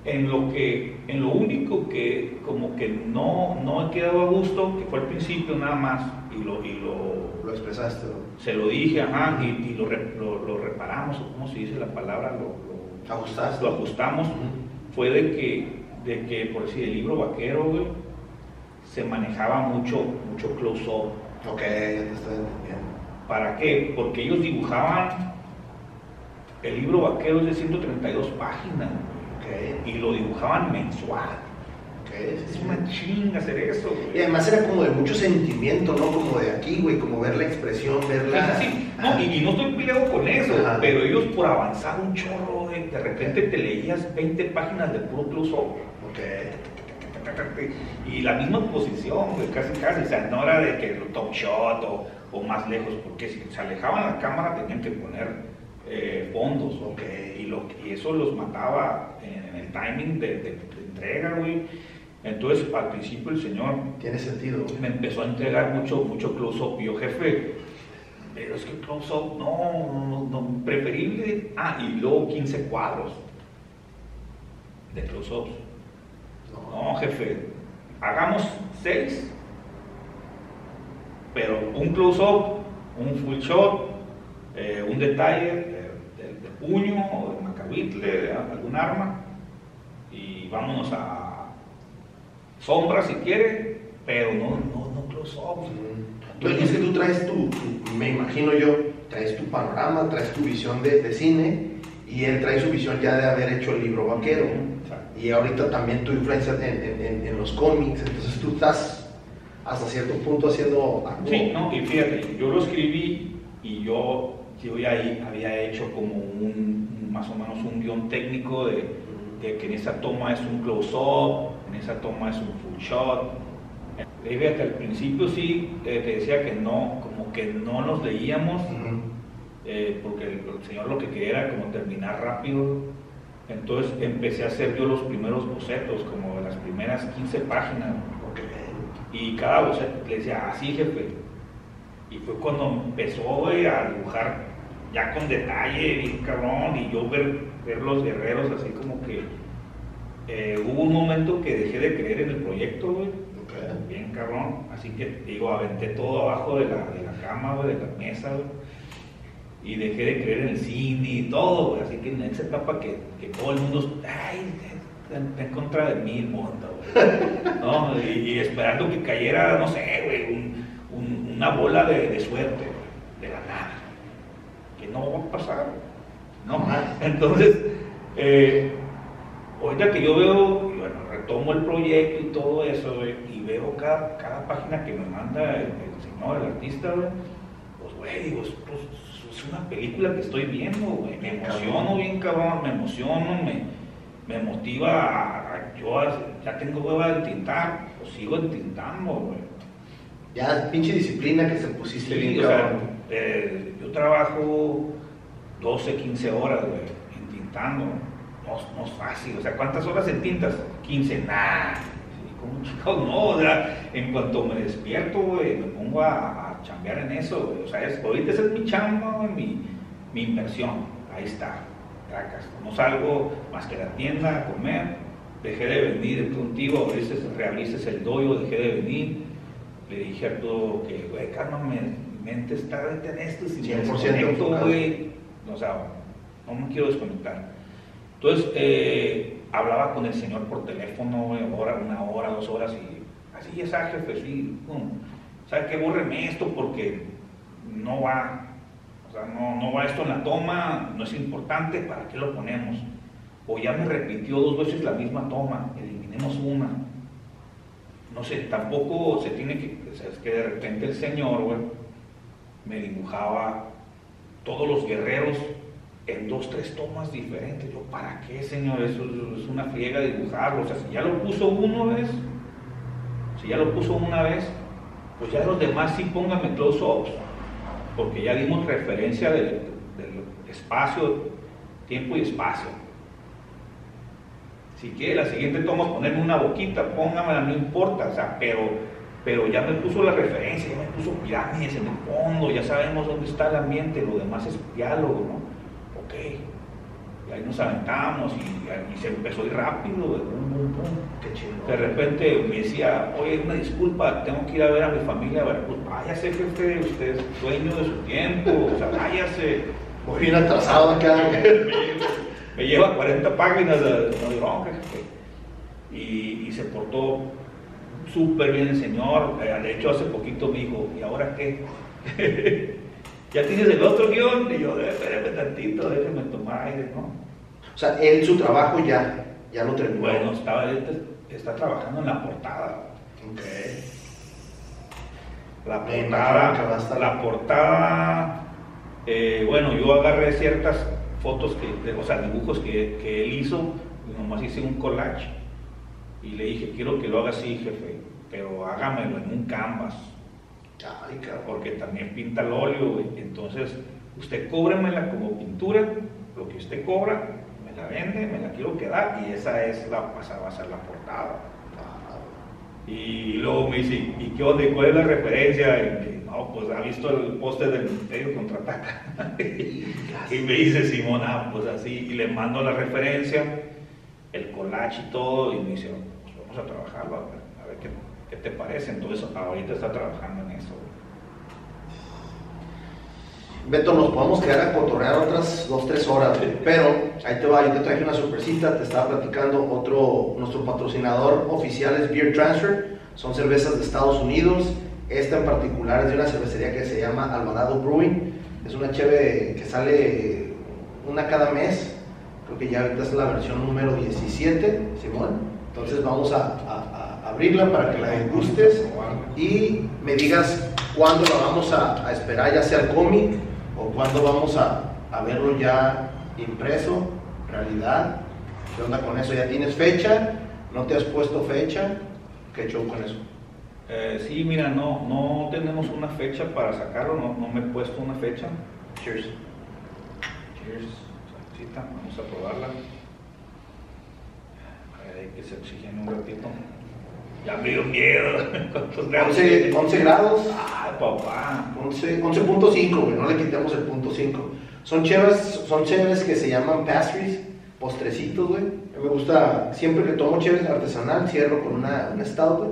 En lo que, en lo único que como que no, no he quedado a gusto, que fue al principio nada más, y lo, y lo Lo expresaste, se lo dije, ajá, y, y lo, lo- lo reparamos, o cómo se dice la palabra, lo, lo- Ajustaste. lo ajustamos, fue de que, de que, por decir, el libro vaquero, güey, se manejaba mucho, mucho close-up. Ok, ya te estoy entendiendo. ¿Para qué? Porque ellos dibujaban, el libro vaquero es de 132 páginas, Y lo dibujaban mensual. Es una chinga hacer eso, Y además era como de mucho sentimiento, ¿no? Como de aquí, güey, como ver la expresión, ver la... Sí. No, y, y no estoy peleado con eso, Ajá. pero ellos por avanzar un chorro, güey, de repente te leías 20 páginas de puro close-up. Ok. Y la misma posición, güey, casi casi, o sea, no era de que lo top shot o, o más lejos, porque si se alejaban la cámara tenían que poner eh, fondos, Ok. y, lo, y eso los mataba en, en el timing de, de- de entrega, güey. Entonces, al principio el señor Tiene sentido. me empezó a entregar mucho, mucho close-up, y yo, jefe, pero es que close-up, no, no, no, preferible, ah, y luego 15 cuadros de close-ups. No. No, jefe, hagamos seis, pero un close-up, un full shot, eh, un detalle de, de- de puño o de macabitle, de algún arma, y vámonos a sombra si quiere, pero no, no, no close-up. Pero es que tú traes tu, tu- me imagino yo, traes tu panorama, traes tu visión de, de cine y él trae su visión ya de haber hecho el libro vaquero. Exacto. Y ahorita también tu influencia en, en- en- en los cómics, entonces tú estás hasta cierto punto haciendo algo. Sí, no, y fíjate, yo lo escribí y yo, yo ya ahí había hecho como un, más o menos un guion técnico de, de que en esa toma es un close-up, en esa toma es un full shot. Y fíjate, al principio sí eh, te decía que no, como que no nos leíamos, eh, porque el, el señor lo que quería era como terminar rápido. Entonces empecé a hacer yo los primeros bocetos, como las primeras 15 páginas. Y cada boceto le decía, así jefe. Y fue cuando empezó a dibujar ya con detalle, bien cabrón, y yo ver, ver los guerreros así como que eh, hubo un momento que dejé de creer en el proyecto, güey, bien cabrón, así que digo, aventé todo abajo de la, de la cama, güey, de la mesa, güey, y dejé de creer en el cine y todo, güey, así que en esa etapa que, que todo el mundo, ay, está en contra de mí el mundo, güey. ¿no? Y, y esperando que cayera, no sé, güey, un- un- una bola de, de suerte, güey, de la nada. Que no va a pasar. ¿no? Entonces, eh, ahorita que yo veo, bueno, retomo el proyecto y todo eso, y veo cada, cada página que me manda el, señor, el artista, pues, güey, digo, pues, es una película que estoy viendo, güey, me emociono bien cabrón, me emociono, me, me motiva a, yo ya tengo hueva de tintar, pues sigo entintando, güey. Ya, pinche disciplina que se pusiste bien, o sea, eh, yo trabajo 12, 15 horas, güey, entintando no, es fácil. O sea, ¿cuántas horas en tintas? 15, nada. como chicos, no, en cuanto me despierto, güey, me pongo a, a chambear en eso. O sea, es, ahorita esa es mi chamba, mi, mi inversión. Ahí está, tracas. No salgo más que la tienda a comer. Dejé de venir contigo, a veces realices el doyo, dejé de venir. Le dije a todo que, güey, cálmame, mente está en esto, si me desconecto, güey, o sea, no me quiero desconectar entonces, eh, hablaba con el señor por teléfono, hora, una hora, dos horas, y así ya está, jefe, sí, ¿sabe qué? Bórreme esto porque no va, o sea, no, no va esto en la toma, no es importante, ¿para qué lo ponemos? O ya me repitió dos veces la misma toma, eliminemos una. No sé, tampoco se tiene que, es que de repente el señor, güey, me dibujaba todos los guerreros en dos, tres tomas diferentes. Yo, ¿para qué, señor? Eso es una friega dibujarlo. O sea, si ya lo puso una vez, si ya lo puso una vez, pues ya los demás sí pónganme close-ups, porque ya dimos referencia del, espacio, tiempo y espacio. Si quiere la siguiente toma ponerme una boquita, póngamela, no importa, o sea, pero, pero ya me puso la referencia, ya me puso pirámides en el fondo, ya sabemos dónde está el ambiente, lo demás es diálogo, ¿no? Y ahí nos aventamos y, se empezó a ir rápido. De repente me decía, oye, una disculpa, tengo que ir a ver a mi familia a pues váyase jefe, usted es dueño de su tiempo, o sea, váyase. Muy bien atrasado acá. me, lleva 40 páginas de, no, y, y se portó súper bien el señor. Eh, de hecho, hace poquito me dijo, ¿y ahora qué? ya tienes el otro guion. Y yo, espérame tantito, déjeme tomar aire, ¿no? O sea, él su trabajo ya, ya lo terminó. Bueno, estaba, está trabajando en la portada. Ok. La portada, la portada, eh, bueno, yo agarré ciertas fotos, que, o sea, dibujos que, que él hizo, y nomás hice un collage, y le dije, quiero que lo haga así, jefe, pero hágamelo en un canvas porque también pinta el óleo, entonces usted cóbremela como pintura, lo que usted cobra, me la vende, me la quiero quedar y esa es la, va a ser la portada. Y luego me dice, ¿y qué onda? ¿Cuál es la referencia? no, pues ha visto el poste del Ministerio Contraataca. y me dice Simona, ah, pues así, y le mando la referencia, el collage y todo, y me dice, pues vamos a trabajarlo, qué ¿Qué te parece? Entonces, ahorita está trabajando en eso. Beto, nos podemos quedar a cotorrear otras dos, tres horas, pero ahí te va, yo te traje una sorpresita, te estaba platicando otro, nuestro patrocinador oficial es Beer Transfer, son cervezas de Estados Unidos, esta en particular es de una cervecería que se llama Alvarado Brewing, es una cheve que sale una cada mes, creo que ya ahorita es la versión número 17, Simón, entonces vamos a abrirla para que la degustes y me digas cuándo la vamos a, esperar, ya sea el cómic o cuándo vamos a, verlo ya impreso, realidad. ¿Qué onda con eso? ¿Ya tienes fecha? ¿No te has puesto fecha? ¿Qué show con eso? Eh, sí, mira, no, no tenemos una fecha para sacarlo, no, no me he puesto una fecha. Cheers. Cheers. Vamos a probarla. Hay que se oxigene un ratito. Ya me dio miedo. 11, 11 grados. Ay, papá. 11.5, no le quitamos el punto 5. Son chéves, son chéves que se llaman pastries, postrecitos, güey. Me gusta, siempre que tomo chéves artesanal, cierro con una, una stout, güey.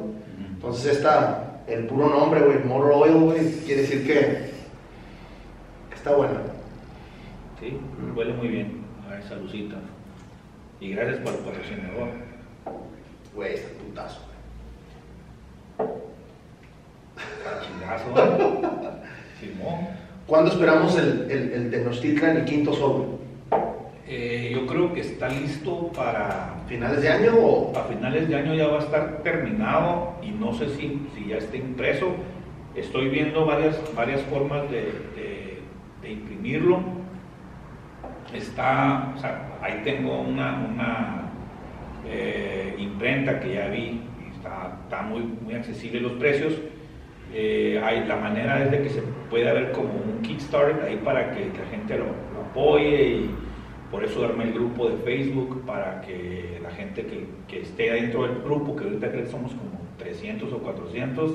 Entonces esta, el puro nombre, güey, more oil, güey, quiere decir que, que está buena. Sí, huele muy bien. A ver, saludcita. Y gracias por el patrocinador. Güey, está putazo. Chingazo. ¿Cuándo esperamos el, el, el Tenochtitlan, el quinto sobre? Eh, yo creo que está listo para... ¿Finales de año o...? A finales de año ya va a estar terminado y no sé si, si ya está impreso. Estoy viendo varias, varias formas de, de, imprimirlo. Está, o sea, ahí tengo una, una eh, imprenta que ya vi, está, está muy, muy accesible los precios. Eh, hay, la manera es de que se pueda ver como un Kickstarter ahí para que, la gente lo, lo apoye y por eso armé el grupo de Facebook para que la gente que, que esté dentro del grupo, que ahorita creo que somos como 300 o 400,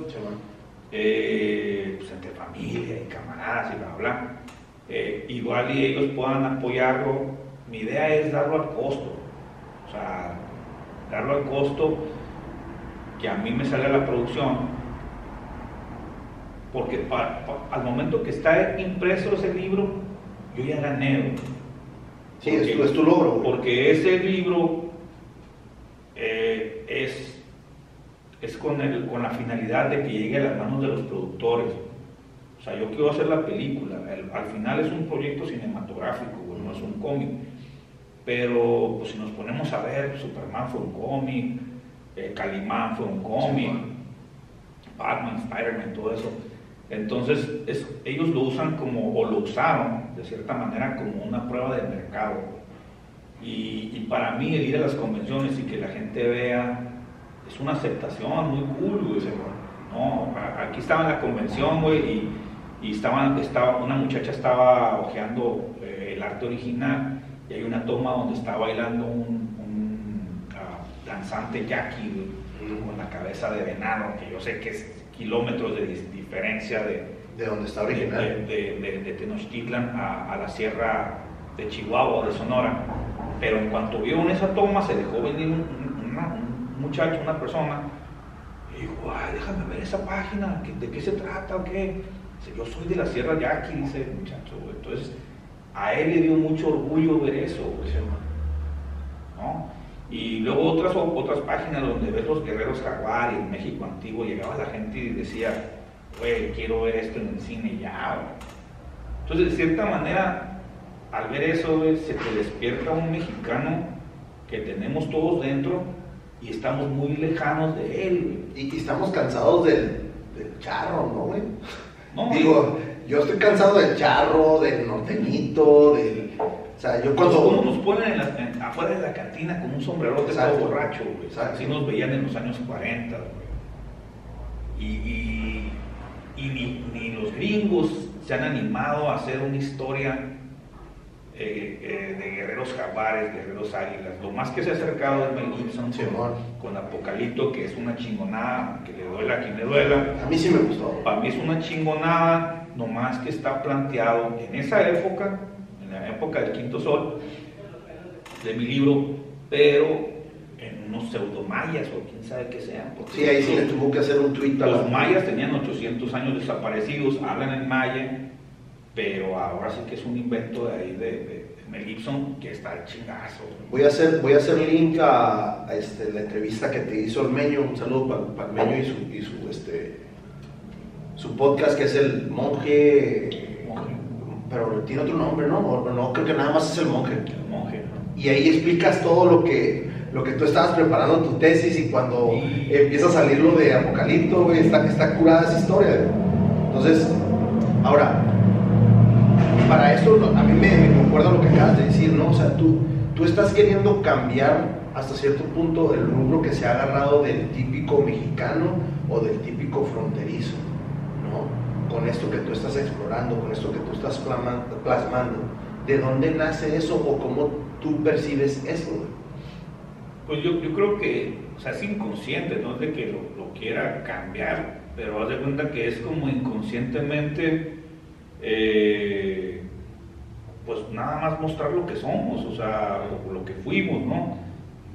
eh, pues entre familia y camaradas y bla, bla, eh, igual y ellos puedan apoyarlo. Mi idea es darlo al costo, o sea, darlo al costo que a mí me sale la producción, porque al momento que está impreso ese libro, yo ya gané. Sí, es, tu, logro. Porque ese libro eh, es, es con, el, con la finalidad de que llegue a las manos de los productores. O sea, yo quiero hacer la película. al final es un proyecto cinematográfico, no es un cómic. Pero pues, si nos ponemos a ver, Superman fue un cómic, eh, Calimán fue un cómic, Batman, Spider-Man, todo eso. Entonces, ellos lo usan como, o lo usaron de cierta manera como una prueba de mercado. Y, para mí el ir a las convenciones y que la gente vea es una aceptación muy cool, güey. No, aquí estaba en la convención, güey, y, estaban, estaba, una muchacha estaba hojeando eh, el arte original y hay una toma donde está bailando un, ah, danzante yaqui, con la cabeza de venado, que yo sé que es kilómetros de diferencia de, de donde está original. De, de, Tenochtitlan a, la sierra de Chihuahua o de Sonora. Pero en cuanto vio esa toma, se dejó venir un, muchacho, una persona, y dijo, ay, déjame ver esa página, ¿de qué se trata o qué? Dice, yo soy de la Sierra Yaqui, dice el muchacho. Entonces, a él le dio mucho orgullo ver eso, ¿no? Y luego otras, otras páginas donde ves los guerreros jaguar y en México antiguo, llegaba la gente y decía, güey, quiero ver esto en el cine ya. Entonces, de cierta manera, al ver eso, se te despierta un mexicano que tenemos todos dentro y estamos muy lejanos de él. Y, estamos cansados del, charro, ¿no, güey? No, Digo, yo estoy cansado del charro, del norteñito, del sea, yo cuando... nos ponen afuera de la cantina con un sombrerote todo borracho, Así nos veían en los años 40, Y, ni, los gringos se han animado a hacer una historia eh, eh, de guerreros jaguares, guerreros águilas. Lo más que se ha acercado es Mel Gibson con, Apocalipto, que es una chingonada, que le duela a quien le duela. A mí sí me gustó. Para mí es una chingonada, más que está planteado en esa época la época del quinto sol, de mi libro, pero en unos pseudo-mayas o quién sabe qué sean. Sí, ahí sí le tuvo que hacer un tweet Los mayas tenían 800 años desaparecidos, hablan en maya, pero ahora sí que es un invento de ahí de, Mel Gibson que está el chingazo. Voy a hacer, voy a hacer link a, este, la entrevista que te hizo el Meño, un saludo para, el Meño y su, y su, este, su podcast que es el monje pero tiene otro nombre, ¿no? no, creo que nada más es el monje. El monje. Y ahí explicas todo lo que, lo que tú estabas preparando tu tesis y cuando empieza a salir lo de Apocalipto, está, está curada esa historia. Entonces, ahora, para esto a mí me, me concuerda lo que acabas de decir, ¿no? O sea, tú, tú estás queriendo cambiar hasta cierto punto el rubro que se ha agarrado del típico mexicano o del típico fronterizo con esto que tú estás explorando, con esto que tú estás plasmando, ¿de dónde nace eso o cómo tú percibes eso? Pues yo, yo creo que, o sea, es inconsciente, no es de que lo, quiera cambiar, pero haz de cuenta que es como inconscientemente, eh, pues nada más mostrar lo que somos, o sea, lo, que fuimos, ¿no?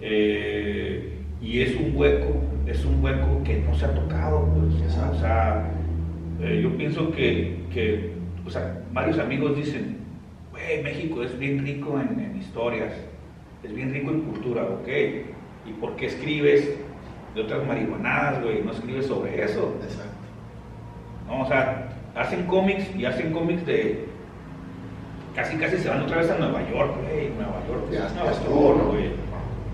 Eh, y es un hueco, es un hueco que no se ha tocado, pues, o sea, eh, yo pienso que, o sea, varios amigos dicen, güey, México es bien rico en, historias, es bien rico en cultura, ok, ¿y por qué escribes de otras marihuanadas, güey? No escribes sobre eso. Exacto. No, o sea, hacen cómics y hacen cómics de casi casi se van otra vez a Nueva York, güey, Nueva York. Ya, es Nueva York, güey.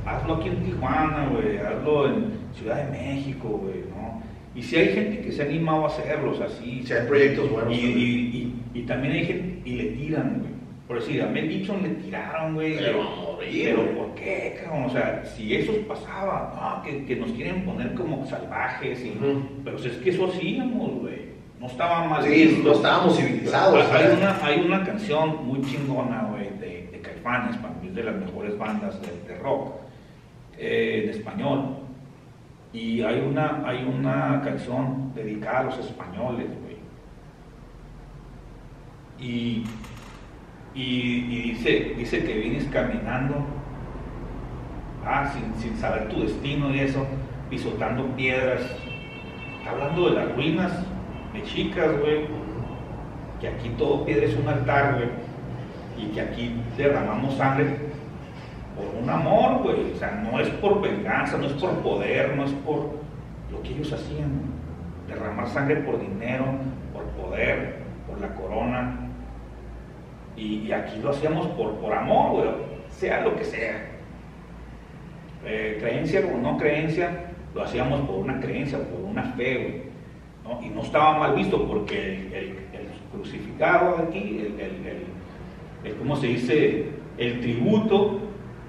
Hazlo aquí en Tijuana, güey, hazlo en Ciudad de México, güey, ¿no? Y si hay gente que se ha animado a hacerlo, o sea, sí. Si hay proyectos buenos. Y, también. y, y, y también hay gente, y le tiran, güey. Por decir, a Mel Gibson le tiraron, güey. Pero a morir, Pero güey. ¿por qué, cabrón? O sea, si eso pasaba, no, que, que nos quieren poner como salvajes, y, pero si es que eso hacíamos, güey. No estaba mal Sí, no estábamos civilizados. Hay ¿sabes? una, hay una canción muy chingona, güey, de, de Caifanes, para mí es de las mejores bandas de, de rock, eh, en español. Y hay una, hay una canción dedicada a los españoles, güey. Y, y, dice, dice que vienes caminando, ah, sin, sin saber tu destino y eso, pisotando piedras. Está hablando de las ruinas de chicas, güey que aquí todo piedra es un altar, güey, y que aquí derramamos sangre por un amor, güey, o sea, no es por venganza, no es por poder, no es por lo que ellos hacían, derramar sangre por dinero, por poder, por la corona, y, aquí lo hacíamos por, por amor, güey, sea lo que sea, Eh, creencia o no creencia, lo hacíamos por una creencia, por una fe, güey. ¿no? Y no estaba mal visto porque el, el- el crucificado aquí, el- el- ¿cómo se dice? El tributo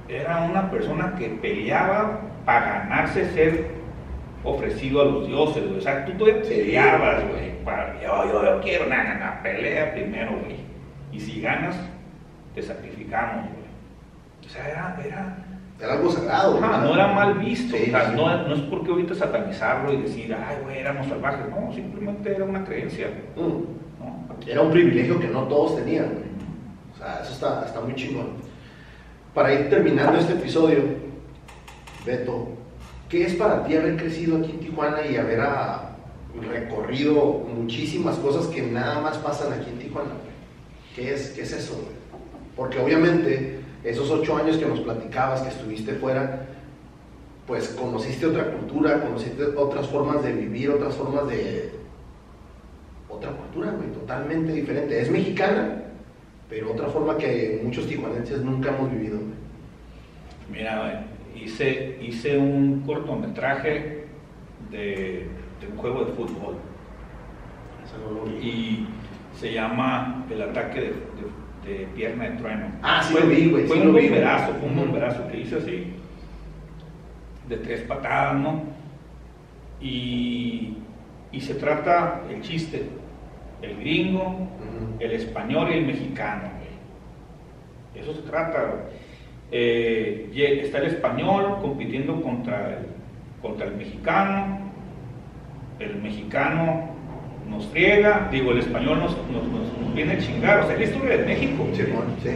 era una persona que peleaba para ganarse ser ofrecido a los dioses, güey. O sea, tú todavía peleabas, güey. para- Yo, yo, yo quiero, nada, nada, pelea primero, güey. Y si ganas, te sacrificamos, güey. O sea, era, era, Era algo sagrado. Ajá, no era mal visto, Sí, o sea, sí. no, no es porque ahorita satanizarlo y decir, ay, güey, éramos salvajes, no, simplemente era una creencia, Mm. ¿no? Era un privilegio que no todos tenían. güey. O sea, eso está, está muy chingón. Para ir terminando este episodio, Beto, ¿qué es para ti haber crecido aquí en Tijuana y haber ah, recorrido muchísimas cosas que nada más pasan aquí en Tijuana? ¿Qué es, qué es eso? güey? Porque obviamente esos ocho años que nos platicabas, que estuviste fuera, pues conociste otra cultura, conociste otras formas de vivir, otras formas de, otra cultura, güey, totalmente diferente. Es mexicana, pero otra forma que muchos tijuanenses nunca hemos vivido. Mira, hice, hice un cortometraje de, de un juego de fútbol y se llama El ataque de, de- de pierna de trueno. Ah, sí fue, lo vi, güey, Fue sí un bomberazo, fue un bomberazo que hice así, de tres patadas, ¿no? Y, y se trata el chiste, el gringo, el español y el mexicano, güey. Eso se trata, güey. Eh, está el español compitiendo contra el, contra el mexicano, el mexicano nos friega, digo, el español nos, nos, nos- nos viene a chingar, o sea, es la historia de México. sí.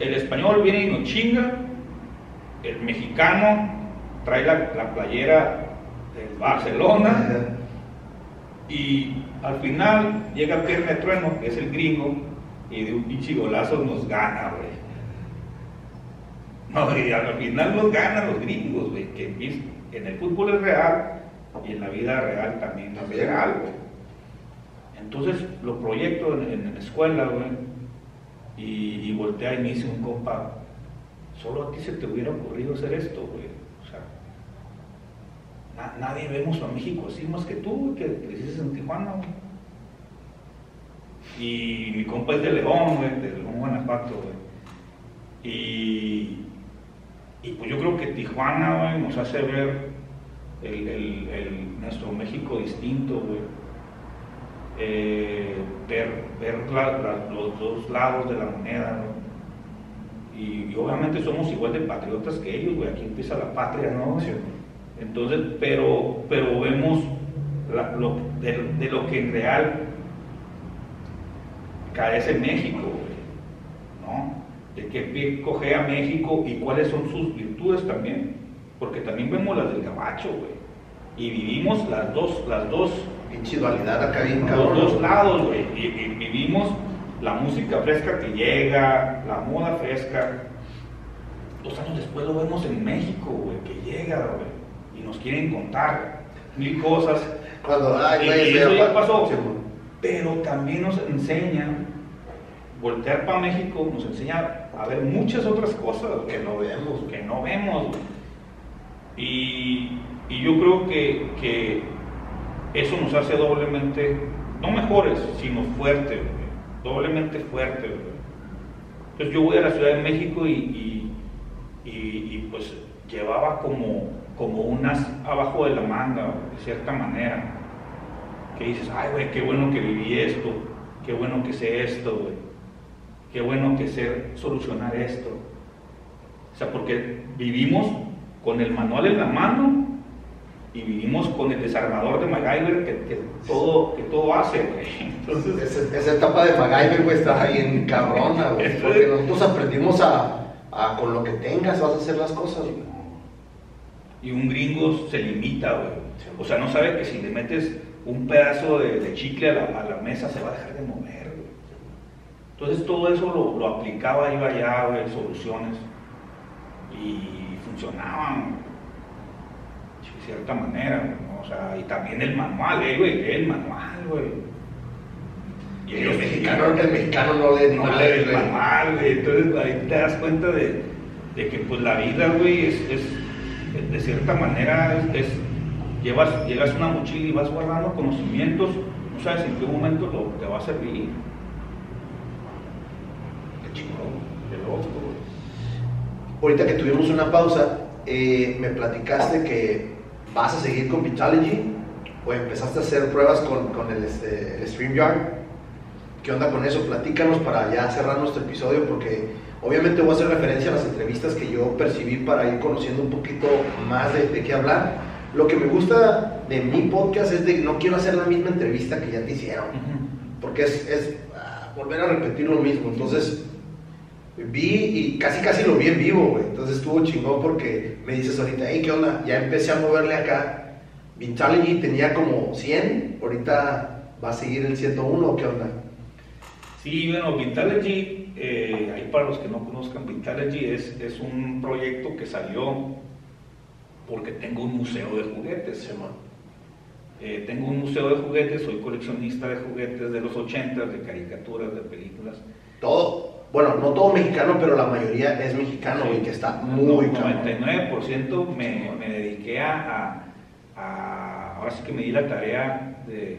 El español viene y nos chinga, el mexicano trae la, la playera del Barcelona, y al final llega Pierna de Trueno, que es el gringo, y de un pinche golazo nos gana, güey. No, y al final nos ganan los gringos, güey, que en el fútbol es real y en la vida real también, es real, güey. Entonces lo proyecto en, en la escuela, güey, y, y voltea y me dice un compa, solo a ti se te hubiera ocurrido hacer esto, güey. Nadie vemos a México así más que tú, que creciste en Tijuana, güey. Y mi compa es de León, güey, de León, Guanajuato, güey. Y, y pues yo creo que Tijuana, güey, nos hace ver el, nuestro México distinto, güey. Eh, ver ver los dos lados de la moneda, ¿no? Y, obviamente somos igual de patriotas que ellos, güey. Aquí empieza la patria, ¿no? Entonces, pero, pero vemos la- lo, de, de lo que en real carece México, ¿no? De qué pie cogea México y cuáles son sus virtudes también, porque también vemos las del gabacho, güey, y vivimos las dos, las dos, Pinche dualidad acá bien los dos lados, güey, y, y vivimos la música fresca que llega, la moda fresca. Dos años después lo vemos en México, güey, que llega, güey, y nos quieren contar mil cosas. Cuando, ay, Y- y eso ya pasó. Pero también nos enseñan voltear para México nos enseña a ver muchas otras cosas Que no vemos. que no vemos. Y, y yo creo que, que eso nos hace doblemente, no mejores, sino fuertes, doblemente fuertes. Entonces yo voy a la Ciudad de México y- y, pues llevaba como, como unas abajo de la manga, de cierta manera. Que dices, ay, güey, qué bueno que viví esto, qué bueno que sé esto, güey. Qué bueno que sé solucionar esto. O sea, porque vivimos con el manual en la mano y vivimos con el desarmador de MacGyver que, que todo, que todo hace, güey. Entonces, Esa, esa etapa de MacGyver, güey, está ahí en cabrona, güey. Porque nosotros aprendimos a, a con lo que tengas vas a hacer las cosas, güey. Y un gringo se limita, güey. O sea, no sabe que si le metes un pedazo de, de chicle a la, a la mesa se va a dejar de mover, güey. Entonces todo eso lo, lo aplicaba yo allá, güey, soluciones. Y funcionaban de cierta manera, ¿no? O sea, y también el manual, eh, güey, lee el manual, güey. Y el mexicano, el mexicano no lee ni no madre, lee el manual, güey. Entonces ahí te das cuenta de, de que pues la vida, güey, es, es- de cierta manera es, es- llevas, llegas una mochila y vas guardando conocimientos, no sabes en qué momento lo, te va a servir. Qué chingón, qué loco. Ahorita que tuvimos una pausa, eh, me platicaste que vas a seguir con Vitalogy o empezaste a hacer pruebas con, con el, este, el StreamYard. ¿Qué onda con eso? Platícanos para ya cerrar nuestro episodio porque obviamente voy a hacer referencia a las entrevistas que yo percibí para ir conociendo un poquito más de, de qué hablar. Lo que me gusta de mi podcast es de que no quiero hacer la misma entrevista que ya te hicieron porque es, es, ah, volver a repetir lo mismo. Entonces, vi y casi casi lo vi en vivo, güey. Entonces estuvo chingón porque me dices ahorita, hey, ¿qué onda? Ya empecé a moverle acá. Vitalogy tenía como 100, ahorita va a seguir el 101, ¿o ¿qué onda? Sí, bueno, Vitalogy, eh, ahí para los que no conozcan, Vitalogy es, es un proyecto que salió porque tengo un museo de juguetes. Simón. Eh, tengo un museo de juguetes, soy coleccionista de juguetes de los 80, de caricaturas, de películas. Todo, bueno, no todo mexicano, pero la mayoría es mexicano, güey, que está muy No, cabrón. 99% me, me dediqué a, a- a- Ahora sí que me di la tarea de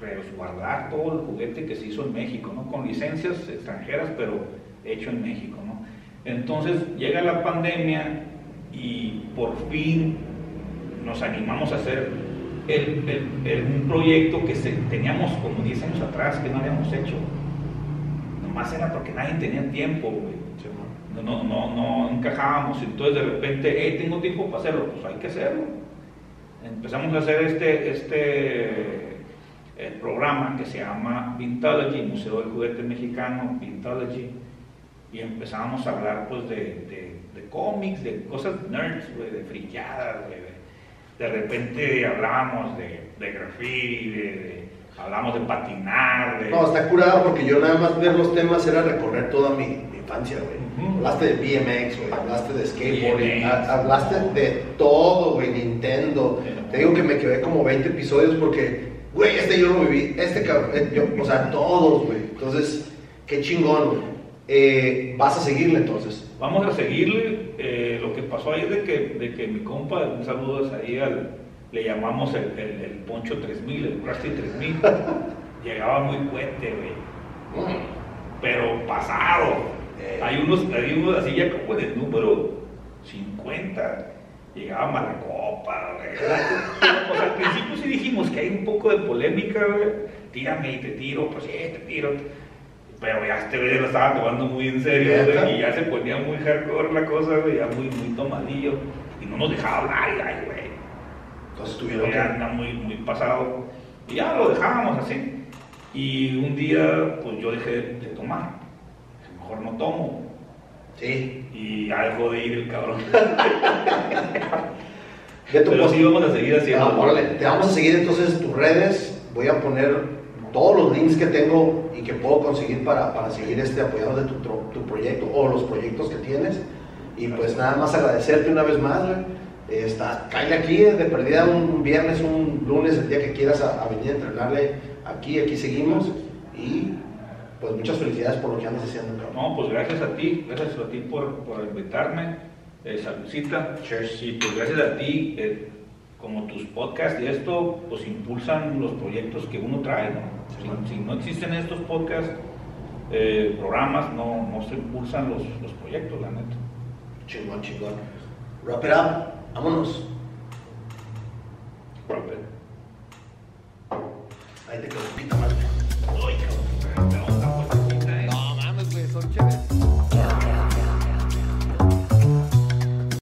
resguardar todo el juguete que se hizo en México, ¿no? Con licencias extranjeras, pero hecho en México, ¿no? Entonces llega la pandemia y por fin nos animamos a hacer el- el- el- un proyecto que se- teníamos como 10 años atrás que no habíamos hecho. Nomás era porque nadie tenía tiempo, güey. Simón. No, no, no encajábamos, entonces de repente, hey, tengo tiempo para hacerlo, pues hay que hacerlo. Empezamos a hacer este, este eh, programa que se llama Vintology, Museo del Juguete Mexicano, Vintology, y empezamos a hablar pues de, de- de cómics, de cosas nerds, güey, de friqueadas, güey, de, de repente hablábamos de, de graffiti, de, hablamos de patinar, de... No, está curado porque yo nada más ver los temas era recorrer toda mi, mi infancia, güey. Hablaste de BMX, güey, hablaste de skateboarding, BMX. hablaste de todo, güey, Nintendo. Te digo que me quedé como 20 episodios porque, güey, este yo lo viví, este cabrón, eh, yo, o sea, todos, güey. Entonces, qué chingón, güey. Eh, vas a seguirle entonces. Vamos a seguirle. eh, lo que pasó ahí es de que, de que mi compa, un saludo ahí al, le llamamos el, el- el Poncho 3000, el Rusty 3000, llegaba muy fuerte, güey. Pero pasado. Eh. Hay unos, hay unos así ya como en el número 50. Llegaba Malacopa, güey. Pues al principio sí dijimos que hay un poco de polémica, güey. Tírame y te tiro, pues sí, te tiro. Pero ya este güey lo estaba tomando muy en serio, güey, y ya se ponía muy hardcore la cosa, güey, ya muy, muy tomadillo. Y no nos dejaba hablar, y ay, güey. Entonces tuvieron que... anda muy, muy pasado. Y ya lo dejábamos así. Y un día, pues yo dejé de tomar. Mejor no tomo. Sí. Y dejó de ir el cabrón. Pero sí vamos a seguir haciendo. Ah, órale, te vamos a seguir entonces en tus redes. Voy a poner todos los links que tengo y que puedo conseguir para, para seguir este, apoyando de tu, tu proyecto o los proyectos que tienes. Y pues nada más agradecerte una vez más. Eh, Está, cállate aquí, de perdida un, un viernes, un lunes, el día que quieras a, a venir a entrenarle aquí, aquí seguimos. Y pues muchas felicidades por lo que andas haciendo. No, pues gracias a ti, gracias a ti por, por invitarme. Eh, saludcita. Cheers. Y pues gracias a ti, eh, como tus podcasts y esto, pues impulsan los proyectos que uno trae, ¿no? Si, si no existen estos podcasts, eh, programas, no, no se impulsan los, los proyectos, la neta. Chingón, chingón. Wrap it up. Vámonos. Robert. Ahí te quedó.